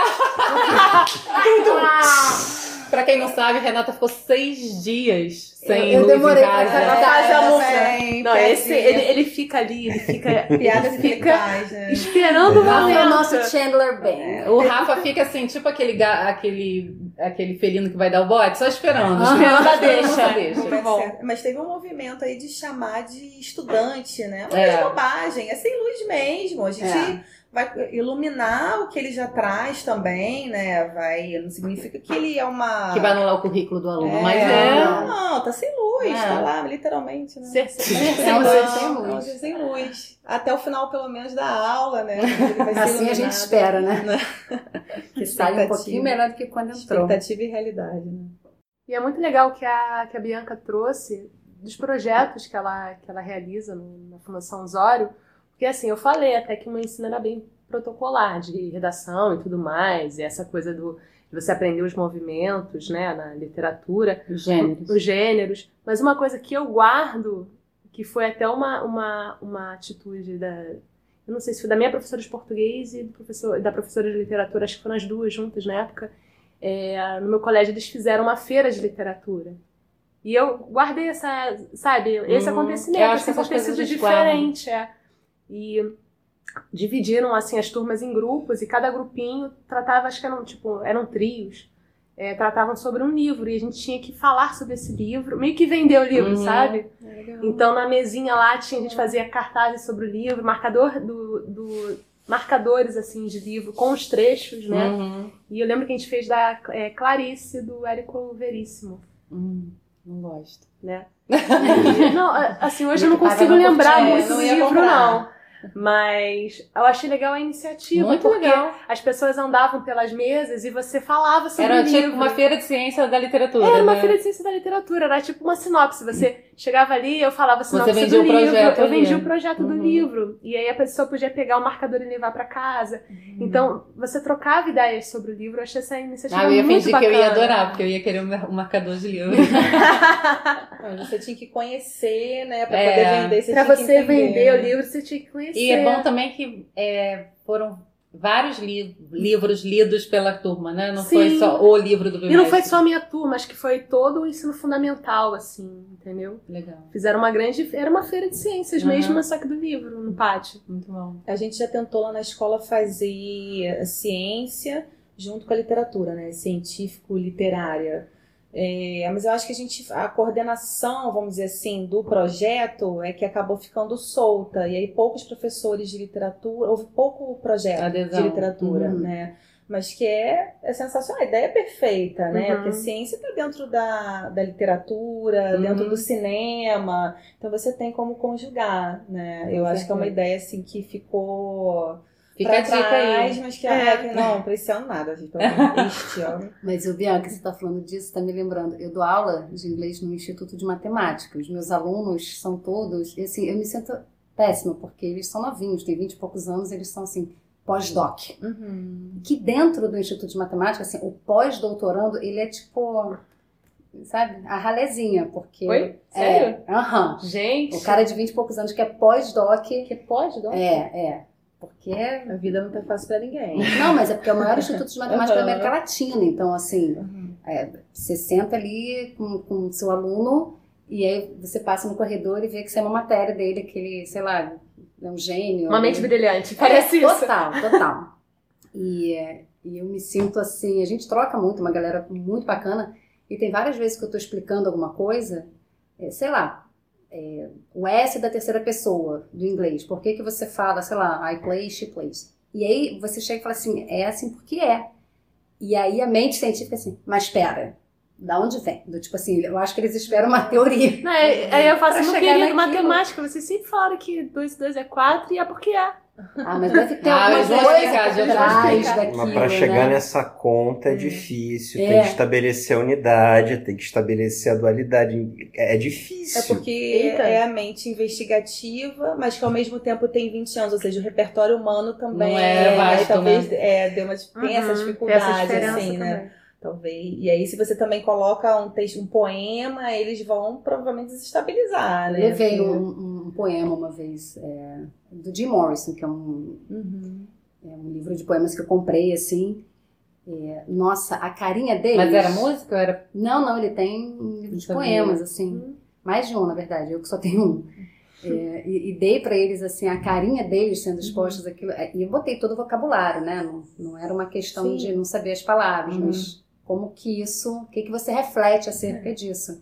Pra quem não sabe, Renata ficou seis dias sem eu luz demorei em pra casa. carregar. Faz a Tá, música. bem, Não, esse, piadinha. ele, ele fica ali, ele fica [laughs] Piadas fica né? esperando o é o momento. nosso Chandler Bing. O Rafa fica assim, tipo aquele, aquele, aquele felino que vai dar o bote, só esperando. Ah, esperando a deixa. deixa. Mas, bom. é, mas teve um movimento aí de chamar de estudante, né? Uma É. bobagem, é sem luz mesmo. A gente É. vai iluminar o que ele já traz também, né? Vai, não significa que ele é uma. Que vai anular o currículo do aluno. É, Mas é. Não, não, tá sem luz, É. tá lá, literalmente, né? Ser- ser- É um ser sem É um luz. ser sem luz. Até o final, pelo menos, da aula, né? Ele vai [laughs] ser Assim a gente espera, né? [laughs] Que saia um pouquinho melhor do que quando entrou. Expectativa e realidade, né? E é muito legal que a, que a Bianca trouxe dos projetos que ela, que ela realiza no- na Fundação Osório, porque assim, eu falei até que o meu ensino era bem protocolar, de redação e tudo mais, e essa coisa do de você aprender os movimentos, né, na literatura, Gêneros. os gêneros, mas uma coisa que eu guardo, que foi até uma, uma, uma atitude da, eu não sei se foi da minha professora de português e do professor, da professora de literatura, acho que foram as duas juntas na época, é, no meu colégio eles fizeram uma feira de literatura. E eu guardei essa, sabe, esse Hum, acontecimento, esse acontecido diferente, é. E dividiram assim as turmas em grupos e cada grupinho tratava, acho que eram tipo, eram trios. é, tratavam sobre um livro e a gente tinha que falar sobre esse livro, meio que vender o livro, Uhum. sabe? Então na mesinha lá tinha, a gente fazia cartazes sobre o livro, marcador do, do marcadores assim de livro com os trechos, né? Uhum. E eu lembro que a gente fez da é, Clarice do Érico Veríssimo, Hum, não gosto. né? [laughs] Não, assim hoje eu não consigo lembrar muito do livro comprar. não. Mas eu achei legal a iniciativa, Muito porque legal. as pessoas andavam pelas mesas e você falava sobre Era o tipo livro. uma feira de ciência da literatura. Era uma né? feira de ciência da literatura, era tipo uma sinopse. Você chegava ali, eu falava sinopse vendia do o livro, projeto eu ali. vendia o projeto do Uhum. livro. E aí a pessoa podia pegar o marcador e levar pra casa. Então, você trocava ideias sobre o livro, eu achei essa iniciativa Ah, eu ia muito bacana. que eu ia adorar, porque eu ia querer um mar- marcador de livro. [laughs] Você tinha que conhecer, né? Pra É. poder vender. Você Pra você vender o livro, você tinha que conhecer. E é bom também que é, foram vários li- livros lidos pela turma, né? Não Sim. foi só o livro do E não foi só a minha turma, acho que foi todo o ensino fundamental, assim, entendeu? Legal, Fizeram uma grande. Era uma feira de ciências Uhum. mesmo, mas só que do livro, no pátio. muito bom. A gente já tentou lá na escola fazer ciência junto com a literatura, né? Científico-literária. É, mas eu acho que a gente, a coordenação, vamos dizer assim, do projeto é que acabou ficando solta. E aí poucos professores de literatura, houve pouco projeto Adesão. de literatura, Uhum. né? mas que é, é sensacional. A ideia é perfeita, né? Uhum. Porque a ciência está dentro da, da literatura, Uhum. dentro do cinema, então você tem como conjugar, né? Eu acho que é uma ideia assim que ficou Fica pra trás, aí. mas que, É. que não, pra esse ano nada, gente. pra Este ano. Mas, o Bianca, você está falando disso, está me lembrando. Eu dou aula de inglês no Instituto de Matemática. Os meus alunos são todos. E, assim, eu me sinto péssima, porque eles são novinhos, têm 20 e poucos anos, eles são assim, pós-doc. Uhum. Que dentro do Instituto de Matemática, assim, o pós-doutorando, ele é tipo. Sabe? A ralezinha, porque. Oi? Sério? É, aham. Gente. O cara de 20 e poucos anos que é pós-doc. que pode, Dó? É, é. Porque. A vida não tá fácil pra ninguém. Não, mas é porque é o maior instituto de [laughs] matemática da Aham. América Latina. Então, assim, Uhum. é, você senta ali com, com o seu aluno e aí você passa no corredor e vê que você é uma matéria dele, que ele, sei lá, é um gênio. Uma mente brilhante. Parece é, isso. Total, total. e, é, e eu me sinto assim, a gente troca muito, uma galera muito bacana, e tem várias vezes que eu tô explicando alguma coisa, é, sei lá, é, o S da terceira pessoa do inglês, por que que você fala, sei lá, I play, she plays? E aí você chega e fala assim, é assim porque é. E aí a mente científica assim, mas espera, da onde vem? Do tipo assim, eu acho que eles esperam uma teoria. Não, é- aí eu faço, [laughs] Pra querido, naquilo. matemática, vocês sempre falaram que 2 2 é 4 e é porque é. Ah, mas deve ter Ah, alguma coisa explicar, por já vão trás explicar. daquilo, Mas para chegar né? nessa conta é difícil, É. tem que estabelecer a unidade, tem que estabelecer a dualidade. É difícil. É porque Eita. é a mente investigativa, mas que ao mesmo tempo tem 20 anos, ou seja, o repertório humano também Não é vasto, aí talvez né? é, deu uma, tem essa Uhum, dificuldade, tem essa assim, né? também. Talvez. E aí, se você também coloca um texto, um poema, eles vão provavelmente desestabilizar, né? levei um, um poema uma vez é, do Jim Morrison, que é um, Uhum. é um livro de poemas que eu comprei, assim. É, nossa, a carinha dele. Mas era música era. Não, não, ele tem um livro de poemas, assim. Mais de um, na verdade, eu que só tenho um. É, e, e dei pra eles, assim, a carinha deles sendo expostos àquilo. É, E eu botei todo o vocabulário, né? Não, não era uma questão Sim. de não saber as palavras, Uhum. mas como que isso, o que, que você reflete acerca disso.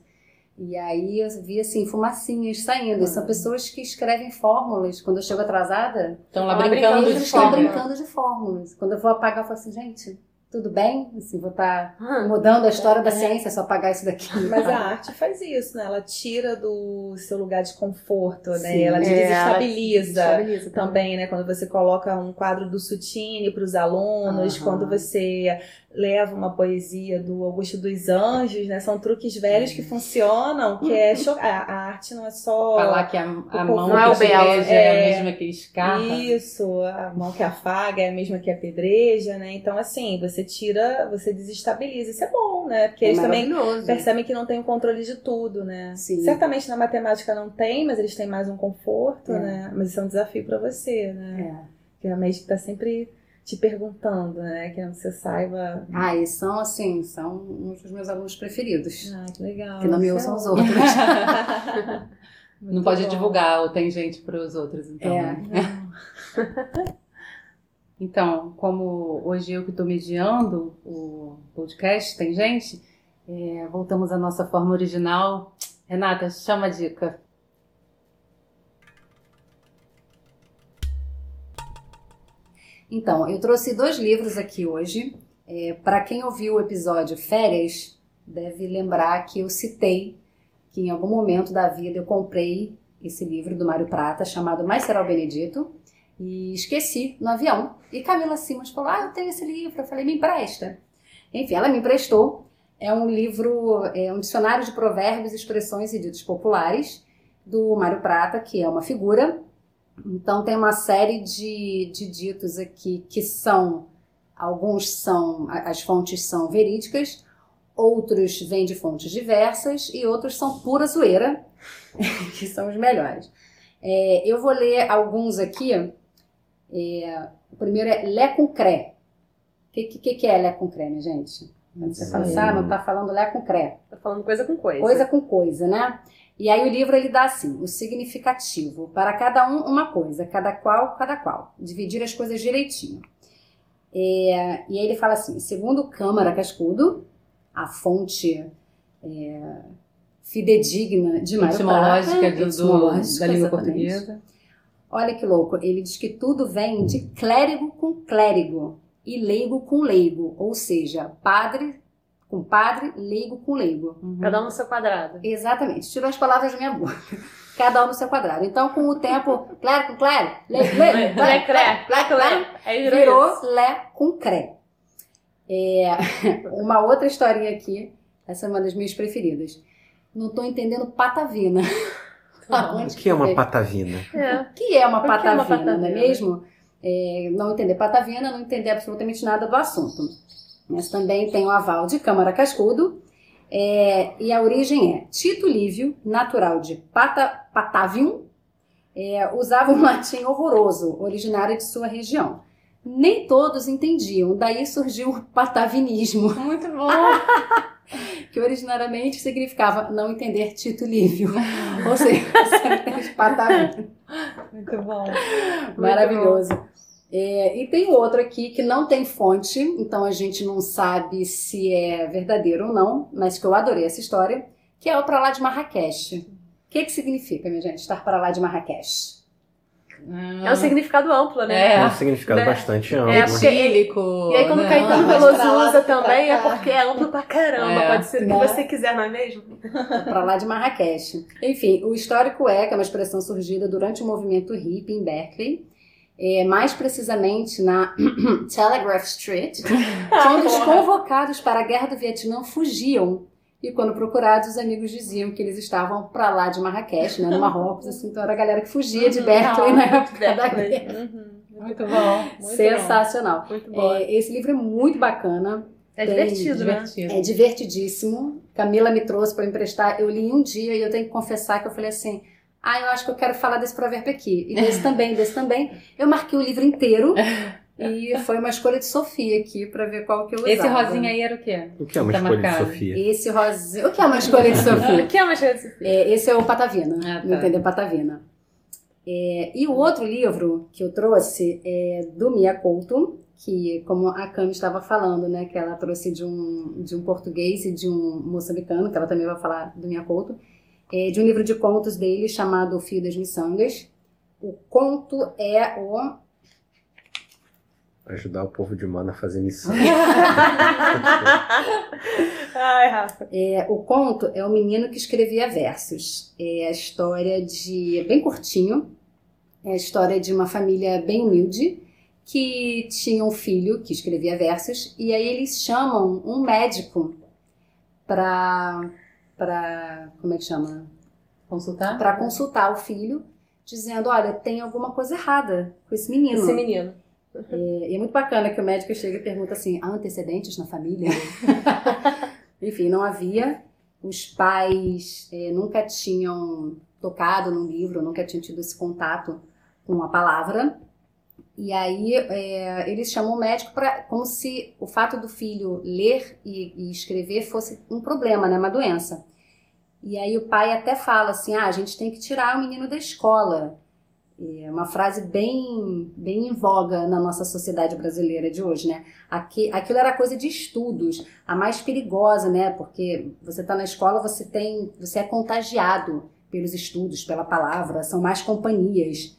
E aí eu vi, assim, fumacinhas saindo. São pessoas que escrevem fórmulas. Quando eu chego atrasada, Estão lá brincando brincando de eles estão brincando de fórmulas. Quando eu vou apagar, eu falo assim, gente, tudo bem? Assim, vou estar Ah, mudando a história da ciência, só apagar isso daqui. [laughs] Mas a arte faz isso, né? Ela tira do seu lugar de conforto, né? Sim. ela É, desestabiliza. Estabiliza também, né? Quando você coloca um quadro do Sutini para os alunos, quando você leva uma poesia do Augusto dos Anjos, né? São truques velhos que funcionam, que é cho- a, arte não é só Falar que a, a mão Não é o belo, é, é. a mesma que escarra. isso, a mão que afaga é a mesma que apedreja, né? Então assim, você tira, você desestabiliza. Isso é bom, né? Porque É eles também percebem que não tem o controle de tudo, né? Sim. Certamente na matemática não tem, mas eles têm mais um conforto, É. né? Mas isso é um desafio para você, né? É. Que a médica tá sempre te perguntando, né? Querendo que você saiba. Ah, e são assim, são uns dos meus alunos preferidos. Ah, que legal. Que não me ouçam os outros. [laughs] Não pode bom. divulgar ou tem gente para os outros, então. É. né? [laughs] Então, como hoje eu que estou mediando o podcast, tem gente, é, voltamos à nossa forma original. Renata, chama a dica. Então, eu trouxe dois livros aqui hoje. Para quem ouviu o episódio Férias, deve lembrar que eu citei que em algum momento da vida eu comprei esse livro do Mário Prata chamado Mais Será o Benedito e esqueci no avião. E Camila Simas falou: Ah, eu tenho esse livro. Eu falei: Me empresta. Enfim, ela me emprestou. É um livro, é um dicionário de provérbios, expressões e ditos populares do Mário Prata, que é uma figura então tem uma série de, de ditos aqui que são, alguns são, as fontes são verídicas, outros vêm de fontes diversas e outros são pura zoeira, [laughs] que são os melhores. É, eu vou ler alguns aqui. É, o primeiro é Lé concré. O que, que, que é Lé concré, minha gente? Quando você fala ah, não tá falando Lé concré. Tá falando coisa com coisa. Coisa com coisa, né? E aí o livro ele dá assim, o significativo, para cada um uma coisa, cada qual, cada qual. Dividir as coisas direitinho. É, e aí ele fala assim, segundo Câmara Cascudo, a fonte é, fidedigna de Mário Etimológica Prata, do, etimológica, da língua exatamente. portuguesa. Olha que louco, ele diz que tudo vem de clérigo com clérigo e leigo com leigo, ou seja, padre com padre, leigo com leigo. Uhum. Cada um no seu quadrado. Exatamente. Tirou as palavras da minha boca. [laughs] Cada um no seu quadrado. Então, com o tempo, clé com clé, lé, lé, lé, cré, lé, clé, Aí virou, lé com cré. É, [laughs] uma outra historinha aqui, essa é uma das minhas preferidas. Não tô entendendo patavina. o que é uma patavina? É. O que é uma patavina, é uma patavina, não é mesmo? É, não entender patavina, não entender absolutamente nada do assunto. Mas também tem o aval de Câmara Cascudo, é, e a origem é Tito Lívio, natural de Pata, Patavium, é, usava um [laughs] latim horroroso, originário de sua região. Nem todos entendiam, daí surgiu o patavinismo. Muito bom! [laughs] que originariamente significava não entender Tito Lívio. Ou seja, [laughs] você entende patavino. Muito bom. Maravilhoso. Muito bom. É, e tem outro aqui que não tem fonte, então a gente não sabe se é verdadeiro ou não, mas que eu adorei essa história, que é o para lá de Marrakech. O que, que significa, minha gente, estar para lá de Marrakech? Hum. É um significado amplo, né? É, é um significado né? bastante amplo. É cílico. E aí quando né? Caetano Veloso usa também é porque é amplo pra caramba. É, Pode ser o que né? você quiser, não é mesmo? pra lá de Marrakech. Enfim, o histórico é que é uma expressão surgida durante o movimento hippie em Berkeley é, mais precisamente na [clears throat] Telegraph Street, [laughs] quando os convocados para a Guerra do Vietnã fugiam. E quando procurados, os amigos diziam que eles estavam para lá de Marrakech, né, no [laughs] Marrocos, assim, então era a galera que fugia de uhum. Berkeley na época da guerra. Uhum. Muito bom. Muito Sensacional. Bom. Muito bom. É, esse livro é muito bacana. É divertido, né? É divertidíssimo. Camila me trouxe para emprestar. Eu li um dia e eu tenho que confessar que eu falei assim: ah, eu acho que eu quero falar desse provérbio aqui. E desse também, desse também. Eu marquei o livro inteiro. [laughs] E foi uma escolha de Sofia aqui para ver qual que eu usava. Esse rosinha aí era o quê? O que é uma tá escolha marcado? de Sofia? Esse rosinha. O que é uma escolha de Sofia? [laughs] o que é uma escolha de Sofia? É, esse é o Patavina. Ah, tá. Não entender Patavina. É, e o outro livro que eu trouxe é do Mia Couto, que, como a Cami estava falando, né, que ela trouxe de um, de um português e de um moçambicano, que ela também vai falar do Mia Couto é, de um livro de contos dele chamado O Fio das Miçangas. O conto é o. Ajudar o povo de Mana a fazer missão. [laughs] Ai, Rafa. É, o conto é o menino que escrevia versos. É a história de. bem curtinho. É a história de uma família bem humilde que tinha um filho que escrevia versos e aí eles chamam um médico para para como é que chama? Consultar? Para consultar o filho, dizendo, olha, tem alguma coisa errada com esse menino. Esse menino. É, e é muito bacana que o médico chega e pergunta assim, há antecedentes na família? [laughs] Enfim, não havia. Os pais é, nunca tinham tocado num livro, nunca tinham tido esse contato com a palavra. E aí é, eles chamam o médico para como se o fato do filho ler e, e, escrever fosse um problema, né, uma doença. E aí o pai até fala assim, ah, a gente tem que tirar o menino da escola. É uma frase bem, bem em voga na nossa sociedade brasileira de hoje, né? Aqui, aquilo era coisa de estudos, a mais perigosa, né? Porque você está na escola, você tem, você é contagiado pelos estudos, pela palavra, são mais companhias.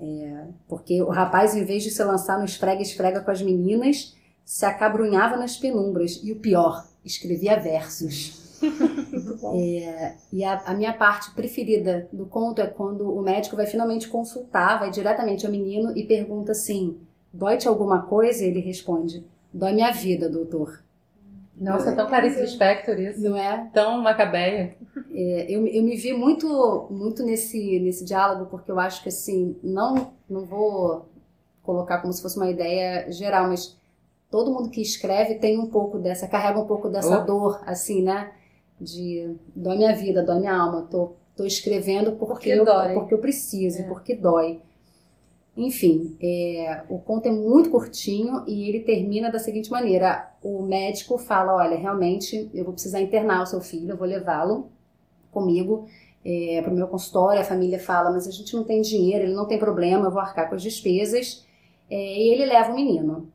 É, porque o rapaz, em vez de se lançar no esfrega-esfrega com as meninas, se acabrunhava nas penumbras. E o pior, escrevia versos. É, e a, a, minha parte preferida do conto é quando o médico vai finalmente consultar, vai diretamente ao menino e pergunta assim: dói-te alguma coisa? E ele responde: dói minha vida, doutor. Nossa, é tão Clarice Lispector isso. Não é? Tão macabeia. É, eu, eu me vi muito, muito nesse, nesse diálogo, porque eu acho que, assim, não, não vou colocar como se fosse uma ideia geral, mas todo mundo que escreve tem um pouco dessa, carrega um pouco dessa oh. dor, assim, né? De dói minha vida, dói minha alma, tô, tô escrevendo porque, porque, eu, porque eu preciso, é. porque dói. Enfim, é, o conto é muito curtinho e ele termina da seguinte maneira: o médico fala, olha, realmente eu vou precisar internar o seu filho, eu vou levá-lo comigo é, para o meu consultório. A família fala, mas a gente não tem dinheiro, ele não tem problema, eu vou arcar com as despesas. É, e ele leva o menino.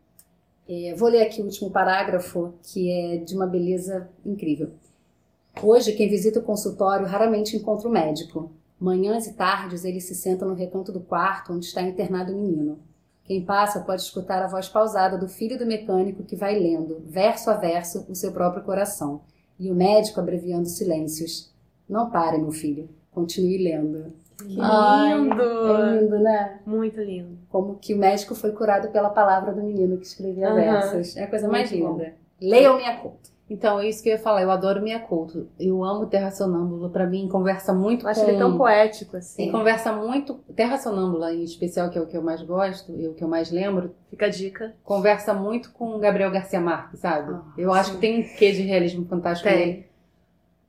É, vou ler aqui o último parágrafo, que é de uma beleza incrível. Hoje, quem visita o consultório raramente encontra o médico. Manhãs e tardes ele se senta no recanto do quarto onde está internado o menino. Quem passa pode escutar a voz pausada do filho do mecânico que vai lendo, verso a verso, o seu próprio coração. E o médico abreviando silêncios. Não pare, meu filho. Continue lendo. Que Ai, lindo! É lindo, né? Muito lindo. Como que o médico foi curado pela palavra do menino que escrevia Aham. versos. É a coisa mais Muito bom. linda. Leiam minha conta. Então, é isso que eu ia falar. Eu adoro Minha Couto. Eu amo Terra Sonâmbula. Pra mim, conversa muito Eu acho com... ele tão poético, E assim. conversa muito... Terra Sonâmbula, em especial, que é o que eu mais gosto e o que eu mais lembro, Fica a dica. conversa muito com Gabriel Garcia Marques, sabe? Ah, eu acho que tem um quê de realismo fantástico nele. Tem.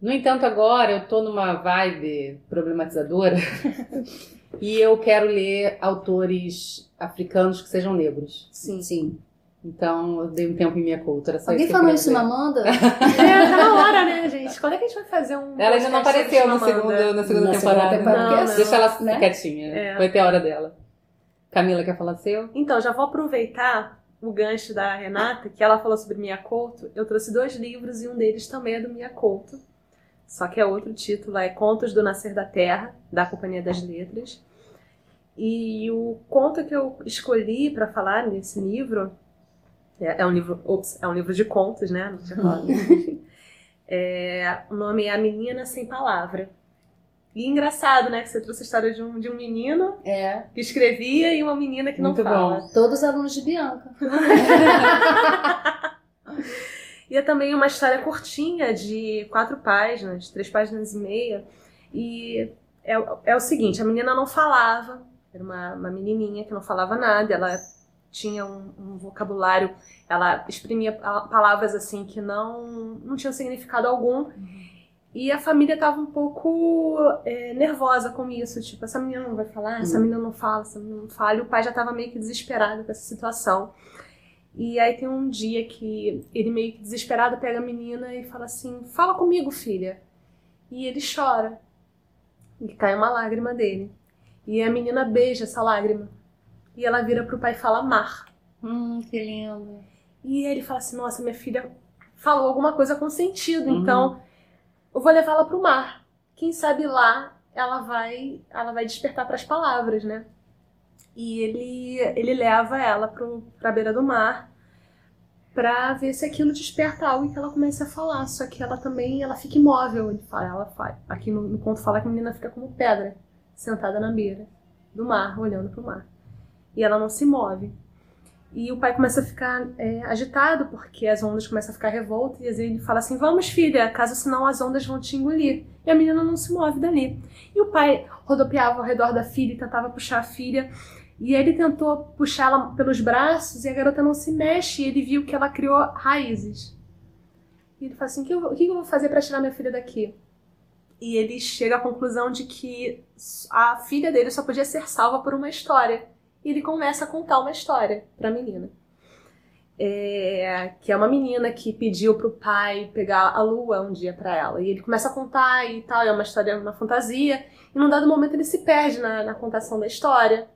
No entanto, agora eu tô numa vibe problematizadora [laughs] e eu quero ler autores africanos que sejam negros. Sim. Sim. Então, eu dei um tempo em minha cultura. Só Alguém isso falou isso na. Amanda? [laughs] É, tá na hora, né, gente? Quando é que a gente vai fazer um. Ela ainda não apareceu segundo, Amanda? na segunda Na segunda temporada. temporada, porque, Deixa ela né? quietinha. É. Vai ter a hora dela. Camila, quer falar seu? Então, já vou aproveitar o gancho da Renata, que ela falou sobre Mia Couto. Eu trouxe dois livros e um deles também é do Mia Couto. Só que é outro título, é Contos do Nascer da Terra, da Companhia das Letras. E o conto que eu escolhi para falar nesse livro é, é um livro, ops, é um livro de contos, né? Não tinha falado. [laughs] É, o nome é A Menina Sem Palavra. E engraçado, né? Que você trouxe a história de um, de um menino É. que escrevia e uma menina que não Muito fala. bom. Todos alunos de Bianca. [laughs] E é também uma história curtinha, de quatro páginas, três páginas e meia. E é, é o seguinte, a menina não falava, era uma, uma menininha que não falava nada, ela tinha um, um vocabulário, ela exprimia pa- palavras assim que não, não tinham significado algum. E a família estava um pouco é, nervosa com isso, tipo, essa menina não vai falar, essa menina não fala, essa menina não fala. E o pai já estava meio que desesperado com essa situação. E aí tem um dia que ele meio que desesperado pega a menina e fala assim: "Fala comigo, filha". E ele chora. E cai uma lágrima dele. E a menina beija essa lágrima. E ela vira pro pai e fala: "Mar". Hum, que lindo. E ele fala assim: "Nossa, minha filha falou alguma coisa com sentido, Uhum. então eu vou levá-la pro mar. Quem sabe lá ela vai, ela vai despertar para as palavras, né?" E ele ele leva ela pro, pra beira do mar pra ver se aquilo desperta algo e que ela comece a falar. Só que ela também ela fica imóvel. Ele fala, ela faz. Aqui no, no conto fala que a menina fica como pedra, sentada na beira do mar, olhando pro mar. E ela não se move. E o pai começa a ficar é, agitado porque as ondas começam a ficar revoltas. E ele fala assim: Vamos, filha, caso senão as ondas vão te engolir. E a menina não se move dali. E o pai rodopiava ao redor da filha e tentava puxar a filha. E ele tentou puxá-la pelos braços e a garota não se mexe. E ele viu que ela criou raízes. E ele fala assim: o que eu vou fazer para tirar minha filha daqui? E ele chega à conclusão de que a filha dele só podia ser salva por uma história. E ele começa a contar uma história para a menina. É, que é uma menina que pediu pro pai pegar a lua um dia para ela. E ele começa a contar e tal, é uma história, uma fantasia. E num dado momento ele se perde na, na contação da história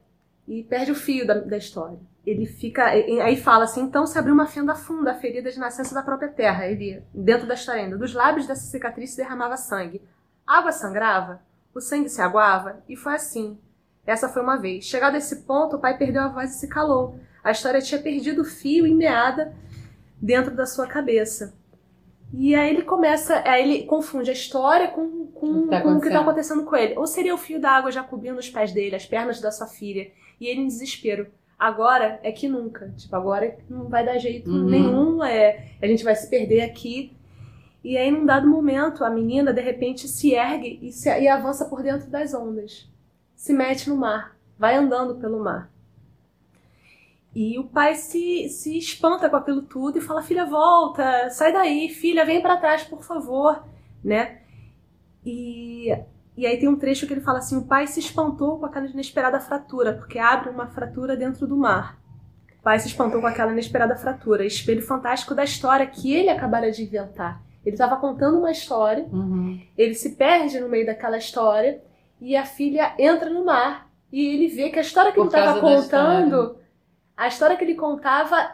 e perde o fio da, da história. Ele fica. Aí fala assim: então se abriu uma fenda funda, ferida de nascença da própria terra. Ele, dentro da história ainda, dos lábios dessa cicatriz se derramava sangue. A água sangrava, o sangue se aguava, e foi assim. Essa foi uma vez. Chegado a esse ponto, o pai perdeu a voz e se calou. A história tinha perdido o fio e meada dentro da sua cabeça. E aí ele começa, aí ele confunde a história com, com, O que tá com o que está acontecendo. com ele. Ou seria o fio da água já cobrindo os pés dele, as pernas da sua filha, e ele em desespero. Agora é que nunca. Tipo, agora não vai dar jeito Uhum. nenhum, é, a gente vai se perder aqui. E aí, num dado momento, a menina de repente se ergue e, se- e avança por dentro das ondas. Se mete no mar, vai andando pelo mar. E o pai se, se espanta com aquilo tudo e fala: Filha, volta, sai daí, filha, vem pra trás, por favor, né? E, e aí tem um trecho que ele fala assim: O pai se espantou com aquela inesperada fratura, porque abre uma fratura dentro do mar. O pai se espantou com aquela inesperada fratura, espelho fantástico da história que ele acabara de inventar. Ele estava contando uma história Uhum. ele se perde no meio daquela história e a filha entra no mar e ele vê que a história que Por ele estava contando, a história que ele contava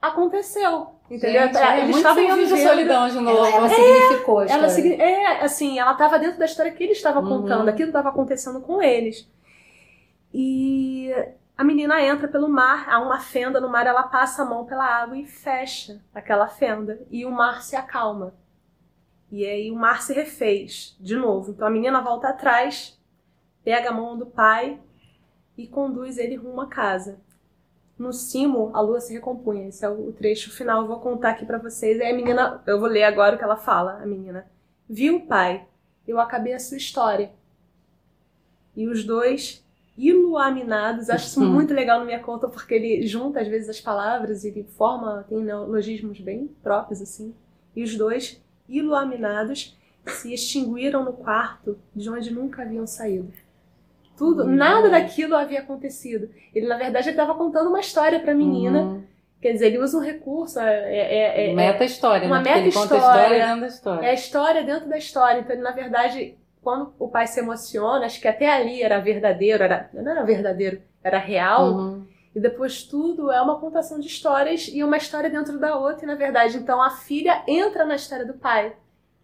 aconteceu. Entendeu? Gente, é Eles muito estavam vivendo- solidão de novo. Ela, ela significou a ela história. é assim, ela estava dentro da história que ele estava Uhum. contando, aquilo estava acontecendo com eles. E a menina entra pelo mar, há uma fenda no mar, ela passa a mão pela água e fecha aquela fenda. E o mar se acalma. E aí o mar se refez de novo. Então a menina volta atrás, pega a mão do pai e conduz ele rumo à casa. No cimo, a lua se recompunha. Esse é o trecho final, eu vou contar aqui para vocês. Aí a menina, eu vou ler agora o que ela fala, a menina. Viu, pai? Eu acabei a sua história. E os dois iluaminados. Acho isso muito legal no minha conta, porque ele junta às vezes as palavras e ele forma, tem neologismos bem próprios, assim. E os dois, iluaminados, se extinguiram no quarto de onde nunca haviam saído. Tudo, uhum. nada daquilo havia acontecido. Ele, na verdade, estava contando uma história para a menina. Uhum. Quer dizer, ele usa um recurso. É, é, é meta história, uma né? meta história. história dentro da história. É a história dentro da história. Então, ele, na verdade, quando o pai se emociona, acho que até ali era verdadeiro, era, não era verdadeiro, era real. Uhum. E depois tudo é uma contação de histórias e uma história dentro da outra, e na verdade, então a filha entra na história do pai.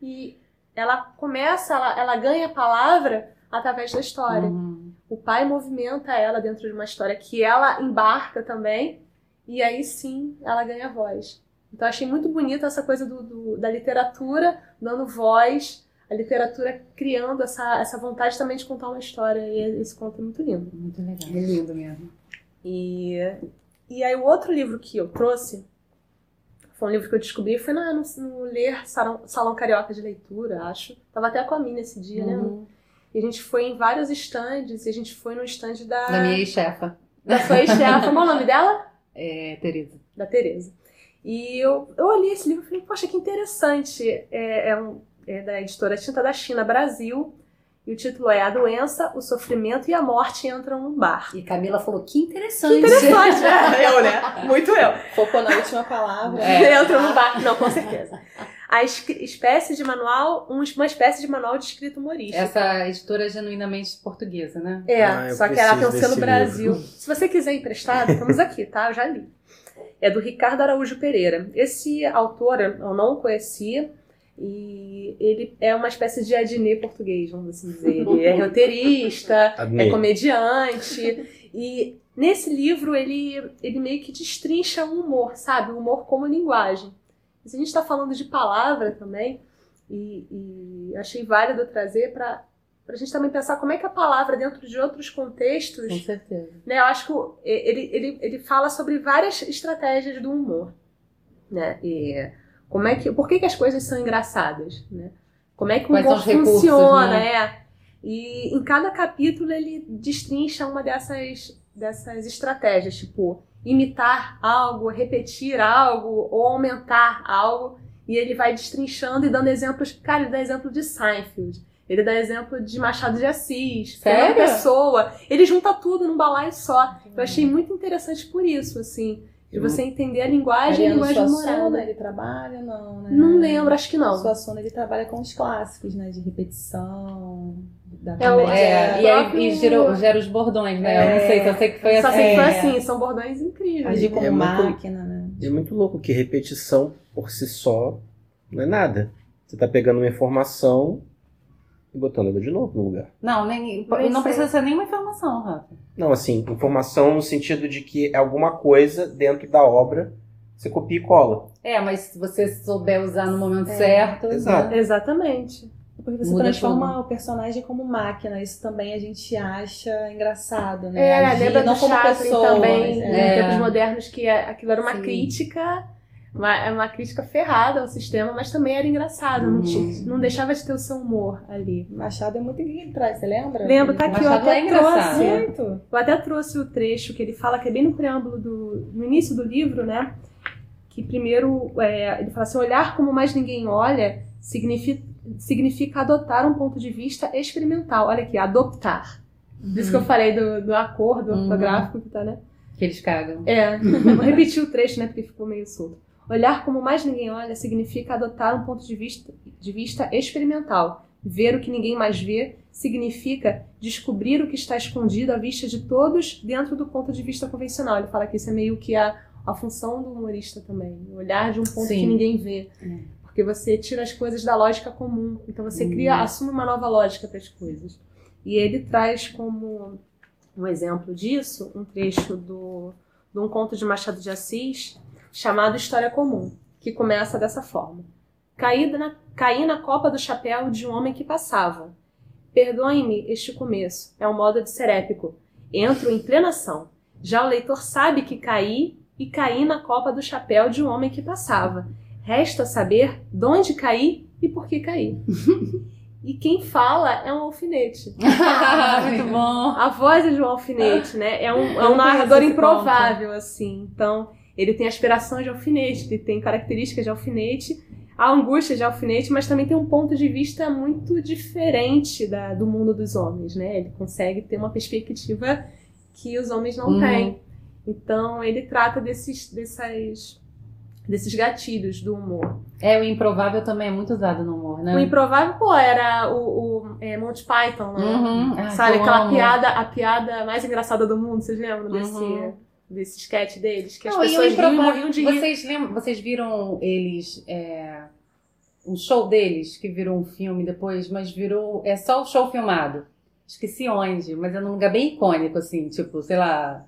E ela começa, ela, ela ganha a palavra através da história. Uhum. O pai movimenta ela dentro de uma história que ela embarca também, e aí sim ela ganha voz. Então achei muito bonita essa coisa do, do, da literatura dando voz a literatura criando essa, essa vontade também de contar uma história. E esse conto é muito lindo. Muito legal. É lindo mesmo. E, e aí o outro livro que eu trouxe foi um livro que eu descobri, foi no, no, no Ler Salão, Salão Carioca de Leitura, acho. Tava até com a minha esse dia, né? uhum. né? E a gente foi em vários estandes, e a gente foi no estande da... Da minha ex-chefa. Da sua ex-chefa. Qual o nome dela? É, Tereza. Da Tereza. E eu, eu olhei esse livro e falei, poxa, que interessante. É, é um, é da editora Tinta da China Brasil. E o título é A Doença, o Sofrimento e a Morte Entram num Bar. E Camila falou, que interessante. Que interessante, é, [laughs] eu, né? Muito eu. Focou na última palavra. É. Entrou num bar. Não, com certeza. [laughs] A espécie de manual, uma espécie de manual de escrita humorística. Essa editora é genuinamente portuguesa, né? É, ah, só que ela tem o selo Brasil. Livro. Se você quiser emprestado, estamos aqui, tá? Eu já li. É do Ricardo Araújo Pereira. Esse autor eu não conhecia, e ele é uma espécie de Adnê português, vamos assim dizer. Ele é [laughs] roteirista, é comediante. E nesse livro ele, ele meio que destrincha o humor, sabe? O humor como linguagem. Se a gente está falando de palavra também, e, e achei válido trazer para a gente também pensar como é que a palavra, dentro de outros contextos. Com certeza. Né, eu acho que ele, ele, ele fala sobre várias estratégias do humor. Né? E como é que, por que, que as coisas são engraçadas, né? Como é que o humor funciona, né? é. E em cada capítulo ele destrincha uma dessas, dessas estratégias, tipo imitar algo, repetir algo ou aumentar algo. E ele vai destrinchando e dando exemplos. Cara, ele dá exemplo de Seinfeld. Ele dá exemplo de Machado de Assis, Sério? Pessoa. Ele junta tudo num balaio só. Eu achei muito interessante por isso, assim. De você entender a linguagem e a linguagem Suassuna, ele trabalha, não, né? Não lembro, acho que não. Suassuna, ele trabalha com os clássicos, né? De repetição, da é, o, é, e aí e gera, gera os bordões, né? É, eu não sei, só sei que foi assim. Só sei que foi assim, são bordões incríveis. Agir como é máquina, né? É muito louco que repetição por si só não é nada. Você tá pegando uma informação e botando ela de novo no lugar. Não, nem, não precisa ser nenhuma informação, Rafa. Não, assim, informação no sentido de que é alguma coisa dentro da obra, você copia e cola. É, mas se você souber usar no momento é, certo. Exato. Né? Exatamente. Porque você Muda transforma tudo. o personagem como máquina. Isso também a gente acha engraçado, né? É, Agir, lembra não do como pessoa, também, mas, é. em tempos modernos, que é, aquilo era uma Sim. crítica uma, é uma crítica ferrada ao sistema, mas também era engraçado, uhum. não, tinha, não deixava de ter o seu humor ali. Machado é muito traz, você lembra? Lembro, tá aqui, eu até é trouxe. Muito. Eu até trouxe o trecho que ele fala, que é bem no preâmbulo do. no início do livro, né? Que primeiro é, ele fala assim: olhar como mais ninguém olha significa, significa adotar um ponto de vista experimental. Olha aqui, adoptar. Uhum. Isso que eu falei do, do acordo uhum. ortográfico que tá, né? Que eles cagam. É, [laughs] vou repetir o trecho, né? Porque ficou meio solto. Olhar como mais ninguém olha significa adotar um ponto de vista, de vista experimental. Ver o que ninguém mais vê significa descobrir o que está escondido à vista de todos dentro do ponto de vista convencional. Ele fala que isso é meio que a, a função do humorista também. Olhar de um ponto Sim. que ninguém vê. É. Porque você tira as coisas da lógica comum. Então você cria, assume uma nova lógica para as coisas. E ele traz como um exemplo disso, um trecho do, de um conto de Machado de Assis chamado História Comum, que começa dessa forma. Caí na, caí na copa do chapéu de um homem que passava. Perdoem-me este começo, é um modo de ser épico. Entro em plena ação. Já o leitor sabe que caí e caí na copa do chapéu de um homem que passava. Resta saber de onde caí e por que caí. [laughs] E quem fala é um alfinete. [laughs] Muito [laughs] bom. A voz é de um alfinete, né? É um, é um narrador improvável, assim. Então, ele tem aspirações de alfinete, ele tem características de alfinete, a angústia de alfinete, mas também tem um ponto de vista muito diferente da, do mundo dos homens, né? Ele consegue ter uma perspectiva que os homens não Uhum. têm. Então, ele trata desses, dessas, desses gatilhos do humor. É, o improvável também é muito usado no humor, né? O improvável, pô, era o, o é, Monty Python, né? Uhum. Ah, Sabe, aquela amo. piada, a piada mais engraçada do mundo, vocês lembram desse, Uhum. desse sketch deles? Que as Não, o pessoas riam morriam de rir. Vocês lembram, vocês viram eles, é, um show deles, que virou um filme depois, mas virou, é só o show filmado. Esqueci onde, mas é num lugar bem icônico, assim, tipo, sei lá...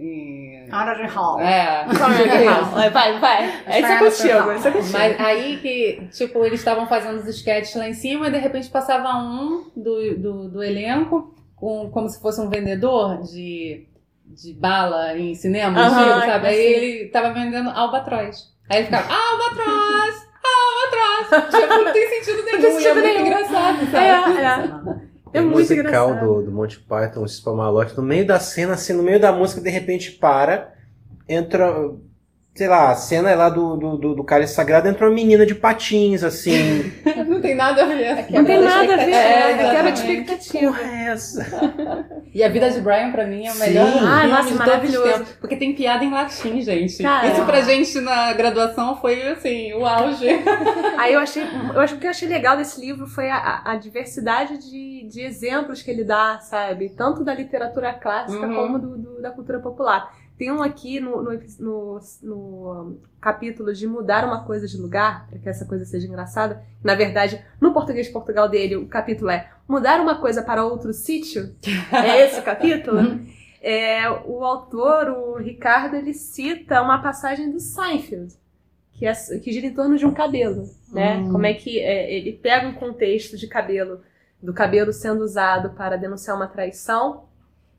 em- Carnegie Hall. É, [laughs] Vai, vai, vai. Esse é contigo, esse é contigo. Mas aí que, tipo, eles estavam fazendo os sketches lá em cima e de repente passava um do, do, do elenco com, como se fosse um vendedor de, de bala em cinema, Aham, antigo, sabe? Aí assim. ele tava vendendo albatroz. Aí ele ficava, albatroz! Albatroz! Tipo, não tem sentido nenhum, tem e é sentido muito nenhum. engraçado, sabe? É, é. É muito musical engraçado. do, do Monty Python, o Spamalot, no meio da cena, assim, no meio da música, de repente para, entra, sei lá, a cena é lá do, do, do, do Cálice Sagrado, entra uma menina de patins, assim. Não tem nada a ver. Não tem nada a ver, É, é, quebra de exatamente. expectativa. Porra, é essa? [laughs] E a vida de Brian, pra mim, é o Sim. melhor filme Ai, nossa, maravilhoso. Porque tem piada em latim, gente. Cara. Isso pra gente na graduação foi, assim, o auge. [laughs] Aí eu achei, eu acho que o que eu achei legal desse livro foi a, a- a diversidade de, de exemplos que ele dá, sabe? Tanto da literatura clássica Uhum. como do, do- da cultura popular. Tem um aqui no, no, no- no capítulo de mudar uma coisa de lugar, para que essa coisa seja engraçada. Na verdade, no português de Portugal dele, o capítulo é mudar uma coisa para outro sítio. [laughs] É esse o capítulo? É, o autor, o Ricardo, ele cita uma passagem do Seinfeld, que, é, que gira em torno de um cabelo, né? Hum. Como é que é, ele pega um contexto de cabelo, do cabelo sendo usado para denunciar uma traição,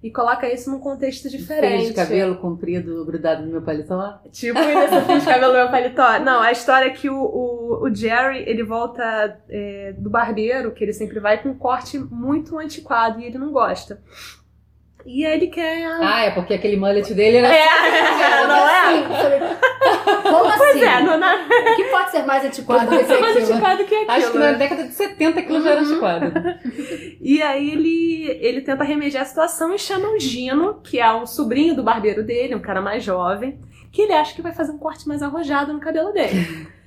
e coloca isso num contexto diferente. de cabelo comprido grudado no meu paletó. Tipo, nesse fio de cabelo no meu paletó. Não, a história é que o, o, o Jerry, ele volta é, do barbeiro, que ele sempre vai, com um corte muito antiquado, e ele não gosta. E aí ele quer... Ah, é porque aquele mullet dele era. É, não é? Como assim? Pois é, não, não, O que pode ser mais antiquado do que é mais aquilo? antiquado que aquilo. Acho que na né? década de 70 aquilo já era antiquado. E aí ele, ele tenta remediar a situação e chama o Gino, que é um sobrinho do barbeiro dele, um cara mais jovem, que ele acha que vai fazer um corte mais arrojado no cabelo dele. [laughs]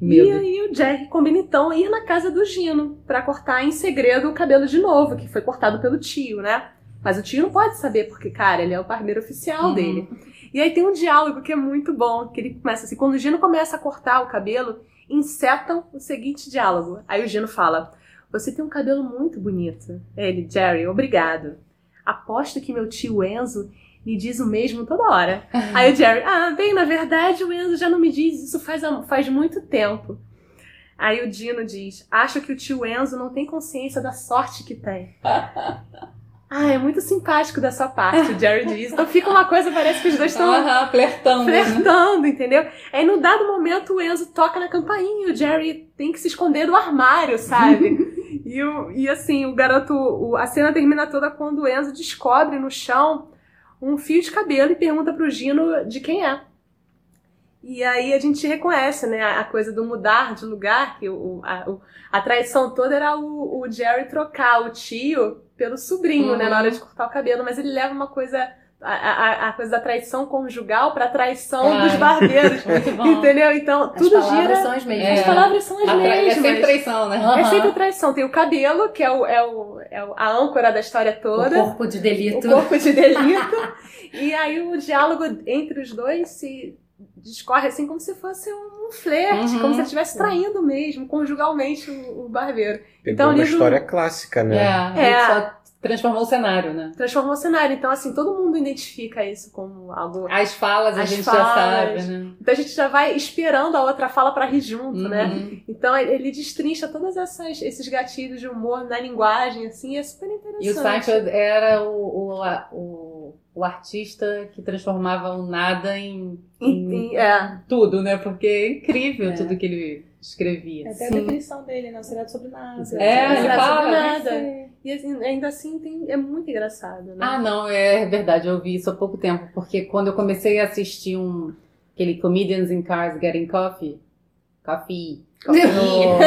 E aí o Jack combina então ir na casa do Gino pra cortar em segredo o cabelo de novo, que foi cortado pelo tio, né? Mas o tio não pode saber, porque, cara, ele é o barbeiro oficial Uhum. dele. E aí tem um diálogo que é muito bom, que ele começa assim, quando o Gino começa a cortar o cabelo, insetam o seguinte diálogo. Aí o Gino fala, você tem um cabelo muito bonito. Ele, Jerry, obrigado. Aposto que meu tio Enzo me diz o mesmo toda hora. [laughs] Aí o Jerry, ah, bem, na verdade o Enzo já não me diz isso faz, faz muito tempo. Aí o Dino diz, acho que o tio Enzo não tem consciência da sorte que tem. [laughs] Ah, é muito simpático da sua parte, o Jerry diz. Então [laughs] fica uma coisa, parece que os dois estão Aham, flertando. né? flertando, entendeu? Aí no dado momento o Enzo toca na campainha e o Jerry tem que se esconder do armário, sabe? [laughs] e, o, e assim, o garoto. o- a cena termina toda quando o Enzo descobre no chão um fio de cabelo e pergunta pro Gino de quem é. E aí a gente reconhece, né, a coisa do mudar de lugar, que o, a, o- a traição toda era o, o Jerry trocar o tio pelo sobrinho, né, Uhum. na hora de cortar o cabelo, mas ele leva uma coisa, a, a, a coisa da traição conjugal pra traição dos barbeiros. [laughs] Entendeu? Então, As tudo palavras gira. são as mesmas. É. As palavras são as A É mesmas. sempre traição, né? Aham. É sempre traição. Tem o cabelo, que é, o, é, o, é o- a âncora da história O toda. corpo de delito. O corpo de delito. [laughs] e aí o diálogo entre os dois se discorre assim como se fosse um flerte, Uhum. como se ele estivesse traindo mesmo, conjugalmente, o, o barbeiro. Pegou Então, o uma livro- história clássica, né? É, É. ele só transformou o cenário, né? Transformou o cenário. Então, assim, todo mundo identifica isso como algo. As falas a As gente falas. já sabe, né? Então a gente já vai esperando a outra fala pra rir junto, Uhum. né? Então ele destrincha todos esses gatilhos de humor na linguagem, assim, é super interessante. E o Seinfeld era o, o, a- o, o artista que transformava o nada em, em é. tudo, né? Porque é incrível É. tudo que ele escrevia. Até a Sim. definição dele, né? O seriado sobre nada. É, Não ele fala. sobre nada. sei. E assim, ainda assim tem, é muito engraçado, né? Ah, não, é verdade, eu vi isso há pouco tempo, porque quando eu comecei a assistir um aquele Comedians in Cars Getting Coffee, No, [laughs]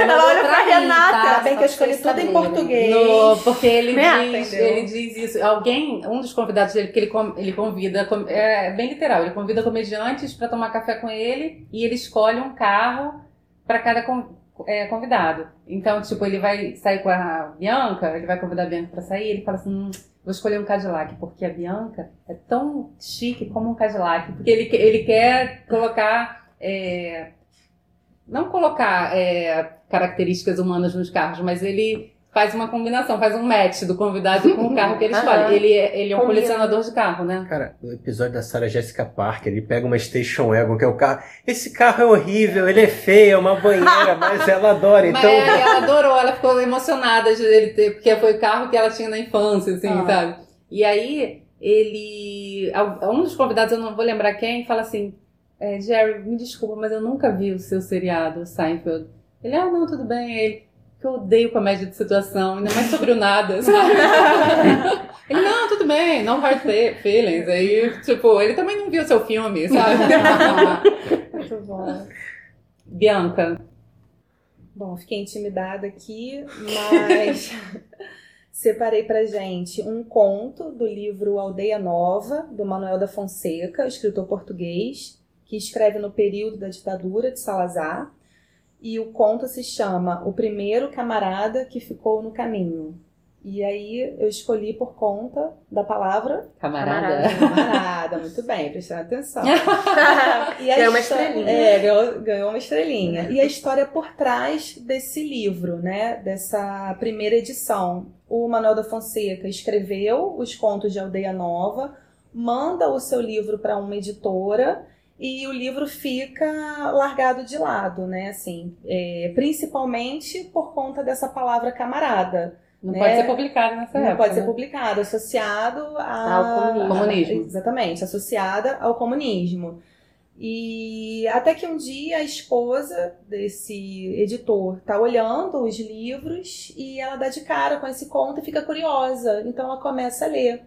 Ela olha pra Renata. Tá bem que eu escolhi tudo em português. no- porque ele Né? diz, Entendeu? ele diz isso. Alguém, um dos convidados dele, porque ele, ele convida, com- é bem literal, ele convida comediantes para tomar café com ele e ele escolhe um carro para cada é, convidado. Então, tipo, ele vai sair com a Bianca, ele vai convidar a Bianca para sair, ele fala assim, hum, vou escolher um Cadillac, porque a Bianca é tão chique como um Cadillac, porque ele, que- ele quer colocar é, não colocar é, características humanas nos carros, mas ele faz uma combinação, faz um match do convidado com o carro que ele [laughs] escolhe. Ele, é- ele é um Combina. colecionador de carro, né? Cara, no episódio da Sarah Jessica Parker, ele pega uma Station Wagon, que é o carro. Esse carro é horrível, ele é feio, é uma banheira, [laughs] mas ela adora. Mas Então, ela adorou, ela ficou emocionada de ele ter, porque foi o carro que ela tinha na infância, assim, Ah. sabe? E aí, ele. Um dos convidados, eu não vou lembrar quem, fala assim: é, Jerry, me desculpa, mas eu nunca vi o seu seriado, Seinfeld. Ele, ah, não, tudo bem. Ele, que eu odeio comédia de situação, ainda mais sobre o nada, [laughs] sabe? ele, não, tudo bem, não hard fe- feelings. Aí, tipo, ele também não viu o seu filme, sabe? [laughs] Muito bom. Bianca. Bom, fiquei intimidada aqui, mas [laughs] separei pra gente um conto do livro Aldeia Nova, do Manuel da Fonseca, escritor português, que escreve no período da ditadura de Salazar. E o conto se chama O Primeiro Camarada que Ficou no Caminho. E aí eu escolhi por conta da palavra Camarada. camarada. Muito bem, prestando atenção. [laughs] Ganhou uma estrelinha. É, ganhou, ganhou uma estrelinha. E a história por trás desse livro, né? Dessa primeira edição. O Manuel da Fonseca escreveu os contos de Aldeia Nova, manda o seu livro para uma editora e o livro fica largado de lado, né? Assim, é, principalmente por conta dessa palavra camarada. Não né? pode ser publicado nessa Não época. pode ser né? publicado, associado a- Ao comunismo. Comunismo. Exatamente, associada ao comunismo. E até que um dia a esposa desse editor tá olhando os livros e ela dá de cara com esse conto e fica curiosa. Então ela começa a ler.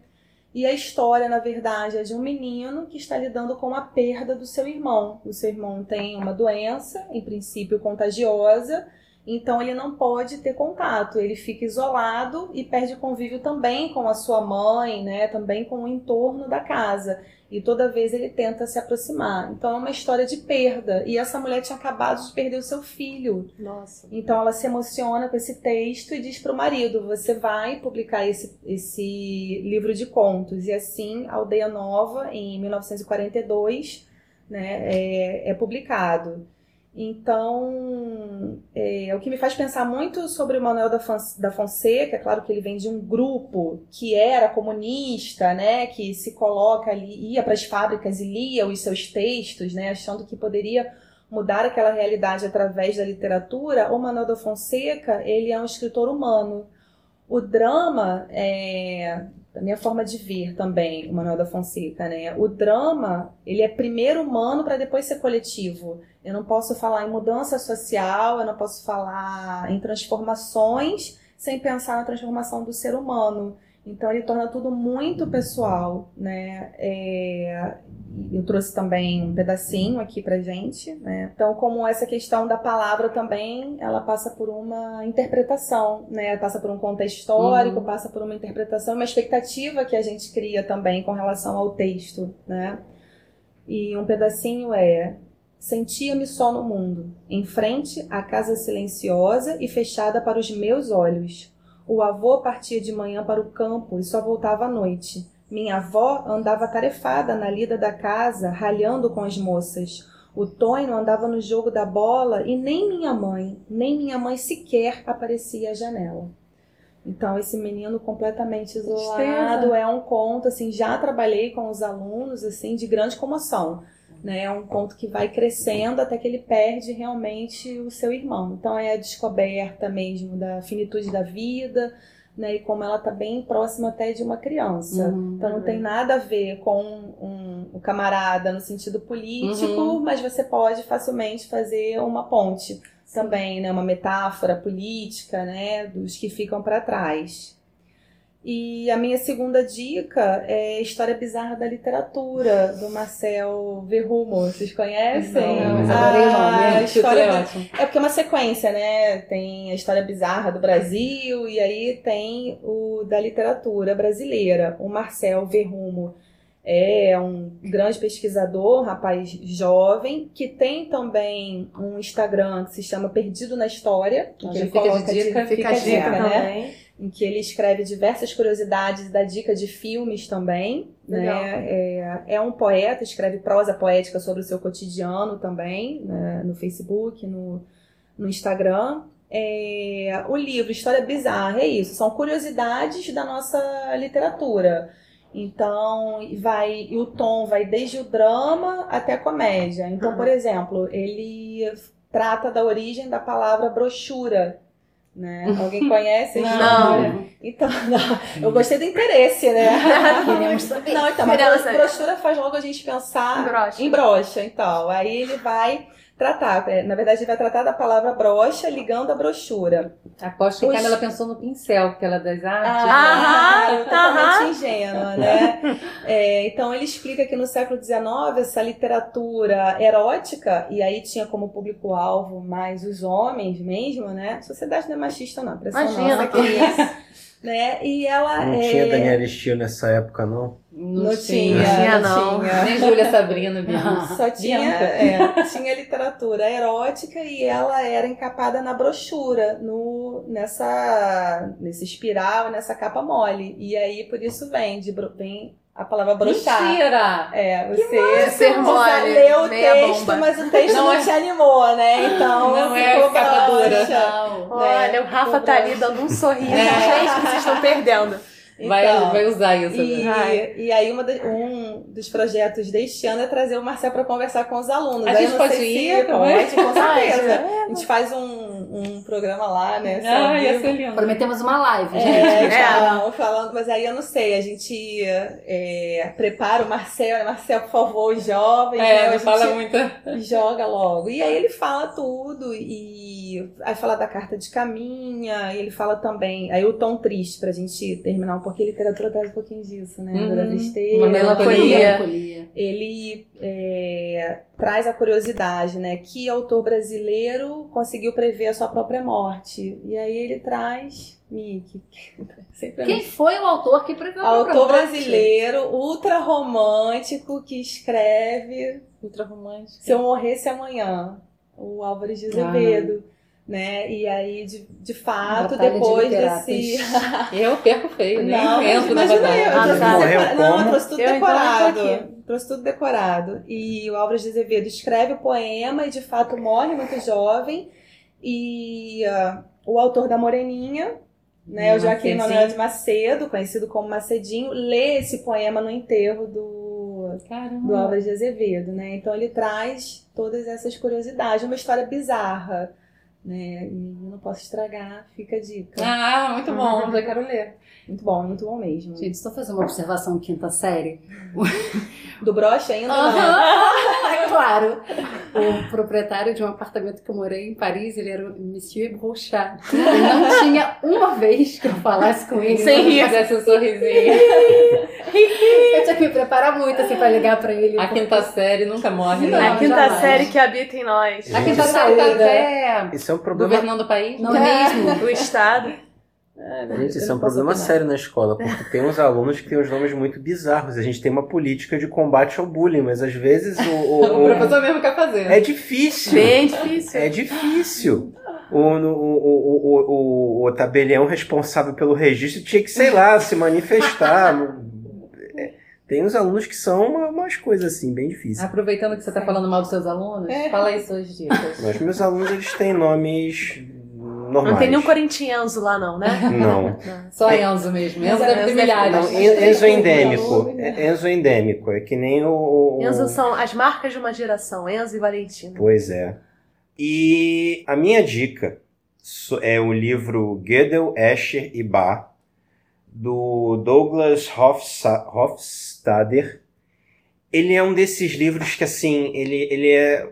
E a história, na verdade, é de um menino que está lidando com a perda do seu irmão. O seu irmão tem uma doença, em princípio contagiosa, então ele não pode ter contato, ele fica isolado e perde convívio também com a sua mãe, né, também com o entorno da casa. E toda vez ele tenta se aproximar. Então é uma história de perda. E essa mulher tinha acabado de perder o seu filho. Nossa. Então ela se emociona com esse texto e diz para o marido: você vai publicar esse, esse livro de contos. E assim, Aldeia Nova, em 1942, né, é, é publicado. Então, é, o que me faz pensar muito sobre o Manuel da, Fon- da Fonseca, é claro que ele vem de um grupo que era comunista, né, que se coloca ali, ia para as fábricas e lia os seus textos, né, achando que poderia mudar aquela realidade através da literatura, o Manuel da Fonseca, ele é um escritor humano. O drama, é, da minha forma de ver também, o Manuel da Fonseca, né? O drama, ele é primeiro humano para depois ser coletivo. Eu não posso falar em mudança social, eu não posso falar em transformações sem pensar na transformação do ser humano. Então ele torna tudo muito pessoal, né? É, eu trouxe também um pedacinho aqui pra gente, né? Então, como essa questão da palavra também, ela passa por uma interpretação, né? Passa por um contexto histórico, Uhum. passa por uma interpretação, uma expectativa que a gente cria também com relação ao texto, né? E um pedacinho é Sentia-me só no mundo, em frente à casa silenciosa e fechada para os meus olhos. O avô partia de manhã para o campo e só voltava à noite. Minha avó andava tarefada na lida da casa, ralhando com as moças. O Tonho andava no jogo da bola e nem minha mãe, nem minha mãe sequer aparecia à janela. Então, esse menino completamente isolado é um conto, assim, já trabalhei com os alunos, assim, de grande comoção. Né? É um conto que vai crescendo até que ele perde realmente o seu irmão. Então, é a descoberta mesmo da finitude da vida, né? E como ela está bem próxima até de uma criança. Uhum. então não tem nada a ver com um, o camarada no sentido político, Uhum. mas você pode facilmente fazer uma ponte também, né? Uma metáfora política, né? Dos que ficam para trás. E a minha segunda dica é História Bizarra da Literatura, do Marcel Verrumo. Vocês conhecem? Não, mas Ah, adorei o nome. a história é ótimo. é porque é uma sequência, né? Tem a história bizarra do Brasil e aí tem o da literatura brasileira. O Marcel Verrumo é um grande pesquisador, um rapaz jovem, que tem também um Instagram que se chama Perdido na História. Então, que ele fica de coloca dica, fica a fica dica, a né? também. Em que ele escreve diversas curiosidades e dá dica de filmes também. Legal. Né? É, é um poeta, escreve prosa poética sobre o seu cotidiano também, né? no Facebook, no, no Instagram. É, o livro História Bizarra é isso, são curiosidades da nossa literatura. Então, vai, e o tom vai desde o drama até a comédia. Então, Uhum. por exemplo, ele trata da origem da palavra brochura. Né? Alguém conhece a história? Não. Então, [laughs] não, eu gostei do interesse, né? [laughs] Queremos saber. Não, então, mas a brochura faz logo a gente pensar Brocha. em brocha, então. Aí ele vai tratar, é, na verdade, ele vai tratar da palavra brocha ligando a brochura. Aposto que a Os- Camila pensou no pincel, porque ela é das artes. Ah, Aham, totalmente ingênua, né? É, então ele explica que no século XIX essa literatura erótica, e aí tinha como público-alvo mais os homens mesmo, né? A sociedade não é machista, não, Imagina, nossa que isso. né? E ela Não é... tinha Daniela Steele nessa época, não? Não, tinha, tinha, não não. tinha. Nem Júlia Sabrina, viu? [laughs] Só tinha, é, tinha literatura erótica e ela era encapada na brochura, no, nessa, nesse espiral, nessa capa mole. E aí, por isso vem, de, vem a palavra brochar. Mentira! É, você Ser já mole, leu o meia texto, bomba. mas o texto Não não, é- te animou, né? Então, Não é ficou capa dura. broxa. Olha, o Rafa tá ali dando um sorriso. É. Gente, vocês estão perdendo. Vai, Então, vai usar isso. E, né? Vai. e aí uma da- um dos projetos deste ano é trazer o Marcel para conversar com os alunos. A gente pode ir se pode, com certeza. Pode. [laughs] A gente faz um, um programa lá, né? Ah, ia ser lindo. Prometemos uma live, gente. É, É. falando, mas aí eu não sei, a gente é, prepara o Marcel, Marcel, por favor, os jovens, né? É, não fala muito. joga logo. E aí ele fala tudo e aí fala da carta de caminha, e ele fala também, aí o tom triste pra gente terminar um pouquinho, a literatura traz um pouquinho disso, né? Uhum. Da tristeza. Uma melancolia. Melancolia. Ele é, traz a curiosidade, né? Que autor brasileiro conseguiu prever a sua própria morte? E aí ele traz Mickey. [laughs] Sempre Quem foi o autor que a Autor brasileiro, ultra romântico, que escreve Ultra romântico. Se Eu Morresse Amanhã, o Álvares de Azevedo. Né? E aí, de, de fato, Batalha de depois literatas. desse. [laughs] Eu perco feio, nem Não, entro na imagina eu, eu Ah, tá. Morreu separa- Não, eu como? trouxe tudo Eu, então, decorado. aqui. trouxe tudo decorado. E o Álvares de Azevedo escreve o poema e, de fato, morre muito jovem. E ah, o autor da Moreninha, né, o Hum, Joaquim. Manuel de Macedo, conhecido como Macedinho, lê esse poema no enterro do, do Caramba. Álvares de Azevedo, né? Então ele traz todas essas curiosidades, uma história bizarra, né? E eu não posso estragar, fica a dica. Ah, muito bom, [laughs] já quero ler. Muito bom, muito bom mesmo. Gente, estou fazendo uma observação quinta série. [laughs] Do broche ainda não. [laughs] é claro. O proprietário de um apartamento que eu morei em Paris, ele era o Monsieur Brochard. E não [laughs] tinha uma vez que eu falasse com ele. Sem rir. Fizesse um sorrisinho. Eu tinha que me preparar muito, assim, pra ligar pra ele. A quinta série nunca morre, Não, né? a quinta jamais. série que habita em nós. A quinta série tá até Isso é um problema, governando o país. Não é mesmo? O Estado. Gente, isso é um problema sério na escola, porque tem uns alunos que têm os nomes muito bizarros. A gente tem uma política de combate ao bullying, mas às vezes o, o- [laughs] O o- professor mesmo quer fazer. é difícil. Bem difícil. É difícil. O, o, o, o, o, o tabelião responsável pelo registro tinha que, sei lá, se manifestar. É, Tem uns alunos que são uma- umas coisas assim, bem difíceis. Aproveitando que você tá falando mal dos seus alunos, É. fala aí suas dicas. Mas meus alunos, eles têm nomes normais. Não tem nenhum corintienzo lá, não, né? [laughs] Não. Só Enzo mesmo. Enzo deve ter é- milhares. Não, En- Enzo é endêmico. É- Enzo é endêmico. É que nem o. Enzo são as marcas de uma geração, Enzo e Valentina. Pois é. E a minha dica é o livro Gödel, Escher e Bach, do Douglas Hofstadter. Ele é um desses livros que, assim, ele, ele é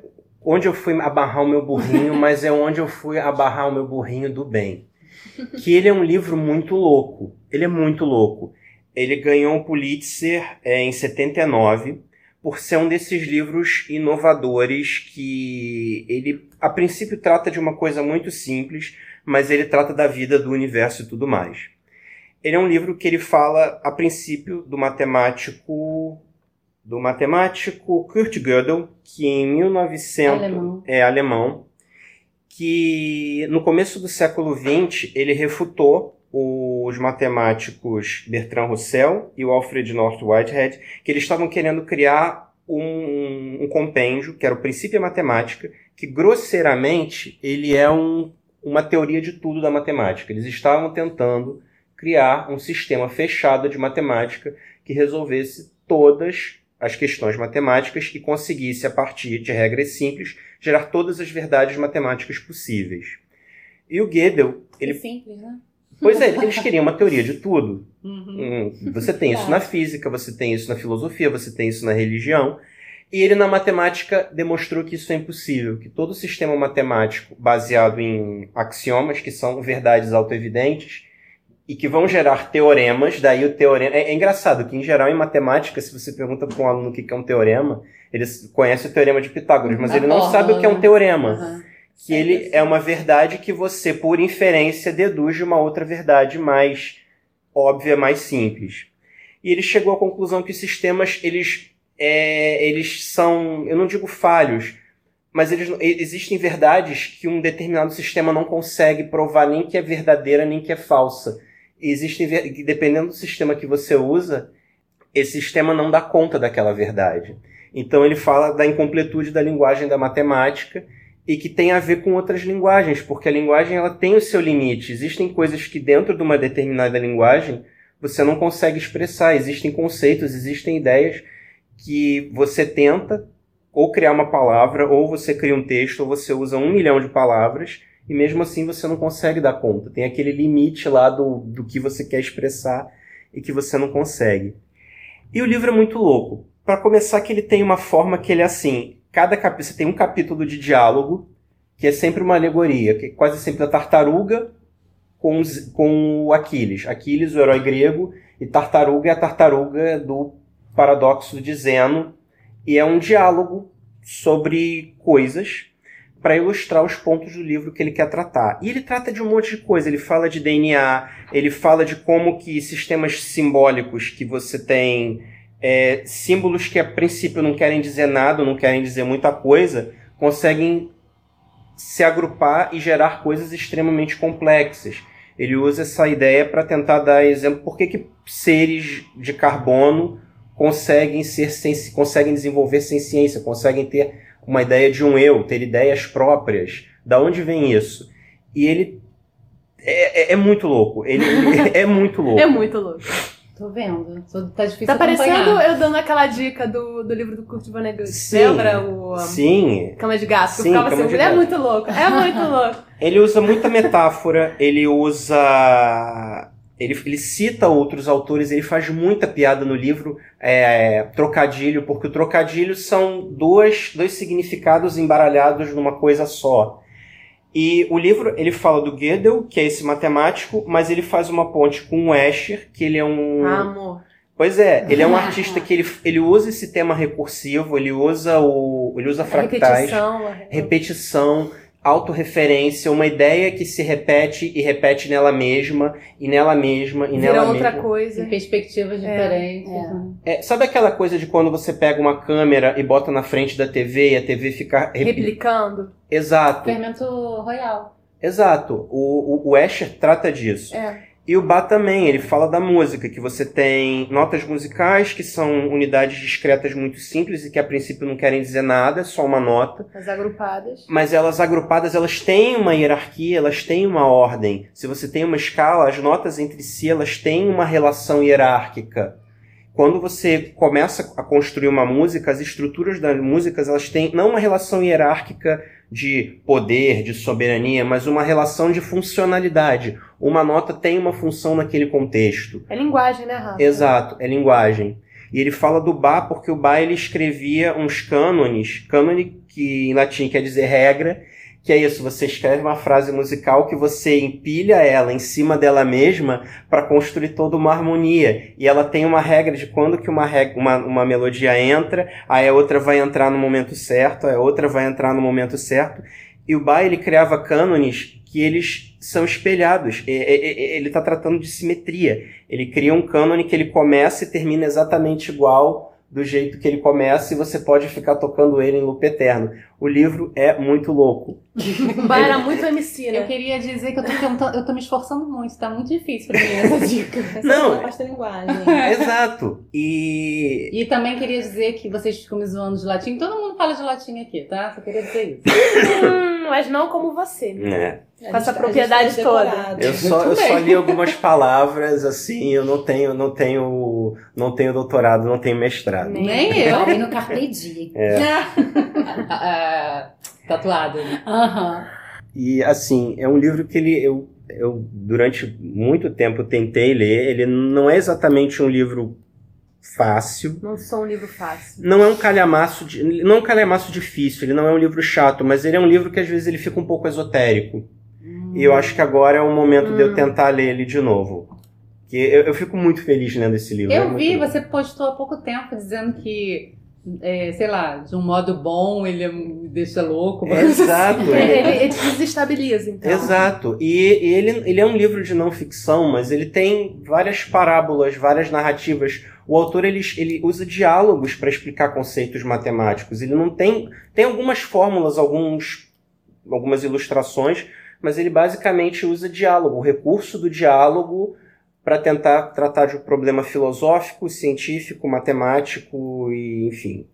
onde eu fui abarrar o meu burrinho, [laughs] mas é onde eu fui abarrar o meu burrinho do bem. Que ele é um livro muito louco. Ele é muito louco. Ele ganhou o Pulitzer é, em 79 por ser um desses livros inovadores que ele, a princípio, trata de uma coisa muito simples, mas ele trata da vida, do universo e tudo mais. Ele é um livro que ele fala, a princípio, do matemático do matemático Kurt Gödel, que em 1900 Alemão. é alemão, que no começo do século XX ele refutou os matemáticos Bertrand Russell e o Alfred North Whitehead, que eles estavam querendo criar um, um compêndio, que era o Princípio Matemática, que grosseiramente ele é um, uma teoria de tudo da matemática. Eles estavam tentando criar um sistema fechado de matemática que resolvesse todas as questões matemáticas e conseguisse, a partir de regras simples, gerar todas as verdades matemáticas possíveis. E o Gödel, Ele... ele, simples, né? pois é, eles queriam uma teoria de tudo. Uhum. Hum, Você tem isso na física, você tem isso na filosofia, você tem isso na religião. E ele, na matemática, demonstrou que isso é impossível, que todo sistema matemático baseado em axiomas, que são verdades autoevidentes, e que vão gerar teoremas, daí o teorema... É, é engraçado que, em geral, em matemática, se você pergunta para um aluno o que é um teorema, ele conhece o teorema de Pitágoras, mas A ele não fórmula, sabe o que é um teorema Uhum. que ele é uma verdade que você, por inferência, deduz de uma outra verdade mais óbvia, mais simples. E ele chegou à conclusão que os sistemas, eles, é, eles são, eu não digo falhos, mas eles, existem verdades que um determinado sistema não consegue provar nem que é verdadeira, nem que é falsa. Existem, dependendo do sistema que você usa, esse sistema não dá conta daquela verdade. Então ele fala da incompletude da linguagem da matemática, e que tem a ver com outras linguagens, porque a linguagem ela tem o seu limite. Existem coisas que dentro de uma determinada linguagem você não consegue expressar. Existem conceitos, existem ideias que você tenta ou criar uma palavra, ou você cria um texto, ou você usa um milhão de palavras, e mesmo assim você não consegue dar conta. Tem aquele limite lá do, do que você quer expressar e que você não consegue. E o livro é muito louco. Para começar, que ele tem uma forma que ele é assim: cada capítulo você tem um capítulo de diálogo que é sempre uma alegoria, que é quase sempre a tartaruga com, os- com o Aquiles. Aquiles, o herói grego, e tartaruga é a tartaruga do paradoxo de Zeno, e é um diálogo sobre coisas para ilustrar os pontos do livro que ele quer tratar. E ele trata de um monte de coisa, ele fala de DNA, ele fala de como que sistemas simbólicos que você tem é, símbolos que a princípio não querem dizer nada, não querem dizer muita coisa, conseguem se agrupar e gerar coisas extremamente complexas. Ele usa essa ideia para tentar dar exemplo por que, que seres de carbono conseguem ser sem, conseguem desenvolver sem ciência, conseguem ter uma ideia de um eu, ter ideias próprias. Da onde vem isso? E ele é, é- é muito louco. Ele, ele [laughs] é muito louco. É muito louco. Tô vendo. Tô- Tá difícil Tá parecendo acompanhar. eu dando aquela dica do, do livro do Kurt Vonnegut. Sim. Lembra o Sim, Cama de Gato? Sim, ficava Cama assim, de ele é muito louco. É muito [laughs] louco. Ele usa muita metáfora, ele usa. Ele, ele cita outros autores, ele faz muita piada no livro, é, trocadilho, porque o trocadilho são dois, dois significados embaralhados numa coisa só. E o livro, ele fala do Gödel, que é esse matemático, mas ele faz uma ponte com o Escher, que ele é um... Amor. Pois é, ele é um [laughs] artista que ele, ele usa esse tema recursivo, ele usa o... ele usa A fractais repetição. repetição, autorreferência, uma ideia que se repete e repete nela mesma, e nela mesma, e Vira nela outra mesma. coisa. Em perspectivas diferentes. é. né? É, sabe aquela coisa de quando você pega uma câmera e bota na frente da TV e a TV fica... repli- Replicando. Exato, Fermento royal. exato. O, o, o Escher trata disso. É. E o Bá também, ele fala da música, que você tem notas musicais, que são unidades discretas muito simples e que a princípio não querem dizer nada, só uma nota. As agrupadas. Mas elas agrupadas, elas têm uma hierarquia, elas têm uma ordem. Se você tem uma escala, as notas entre si, elas têm uma relação hierárquica. Quando você começa a construir uma música, as estruturas das músicas, elas têm não uma relação hierárquica de poder, de soberania, mas uma relação de funcionalidade. Uma nota tem uma função naquele contexto. É linguagem, né, Rafa? Exato, é linguagem. E ele fala do Bá porque o Bá ele escrevia uns cânones, cânone que em latim quer dizer regra, que é isso, você escreve uma frase musical que você empilha ela em cima dela mesma para construir toda uma harmonia. E ela tem uma regra de quando que uma, regra, uma, uma melodia entra, aí a outra vai entrar no momento certo, a outra vai entrar no momento certo. E o Bach, ele criava cânones que eles são espelhados. Ele está tratando de simetria. Ele cria um cânone que ele começa e termina exatamente igual do jeito que ele começa e você pode ficar tocando ele em loop eterno. O livro é muito louco. [laughs] Era muito MC, né? Eu queria dizer que eu tô, tentando, eu tô me esforçando muito, tá muito difícil pra mim essa [laughs] dica. Essa Não. é a linguagem. [laughs] Exato. E E também queria dizer que vocês ficam me zoando de latim. Todo mundo fala de latim aqui, tá? Só queria dizer isso. Hum, mas não como você. né, A Com essa propriedade tá toda. eu só eu só li algumas palavras assim, eu não tenho não tenho não tenho doutorado, não tenho mestrado. Nem eu. Parei no Carpe Diem. Ah, [laughs] [laughs] tatuado. né? Aham. E assim, é um livro que ele eu, eu durante muito tempo tentei ler, ele não é exatamente um livro fácil. Não sou um livro fácil. Não é um calhamaço, de, não é um calhamaço difícil, ele não é um livro chato, mas ele é um livro que às vezes ele fica um pouco esotérico. E eu acho que agora é o momento de eu Hum. tentar ler ele de novo. Que eu, eu fico muito feliz lendo esse livro. é Eu muito vi, bom. você postou há pouco tempo dizendo que, é, sei lá, de um modo bom ele me deixa louco. mas- Exato. [laughs] Ele, ele- desestabiliza, então. Exato. E, e ele, ele é um livro de não ficção, mas ele tem várias parábolas, várias narrativas. O autor ele, ele usa diálogos para explicar conceitos matemáticos. Ele não tem. Tem algumas fórmulas, alguns, algumas ilustrações, mas ele basicamente usa diálogo, o recurso do diálogo para tentar tratar de um problema filosófico, científico, matemático e enfim.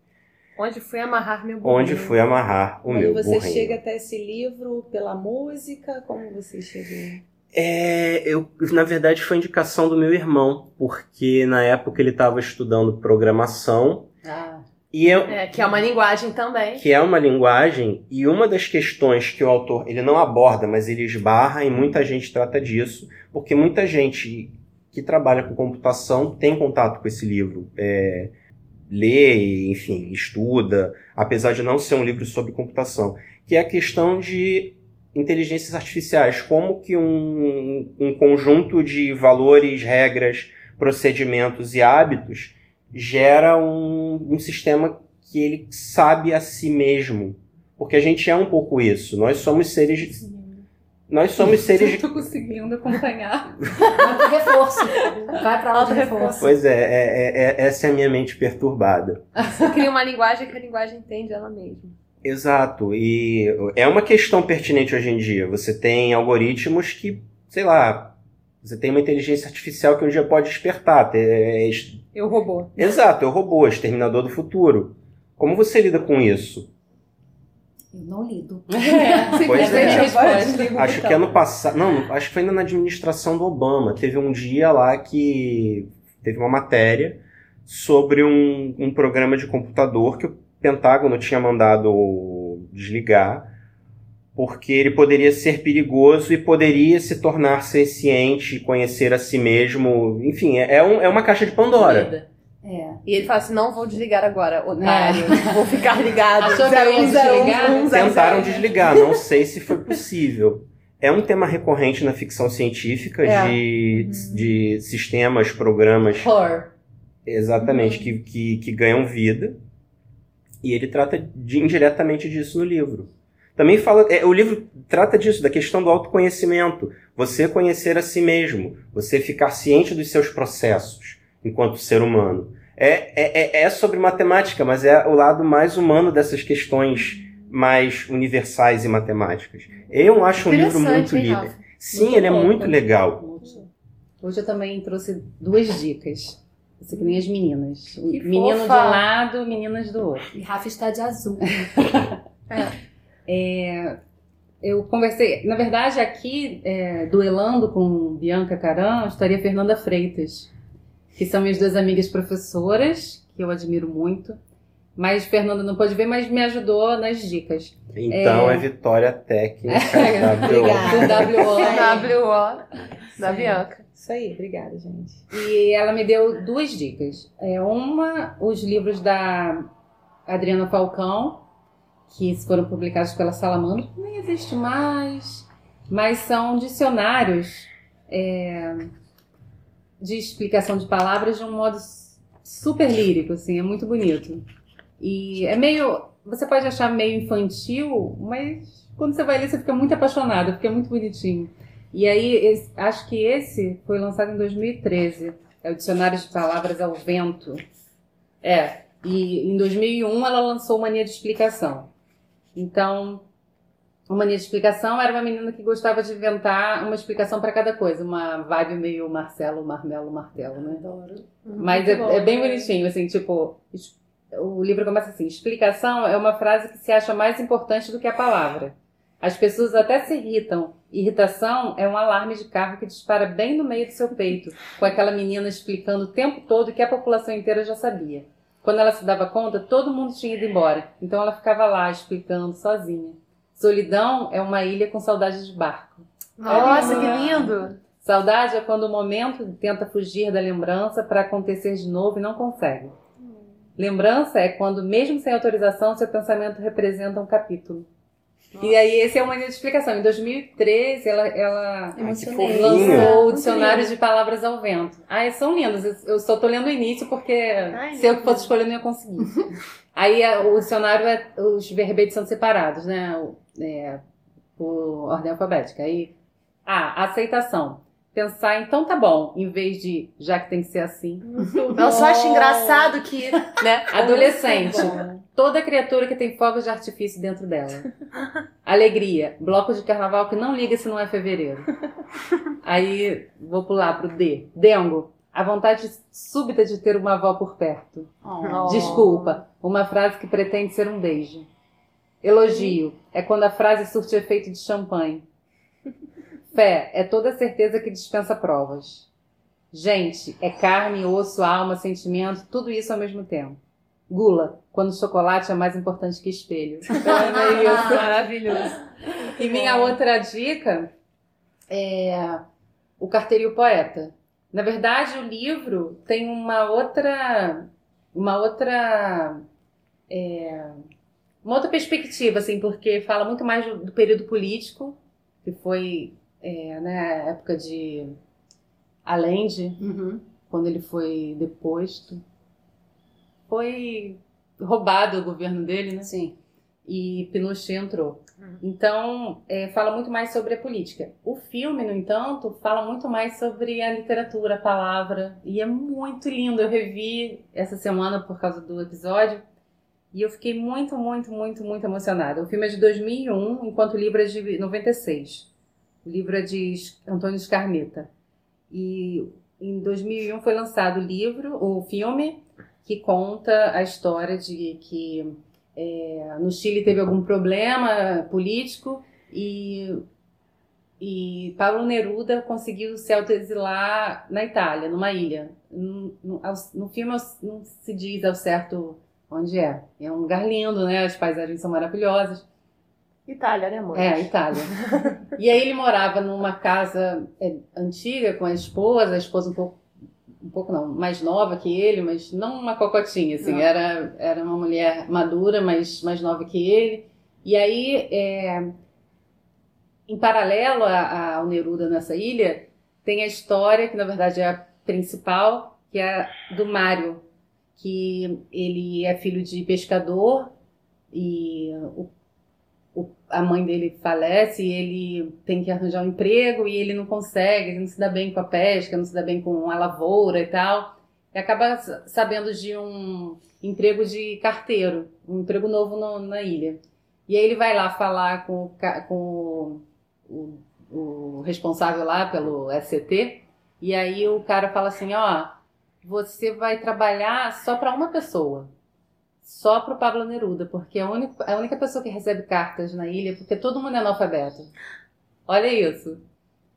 Onde fui amarrar meu burrinho. Onde fui amarrar o Mas meu você burrinho. chega até esse livro pela música? Como você chegou? É, eu, na verdade, foi indicação do meu irmão, porque na época ele estava estudando programação Ah, e eu, É, que é uma linguagem também. que é uma linguagem e uma das questões que o autor ele não aborda, mas ele esbarra e muita gente trata disso, porque muita gente que trabalha com computação tem contato com esse livro, é, lê, enfim, estuda, apesar de não ser um livro sobre computação, que é a questão de inteligências artificiais, como que um, um conjunto de valores, regras, procedimentos e hábitos gera um, um sistema que ele sabe a si mesmo. Porque a gente é um pouco isso. Nós somos seres. Nós somos seres eu [laughs] tô conseguindo acompanhar. Auto reforço. Vai pra auto reforço. Pois é, é, é, é- essa é a minha mente perturbada. Você cria uma linguagem que a linguagem entende ela mesma. Exato. E é uma questão pertinente hoje em dia. Você tem algoritmos que, sei lá, você tem uma inteligência artificial que um dia pode despertar. ter- é- Eu robô. Exato, é o robô, exterminador do futuro. Como você lida com isso? Eu não lido. [laughs] É, Pois simplesmente é. Acho que ano passado. Não, acho que foi ainda na administração do Obama. Teve um dia lá que teve uma matéria sobre um, um programa de computador que o Pentágono tinha mandado desligar, porque ele poderia ser perigoso e poderia se tornar senciente, conhecer a si mesmo. Enfim, é, é um- é uma caixa de Pandora. É. E ele fala assim: não vou desligar agora, otário. Vou ficar ligado. [laughs] Achou que eu ia 0101, desligar? 01, Tentaram 00. desligar, não sei se foi possível. É um tema recorrente na ficção científica É. de, de sistemas, programas, Horror. exatamente, que, que, que ganham vida. E ele trata de- indiretamente disso no livro. Também fala. é, o livro trata disso, da questão do autoconhecimento. Você conhecer a si mesmo. Você ficar ciente dos seus processos enquanto ser humano. É, é, é- é sobre matemática, mas é o lado mais humano dessas questões mais universais e matemáticas. Eu acho um livro muito hein, lindo. Sim, Muito ele é bom, muito né? legal. Hoje eu também trouxe duas dicas. Isso que nem as meninas. Que Menino fofa. de um lado, meninas do outro. E Rafa está de azul. [laughs] É, eu conversei, na verdade, aqui, é, duelando com Bianca Caran, estaria Fernanda Freitas, que são minhas duas amigas professoras, que eu admiro muito. Mas Fernanda não pode ver, mas me ajudou nas dicas. Então é, É. vitória técnica [laughs] [laughs] da Obrigada. Do WO. WO da Bianca. Isso aí, obrigada, gente. E ela me deu duas dicas. É, uma, os livros da Adriana Falcão, que foram publicados pela Salamandra, nem existe mais, mas são dicionários é, de explicação de palavras de um modo super lírico, assim, é muito bonito. E é meio, você pode achar meio infantil, mas quando você vai ler você fica muito apaixonado, porque é muito bonitinho. E aí, esse- acho que esse foi lançado em 2013. É o Dicionário de Palavras ao Vento. É. E em 2001 ela lançou Mania de Explicação. Então, o Mania de Explicação era uma menina que gostava de inventar uma explicação para cada coisa. Uma vibe meio Marcelo, Marmelo, Martelo, né? Mas é, é bem bonitinho, assim, tipo, o livro começa assim: explicação é uma frase que se acha mais importante do que a palavra. As pessoas até se irritam. Irritação é um alarme de carro que dispara bem no meio do seu peito, com aquela menina explicando o tempo todo que a população inteira já sabia. Quando ela se dava conta, todo mundo tinha ido embora, então ela ficava lá explicando sozinha. Solidão é uma ilha com saudade de barco. Nossa, que lindo! Saudade é quando o momento tenta fugir da lembrança para acontecer de novo e não consegue. Lembrança é quando, mesmo sem autorização, seu pensamento representa um capítulo. E aí, esse é uma linha de explicação. Em 2013, ela, ela lançou o Dicionário de Palavras ao Vento. Ai, são lindas. Eu- só tô lendo o início porque se eu fosse escolher, eu não ia conseguir. Aí a- o dicionário, é, os verbetes são separados, né? O- É, por ordem alfabética. Aí, ah, aceitação. Pensar, então tá bom, em vez de já que tem que ser assim. Eu só acho engraçado que, [laughs] né? Adolescente. Toda criatura que tem fogos de artifício dentro dela. Alegria. Bloco de carnaval que não liga se não é fevereiro. Aí vou pular pro D. Dengo. A vontade súbita de ter uma avó por perto. Oh. Desculpa. Uma frase que pretende ser um beijo. Elogio. É quando a frase surte efeito de champanhe. Fé. É toda certeza que dispensa provas. Gente. É carne, osso, alma, sentimento. Tudo isso ao mesmo tempo. Gula. Quando chocolate é mais importante que espelho. Então é meio [laughs] isso. Maravilhoso. E minha outra dica é O Carteiro e o Poeta. Na verdade, o livro tem uma outra uma outra é, uma outra perspectiva, assim, porque fala muito mais do, do período político, que foi é, né, a época de Allende, Uhum. quando ele foi deposto. Foi roubado o governo dele, né? Sim. e Pinochet entrou. Uhum. Então, é, fala muito mais sobre a política. O filme, no entanto, fala muito mais sobre a literatura, a palavra, e é muito lindo. Eu revi essa semana por causa do episódio e eu fiquei muito, muito, muito, muito emocionada. O filme é de 2001, enquanto o livro é de 96. O livro é de Antônio Scarmeta. E em 2001 foi lançado o livro, o filme, que conta a história de que é, no Chile teve algum problema político e, e Pablo Neruda conseguiu se autoexilar na Itália, numa ilha. No, no, no filme não se diz ao certo onde é. É um lugar lindo, né? As paisagens são maravilhosas. Itália, né, amor? É, Itália. [laughs] e aí ele morava numa casa é, antiga com a esposa, a esposa um pouco, um pouco não, mais nova que ele, mas não uma cocotinha, assim, Não. era, era uma mulher madura, mas mais nova que ele. E aí, é, em paralelo a- ao Neruda nessa ilha, tem a história, que na verdade é a principal, que é a do Mário, que ele é filho de pescador e o o- a mãe dele falece e ele tem que arranjar um emprego e ele não consegue, ele não se dá bem com a pesca, não se dá bem com a lavoura e tal. E acaba sabendo de um emprego de carteiro, um emprego novo no- na ilha. E aí ele vai lá falar com, com o- o responsável lá pelo SCT E aí o cara fala assim, ó, você vai trabalhar só para uma pessoa. Só para o Pablo Neruda, porque é a única, a única pessoa que recebe cartas na ilha, porque todo mundo é analfabeto. Olha isso.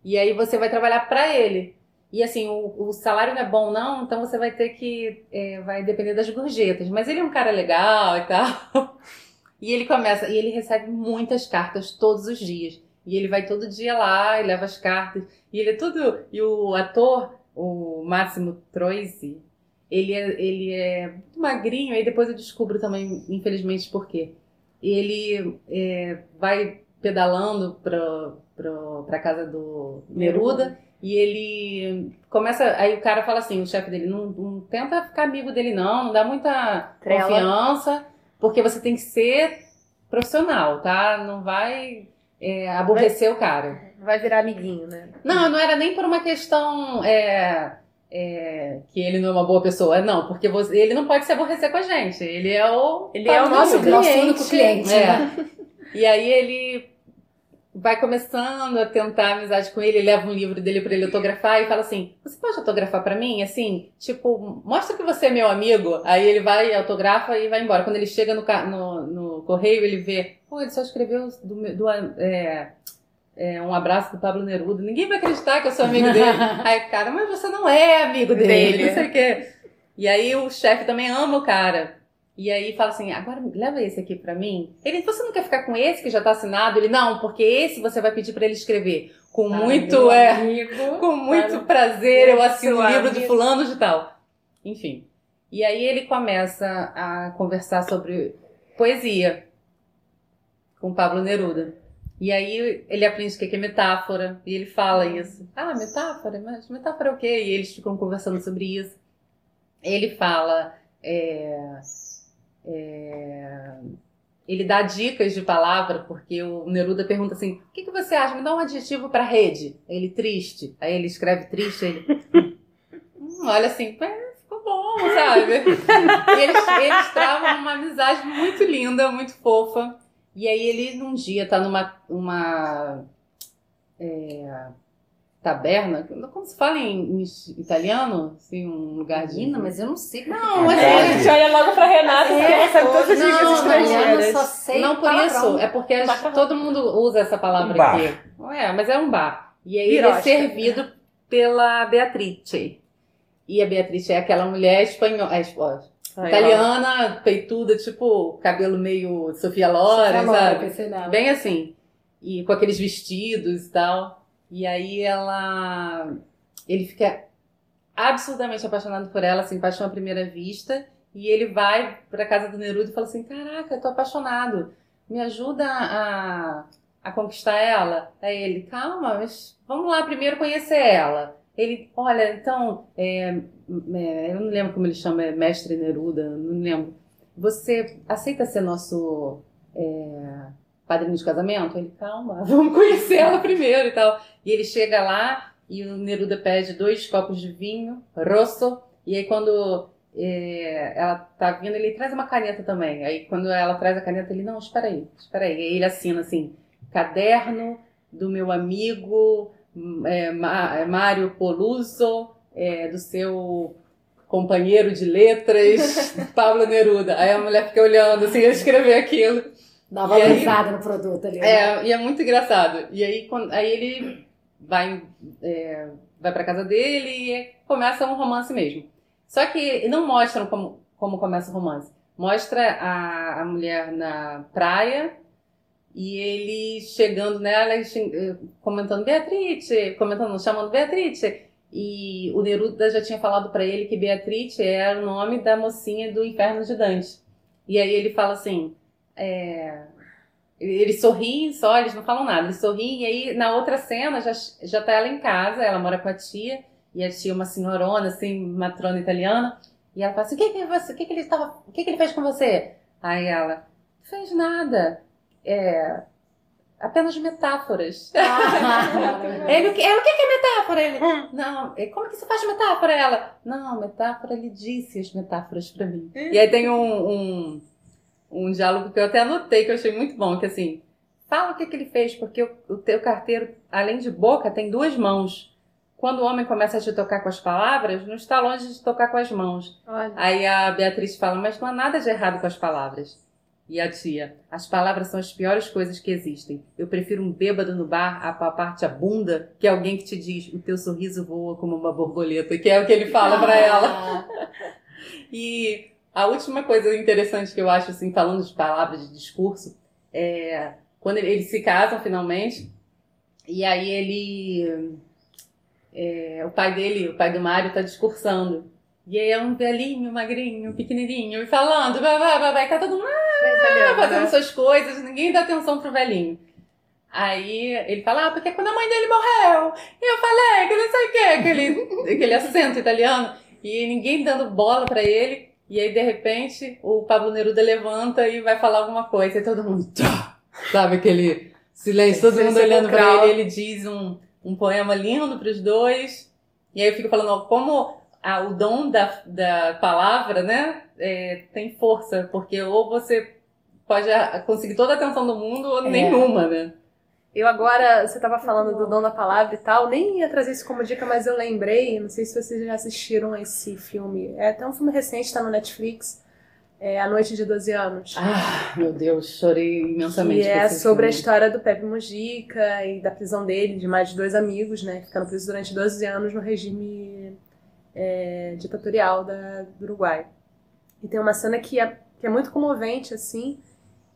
E aí você vai trabalhar para ele. E assim, o, o, salário não é bom, não, então você vai ter que. É, vai depender das gorjetas. Mas ele é um cara legal e tal. [laughs] E ele começa, e ele recebe muitas cartas todos os dias. E ele vai todo dia lá e leva as cartas. E ele é tudo. E o ator, o Máximo Troisi, ele é, ele é muito magrinho, aí depois eu descubro também, infelizmente, por quê. Ele é, vai pedalando pra, pra, pra casa do Neruda e ele começa. Aí o cara fala assim: o chefe dele, não, não, tenta ficar amigo dele, não, não dá muita Trela. confiança, porque você tem que ser profissional, tá? Não vai é, aborrecer vai, o cara. Vai virar amiguinho, né? Não, não era nem por uma questão. É, é, que ele não é uma boa pessoa. Não, porque você, ele não pode se aborrecer com a gente. Ele é o. Ele é o nosso, cliente. nosso único cliente. É. Né? E aí ele vai começando a tentar amizade com ele, leva um livro dele para ele autografar e fala assim: Você pode autografar para mim? Assim, tipo, mostra que você é meu amigo. Aí ele vai, autografa e vai embora. Quando ele chega no, no, no correio, ele vê: Pô, ele só escreveu do, do é, é, um abraço do Pablo Neruda. Ninguém vai acreditar que eu sou amigo dele. [laughs] aí, cara, mas você não é amigo dele, dele. não sei o quê. E aí o chefe também ama o cara. E aí fala assim, agora leva esse aqui para mim. Ele, você não quer ficar com esse que já tá assinado? Ele, não, porque esse você vai pedir para ele escrever. Com ah, muito, é, amigo, [laughs] com muito prazer, eu assino o livro amigo. de fulano de tal. Enfim. E aí ele começa a conversar sobre poesia com Pablo Neruda. E aí ele aprende o que é metáfora, e ele fala isso. Ah, metáfora? Mas metáfora é o quê? E eles ficam conversando sobre isso. Ele fala... É é... Ele dá dicas de palavra, porque o Neruda pergunta assim: o que, que você acha? Me dá um adjetivo para rede. Ele triste. Aí ele escreve triste, ele. [laughs] hum, olha assim, ficou bom, sabe? [laughs] e eles, eles travam uma amizade muito linda, muito fofa. E aí ele num dia tá numa. Uma, é, taberna, como se fala em, em italiano? Assim, um lugar de. Menina, mas eu não sei. Não, mas é, a gente olha logo pra Renata é, ela sabe todas as dicas estrangeiras. Só sei não por isso, é porque todo mundo usa essa palavra um aqui. É, mas é um bar. E aí ele é servido pela Beatrice. E a Beatrice é aquela mulher espanhola, é, italiana, peituda, tipo cabelo meio Sofia Loren, sabe? Bem assim. E com aqueles vestidos e tal. E aí ela. Ele fica absurdamente apaixonado por ela, assim, paixão à primeira vista. E ele vai pra casa do Neruda e fala assim: Caraca, eu tô apaixonado. Me ajuda a, a conquistar ela. Aí ele, calma, mas vamos lá primeiro conhecer ela. Ele, olha, então, é, é, eu não lembro como ele chama, é mestre Neruda, não lembro. Você aceita ser nosso é, padrinho de casamento? Ele, calma, [laughs] vamos conhecer ela primeiro e tal. E ele chega lá e o Neruda pede dois copos de vinho, rosso, e aí quando é, ela tá vindo, ele traz uma caneta também. Aí quando ela traz a caneta, ele, não, espera aí, espera aí. E aí ele assina assim, caderno do meu amigo é, Mário Poluso, é, do seu companheiro de letras, [laughs] Pablo Neruda. Aí a mulher fica olhando assim, eu escrever aquilo. Dá uma valorizada no produto ali. Né? É, e é muito engraçado. E aí, quando, aí ele vai, é, vai pra casa dele e começa um romance mesmo. Só que não mostram como, como começa o romance. Mostra a, a mulher na praia e ele chegando nela e comentando Beatrice, comentando, chamando Beatrice. E o Neruda já tinha falado para ele que Beatrice era o nome da mocinha do Inferno de Dante. E aí ele fala assim: é, eles sorriem só, eles não falam nada, eles sorriem, e aí na outra cena já, já tá ela em casa, ela mora com a tia, e a tia é uma senhorona, assim, matrona italiana, e ela fala assim, o que que, você, o que, que ele tava, o que, que ele fez com você? Aí ela, fez nada, é, apenas metáforas. Ah, [laughs] ele, é, o que é metáfora? Ele, não, é, como que você faz metáfora? Ela, não, metáfora, ele disse as metáforas para mim. E aí tem um, um um diálogo que eu até anotei, que eu achei muito bom, que assim, fala o que, que ele fez, porque o, o teu carteiro, além de boca, tem duas mãos. quando o homem começa a te tocar com as palavras, não está longe de tocar com as mãos. Olha. Aí a Beatriz fala, mas não há nada de errado com as palavras. E a tia, as palavras são as piores coisas que existem. Eu prefiro um bêbado no bar a parte a bunda que alguém que te diz o teu sorriso voa como uma borboleta, que é o que ele fala pra ela. [laughs] E a última coisa interessante que eu acho, assim, falando de palavras de discurso, é quando eles se casam finalmente, e aí ele. é, o pai dele, o pai do Mário, tá discursando. E aí é um velhinho, magrinho, pequenininho, e falando, vai, vai, vai, vai, tá todo mundo ah, fazendo suas coisas, ninguém dá atenção pro velhinho. Aí ele fala, ah, porque quando a mãe dele morreu, eu falei que não sei o que, aquele, [laughs] aquele acento italiano, e ninguém dando bola pra ele, e aí de repente o Pablo Neruda levanta e vai falar alguma coisa, e todo mundo, tchá, sabe, aquele silêncio, todo mundo olhando pra sepulcral. ele, ele diz um, um poema lindo pros dois, e aí eu fico falando, ó, como a- o dom da, da palavra, né, é, tem força, porque ou você pode a- conseguir toda a atenção do mundo ou É. nenhuma, né? Eu agora, você tava falando do dom da palavra e tal, nem ia trazer isso como dica, mas eu lembrei, não sei se vocês já assistiram esse filme. É até um filme recente, tá no Netflix. É A Noite de 12 Anos. Ah, meu Deus, chorei imensamente. Com é sobre a filme. história do Pepe Mujica e da prisão dele, de mais de dois amigos, né? que Ficaram presos durante 12 anos no regime é, ditatorial da, do Uruguai. E tem uma cena que é, que é muito comovente, assim,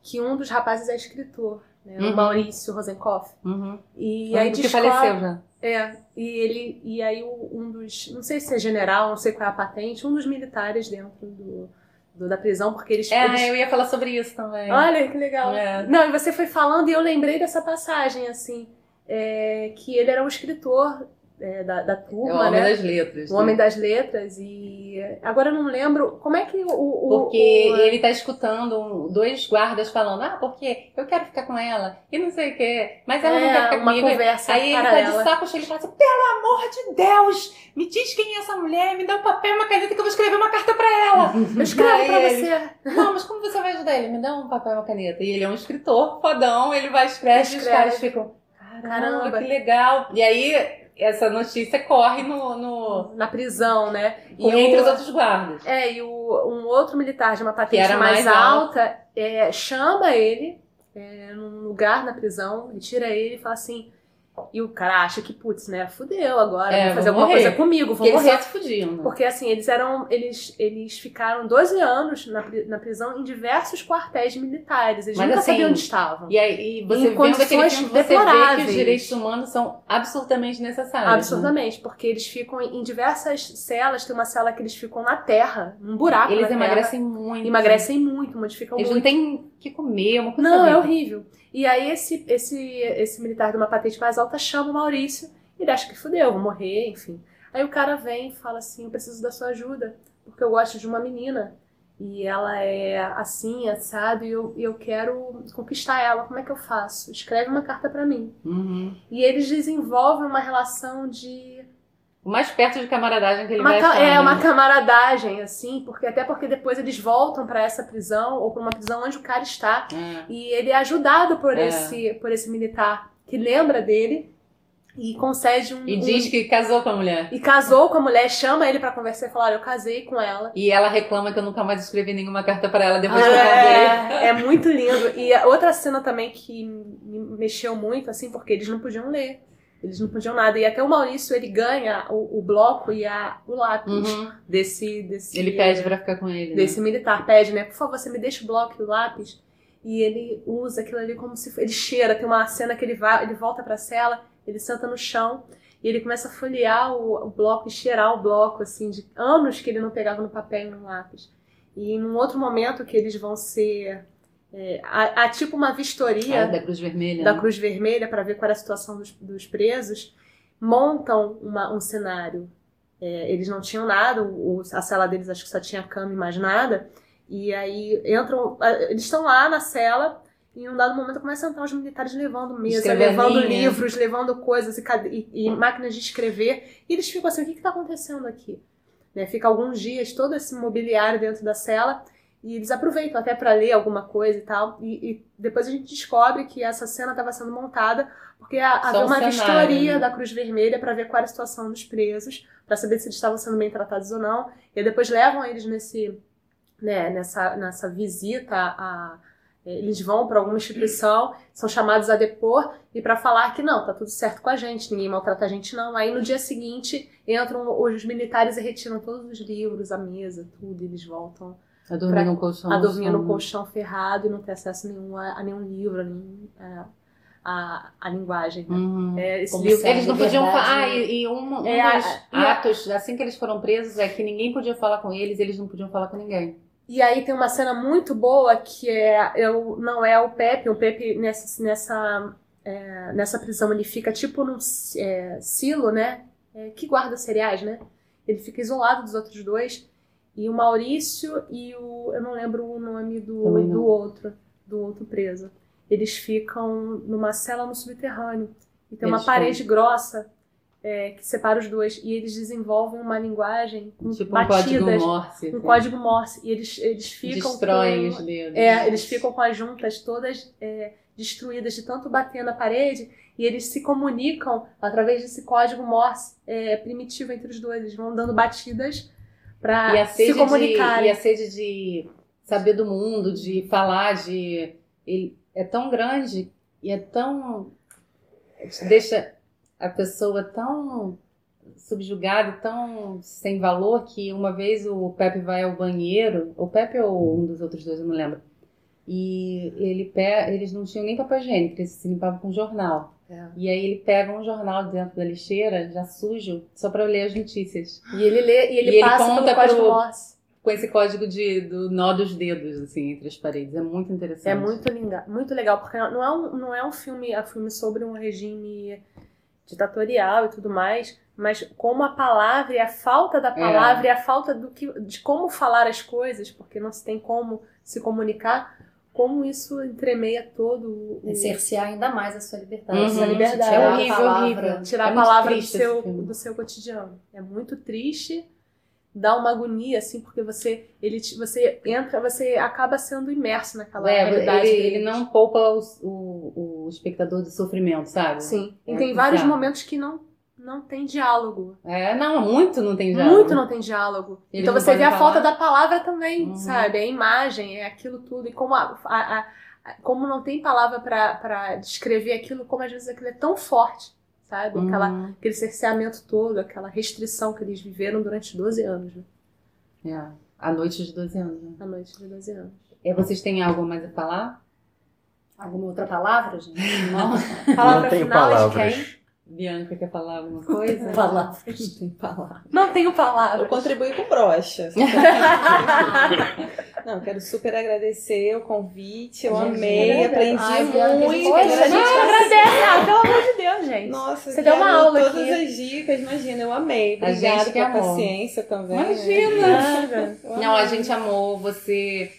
que um dos rapazes é escritor, né? O Uhum. Maurício Rosenkoff. Uhum. E aí que descobre- faleceu já. É, e ele e aí o- um dos, não sei se é general, não sei qual é a patente, um dos militares dentro do, do- da prisão, porque eles, É, eles eu ia falar sobre isso também. Olha que legal. É. Não, e você foi falando e eu lembrei dessa passagem, assim, é, que ele era um escritor é, da, da É o turma, Homem né? das Letras. O né? Homem das Letras, e agora eu não lembro como é que o. o Porque o- ele tá escutando dois guardas falando, ah, porque eu quero ficar com ela, e não sei o quê, mas ela não É, quer ficar uma comigo. conversa Aí ele tá de saco cheio, ele fala assim, pelo amor de Deus, me diz quem é essa mulher, me dá um papel e uma caneta que eu vou escrever uma carta pra ela. [laughs] Eu escrevo Aí pra ele- você. Não, mas como você vai ajudar ele? Me dá um papel e uma caneta. E ele é um escritor fodão, ele vai escrever e os caras ficam, caramba, Caramba. que legal. E aí, essa notícia corre no... no... Na prisão, né? o- entre os outros guardas. É, e o, um outro militar de uma patente Que era mais, mais alta é, chama ele é, num lugar na prisão, ele tira ele e fala assim. E o cara acha que, putz, né, fudeu agora, É, vão fazer alguma morrer. coisa comigo, eles morrer. se fudiam, né? Porque assim, eles eram. Eles, eles ficaram 12 anos na, na prisão em diversos quartéis militares. Eles Mas, nunca assim, sabiam onde estavam. E aí, e você Em condições filme, você vê que deploráveis. os direitos humanos são absolutamente necessários. né? Absurdamente, porque eles ficam em diversas celas. Tem uma cela que eles ficam na terra, num buraco. Eles na terra, emagrecem muito. emagrecem muito, modificam Eles muito. não têm que comer, uma coisa Não, é horrível. E aí esse, esse, esse militar de uma patente mais alta chama o Maurício. Ele acha que fudeu, vou morrer, enfim. Aí o cara vem e fala assim, eu preciso da sua ajuda, porque eu gosto de uma menina. E ela é assim, assado, e eu, e eu quero conquistar ela. Como é que eu faço? Escreve uma carta pra mim. Uhum. E eles desenvolvem uma relação de O mais perto de camaradagem que ele uma vai achar, é né? uma camaradagem assim, porque até porque depois eles voltam pra essa prisão ou pra uma prisão onde o cara está É. e ele é ajudado por É. esse por esse militar que lembra dele e concede um E um- diz que casou com a mulher. e casou com a mulher, chama ele pra conversar e falar, olha, eu casei com ela. E ela reclama que eu nunca mais escrevi nenhuma carta pra ela depois que eu casei. É, é muito lindo. E outra cena também que me mexeu muito, assim, porque eles não podiam ler. Eles não podiam nada. E até o Maurício, ele ganha o, o bloco e a, o lápis Uhum. desse, desse... Ele pede pra ficar com ele. né? desse militar pede, né? Por favor, você me deixa o bloco e o lápis. E ele usa aquilo ali como se ele cheira. Tem uma cena que ele vai, ele volta pra cela, ele senta no chão e ele começa a folhear o, o bloco e cheirar o bloco, assim, de anos que ele não pegava no papel e no lápis. E em um outro momento que eles vão ser. É, há, há tipo uma vistoria Ah, da Cruz Vermelha. da né? Cruz Vermelha para ver qual era a situação dos, dos presos, montam uma- um cenário. É, eles não tinham nada, o- a cela deles acho que só tinha cama e mais nada. E aí entram, eles estão lá na cela e em um dado momento começam a entrar os militares levando mesa, levando livros, levando coisas e, e- e máquinas de escrever. E eles ficam assim, o que está acontecendo aqui? Né, fica alguns dias todo esse mobiliário dentro da cela E eles aproveitam até para ler alguma coisa e tal. E, e, depois a gente descobre que essa cena estava sendo montada porque havia uma cenário, vistoria né? da Cruz Vermelha para ver qual era a situação dos presos, para saber se eles estavam sendo bem tratados ou não. E depois levam eles nesse, né, nessa, nessa visita a. Eles vão para alguma instituição, são chamados a depor e para falar que não, tá tudo certo com a gente, ninguém maltrata a gente não. Aí no dia seguinte entram os militares e retiram todos os livros, a mesa, tudo, e eles voltam a dormir pra, no colchão. A dormir no colchão ferrado e não ter acesso nenhum a, a nenhum livro, a, nenhum, a, a, a linguagem. Né? Uhum. É, livro, eles não podiam falar. Ah, e, e um, um é, dos atos, assim que eles foram presos, é que ninguém podia falar com eles, eles não podiam falar com ninguém. E aí tem uma cena muito boa que é eu não é o Pepe, o Pepe nessa nessa é, nessa prisão ele fica tipo num é, silo, né? É, que guarda cereais, né? Ele fica isolado dos outros dois e o Maurício e o. Eu não lembro o nome do, do outro, do outro preso. Eles ficam numa cela no subterrâneo. E tem eles uma parede ficam... grossa é, que separa os dois. E eles desenvolvem uma linguagem com tipo batidas. Um código Morse. Um assim. código Morse. E eles, eles ficam. Destroem com, os dedos. É, eles ficam com as juntas todas é, destruídas de tanto bater na parede. E eles se comunicam através desse código Morse é, primitivo entre os dois. Eles vão dando batidas para se comunicar. E a sede de saber do mundo, de falar, de. Ele é tão grande e é tão. deixa a pessoa tão subjugada, tão sem valor, que uma vez o Pepe vai ao banheiro, o Pepe ou um dos outros dois, eu não lembro. E ele eles não tinham nem papel higiênico, eles se limpavam com jornal. É. E aí ele pega um jornal dentro da lixeira, já sujo, só para ler as notícias. E ele lê e ele, e passa ele conta pelo código Morse. Com esse código de, do nó dos dedos, assim, entre as paredes. É muito interessante. É muito linda, muito legal, porque não é um, não é um filme, é um filme sobre um regime ditatorial e tudo mais, mas como a palavra e a falta da palavra é. e a falta do que, de como falar as coisas, porque não se tem como se comunicar, como isso entremeia todo o... É cercear ainda mais a sua liberdade. Uhum. Sua liberdade. É horrível, palavra, horrível. Tirar é a palavra do seu, do seu cotidiano. É muito triste, dá uma agonia, assim, porque você, ele, você entra, você acaba sendo imerso naquela é, realidade. Ele, ele não poupa o, o, o espectador de sofrimento, sabe? Sim. E é, tem vários momentos que não não tem diálogo. É, não, muito não tem diálogo. Muito não tem diálogo. Eles então você vê a falta da palavra também, uhum. sabe? A imagem, é aquilo tudo. E como, a, a, a como não tem palavra para descrever aquilo, como às vezes aquilo é tão forte, sabe? Uhum. Aquela, aquele cerceamento todo, aquela restrição que eles viveram durante 12 anos. Né? É, a noite de 12 anos. Né? A noite de 12 anos. E vocês têm algo mais a falar? Alguma outra palavra, gente? Não. palavra não tenho final palavras. de quem? Bianca quer falar alguma coisa? [laughs] Palavras. Não tem palavra. Não tenho palavras. Eu contribuí com brocha. [laughs] Não, quero super agradecer o convite. Eu gente, amei, aprendi Ai, muito. Poxa, a gente agradece. Ah, pelo amor de Deus, gente. Nossa, você deu uma aula todas aqui. as dicas, imagina, eu amei. Obrigada pela paciência também. Imagina. Não, a gente amou você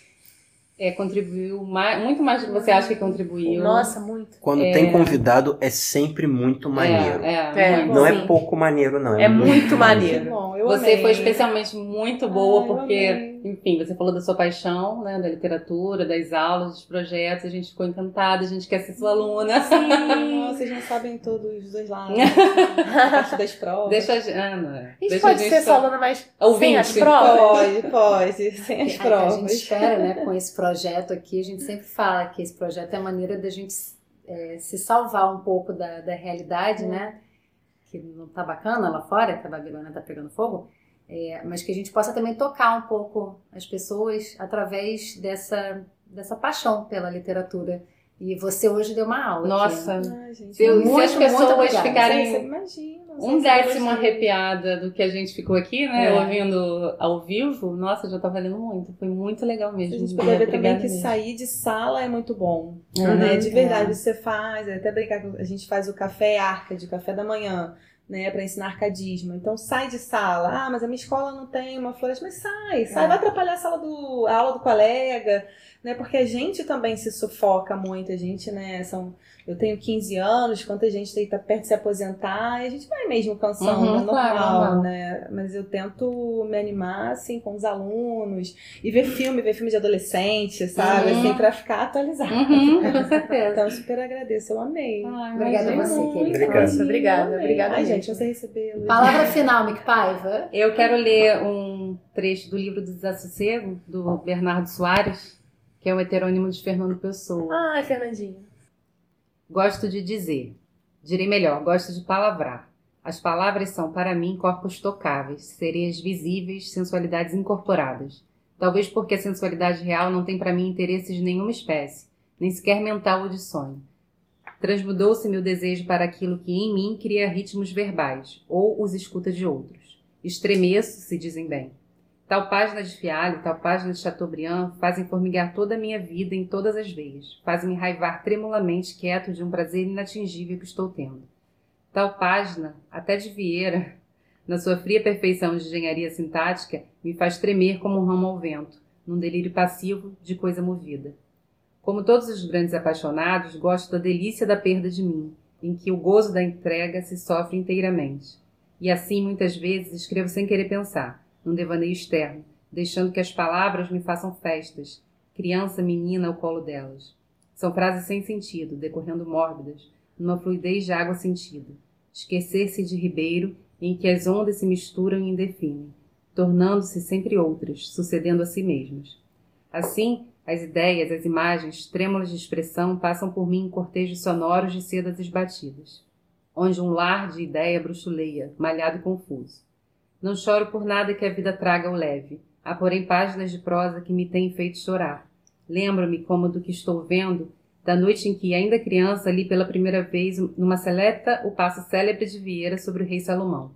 é, contribuiu mais, muito mais do que você acha que contribuiu. Nossa, muito. Quando é... tem convidado, é sempre muito é, maneiro. É, é, não é pouco maneiro, não. É, muito, muito maneiro. Bom, você amei. foi especialmente muito boa, porque, enfim, você falou da sua paixão, né, da literatura, das aulas, dos projetos, a gente ficou encantada, a gente quer ser sua aluna. Sim, [laughs] vocês não sabem todos os dois lados. [laughs] a parte das provas. Deixa a Ana. A gente pode a gente ser sua aluna, mas sem as provas? Pode, pode, sem as provas. [laughs] A gente espera, né, com esse projeto aqui, a gente sempre fala que esse projeto é a maneira da gente é, se salvar um pouco da, da realidade, né? Que não tá bacana lá fora, que a Babilônia tá pegando fogo, é, mas que a gente possa também tocar um pouco as pessoas através dessa, dessa paixão pela literatura. E você hoje deu uma aula. Nossa, aqui, né? Ai, gente, muito, se as pessoas ficarem. Você imagina um décimo arrepiada do que a gente ficou aqui, né? É. Ouvindo ao vivo. Nossa, já tá valendo muito. Foi muito legal mesmo. A gente pode ver também que mesmo. sair de sala é muito bom. Uhum, né? De verdade, é. você faz, até brincar a gente faz o café arca, de café da manhã. Né, para ensinar arcadismo. Então sai de sala. Ah, mas a minha escola não tem uma floresta. Mas sai, sai, é. vai atrapalhar a sala do a aula do colega né? Porque a gente também se sufoca muito, a gente, né, são eu tenho 15 anos, quanta gente está perto de se aposentar, e a gente vai mesmo cansando, uhum, é normal, claro, né? Mas eu tento me animar, assim, com os alunos, e ver filme, ver filme de adolescente, sabe? Uhum. Assim, pra ficar atualizado. Uhum, com [laughs] certeza. Então, super agradeço, eu amei. Ai, obrigada a você, querida. Obrigado. obrigada, obrigada. Ai, gente, você recebeu. Palavra final, Mick Paiva. Eu quero ler um trecho do livro do Desassossego, do Bernardo Soares, que é o heterônimo de Fernando Pessoa. Ah, Fernandinho. Gosto de dizer, direi melhor, gosto de palavrar. As palavras são, para mim, corpos tocáveis, sereias visíveis, sensualidades incorporadas. Talvez porque a sensualidade real não tem para mim interesses de nenhuma espécie, nem sequer mental ou de sonho. Transmudou-se meu desejo para aquilo que em mim cria ritmos verbais, ou os escuta de outros. Estremeço, se dizem bem. Tal página de Fialho, tal página de Chateaubriand fazem formigar toda a minha vida em todas as veias, fazem-me raivar tremulamente quieto de um prazer inatingível que estou tendo. Tal página, até de Vieira, na sua fria perfeição de engenharia sintática, me faz tremer como um ramo ao vento, num delírio passivo de coisa movida. Como todos os grandes apaixonados, gosto da delícia da perda de mim, em que o gozo da entrega se sofre inteiramente. E assim, muitas vezes, escrevo sem querer pensar, num devaneio externo, deixando que as palavras me façam festas, criança, menina ao colo delas. São frases sem sentido, decorrendo mórbidas, numa fluidez de água sentida. Esquecer-se de ribeiro em que as ondas se misturam e indefinem, tornando-se sempre outras, sucedendo a si mesmas. Assim, as ideias, as imagens, trêmulas de expressão passam por mim em cortejos sonoros de sedas esbatidas, onde um lar de ideia bruxuleia, malhado e confuso. Não choro por nada que a vida traga ao leve. Há, porém, páginas de prosa que me têm feito chorar. Lembro-me como do que estou vendo, da noite em que, ainda criança, li pela primeira vez, numa seleta, o passo célebre de Vieira sobre o rei Salomão.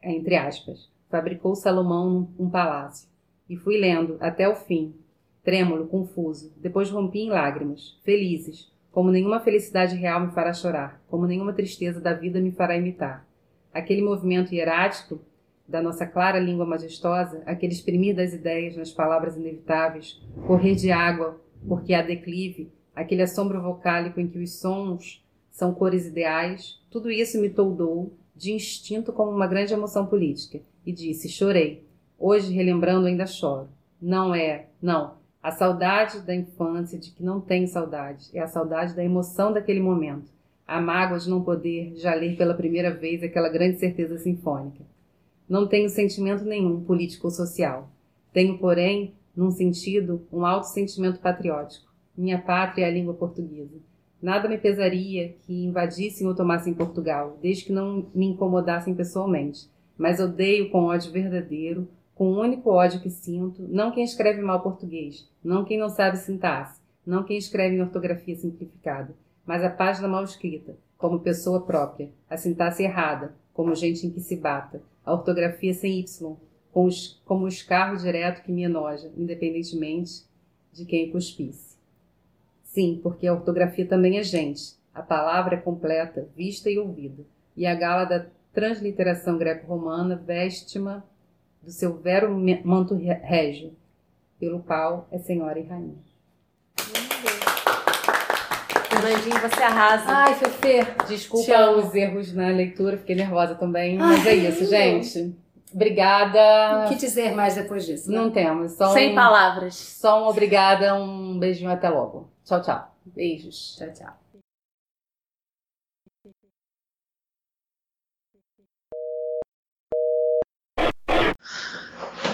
É, entre aspas. Fabricou Salomão um palácio. E fui lendo, até o fim, trêmulo, confuso. Depois rompi em lágrimas, felizes, como nenhuma felicidade real me fará chorar, como nenhuma tristeza da vida me fará imitar. Aquele movimento hierático da nossa clara língua majestosa, aquele exprimir das ideias nas palavras inevitáveis, correr de água porque há declive, aquele assombro vocálico em que os sons são cores ideais, tudo isso me toldou de instinto como uma grande emoção política e disse: chorei. Hoje, relembrando, ainda choro. Não é, não. A saudade da infância, de que não tenho saudade, é a saudade da emoção daquele momento. A mágoa de não poder já ler pela primeira vez aquela grande certeza sinfônica. Não tenho sentimento nenhum político ou social. Tenho, porém, num sentido, um alto sentimento patriótico. Minha pátria é a língua portuguesa. Nada me pesaria que invadissem ou tomassem Portugal, desde que não me incomodassem pessoalmente. Mas odeio com ódio verdadeiro, com o único ódio que sinto, não quem escreve mal português, não quem não sabe sintaxe, não quem escreve em ortografia simplificada, mas a página mal escrita, como pessoa própria, a sintaxe errada, como gente em que se bata, a ortografia sem Y, com os, como o escarro direto que me enoja, independentemente de quem cuspisse. Sim, porque a ortografia também é gente. A palavra é completa, vista e ouvida. E a gala da transliteração greco-romana veste-ma do seu vero manto régio, pelo qual é senhora e rainha. Fernandinho, você arrasa. Ai, Fefe, desculpa os erros na leitura, fiquei nervosa também. Mas é isso, gente. Obrigada. O que dizer mais depois disso? Né? Não temos. Só Sem um, palavras. Só um obrigada, um beijinho até logo. Tchau, tchau. Beijos. Tchau, tchau.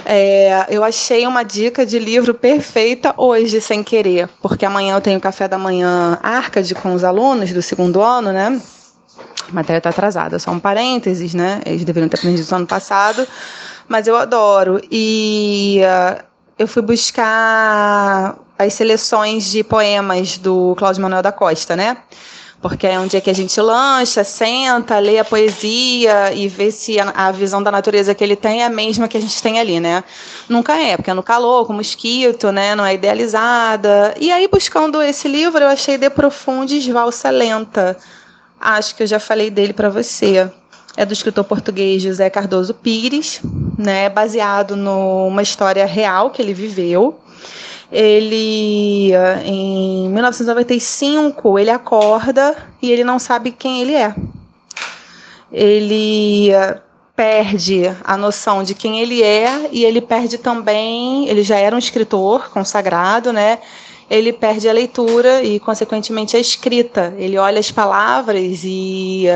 É, eu achei uma dica de livro perfeita hoje, sem querer, porque amanhã eu tenho café da manhã Arcade com os alunos do segundo ano, né? A matéria está atrasada, só um parênteses, né? Eles deveriam ter aprendido isso ano passado, mas eu adoro. E uh, eu fui buscar as seleções de poemas do Cláudio Manuel da Costa, né? Porque é um dia que a gente lancha, senta, lê a poesia e vê se a, a, visão da natureza que ele tem é a mesma que a gente tem ali, né? Nunca é, porque é no calor, com mosquito, né? Não é idealizada. E aí, buscando esse livro, eu achei De Profundis Valsa Lenta. Acho que eu já falei dele para você. É do escritor português José Cardoso Pires, né? Baseado numa história real que ele viveu. Ele em 1995 ele acorda e ele não sabe quem ele é. Ele perde a noção de quem ele é e ele perde também, ele já era um escritor consagrado, né? Ele perde a leitura e consequentemente a escrita. Ele olha as palavras e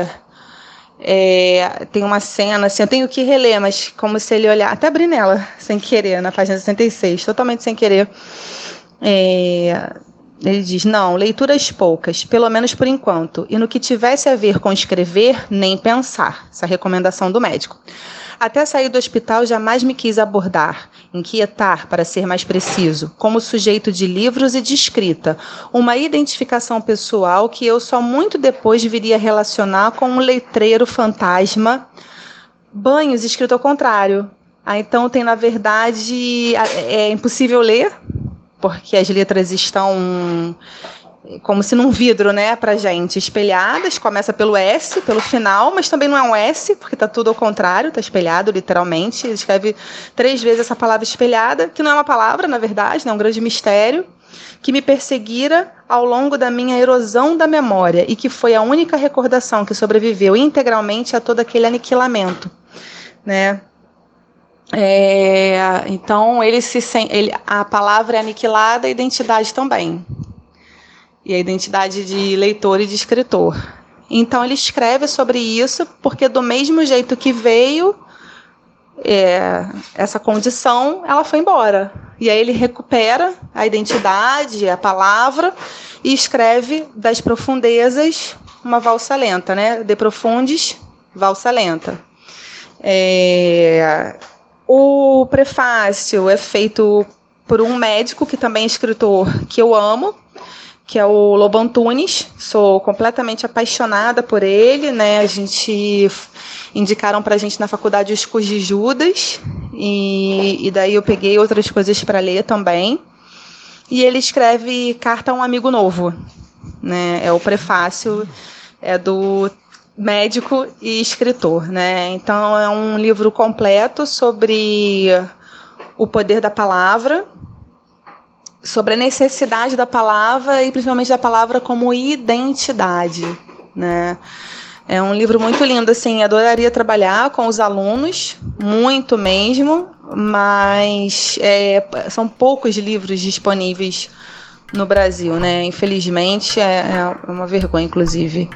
é, tem uma cena, assim, eu tenho que reler, mas como se ele olhar, até abri nela, sem querer, na página 66, totalmente sem querer. É, ele diz: não, leituras poucas, pelo menos por enquanto, e no que tivesse a ver com escrever, nem pensar. Essa é recomendação do médico. Até sair do hospital, jamais me quis abordar, inquietar, para ser mais preciso, como sujeito de livros e de escrita, uma identificação pessoal que eu só muito depois viria relacionar com um letreiro fantasma. Banhos escrito ao contrário. Ah, então tem, na verdade, é impossível ler, porque as letras estão como se num vidro, né, pra gente, espelhadas, começa pelo S, pelo final, mas também não é um S, porque tá tudo ao contrário, tá espelhado, literalmente. Ele escreve três vezes essa palavra espelhada, que não é uma palavra, na verdade, né, é um grande mistério, que me perseguira ao longo da minha erosão da memória e que foi a única recordação que sobreviveu integralmente a todo aquele aniquilamento, né? É, então ele se ele, a palavra é aniquilada, a identidade também e a identidade de leitor e de escritor. Então ele escreve sobre isso porque do mesmo jeito que veio é, essa condição, ela foi embora. E aí ele recupera a identidade, a palavra e escreve das profundezas uma valsa lenta, né? De profundis, valsa lenta. É, o prefácio é feito por um médico que também é escritor que eu amo, que é o Lobo Antunes. Sou completamente apaixonada por ele, né? A gente indicaram para a gente na faculdade os Cus de Judas e, e daí eu peguei outras coisas para ler também. E ele escreve Carta a um Amigo Novo, né? É o prefácio é do médico e escritor, né? Então é um livro completo sobre o poder da palavra sobre a necessidade da palavra e principalmente da palavra como identidade, né? É um livro muito lindo, assim, adoraria trabalhar com os alunos, muito mesmo, mas é, são poucos livros disponíveis no Brasil, né? Infelizmente, é, é uma vergonha, inclusive.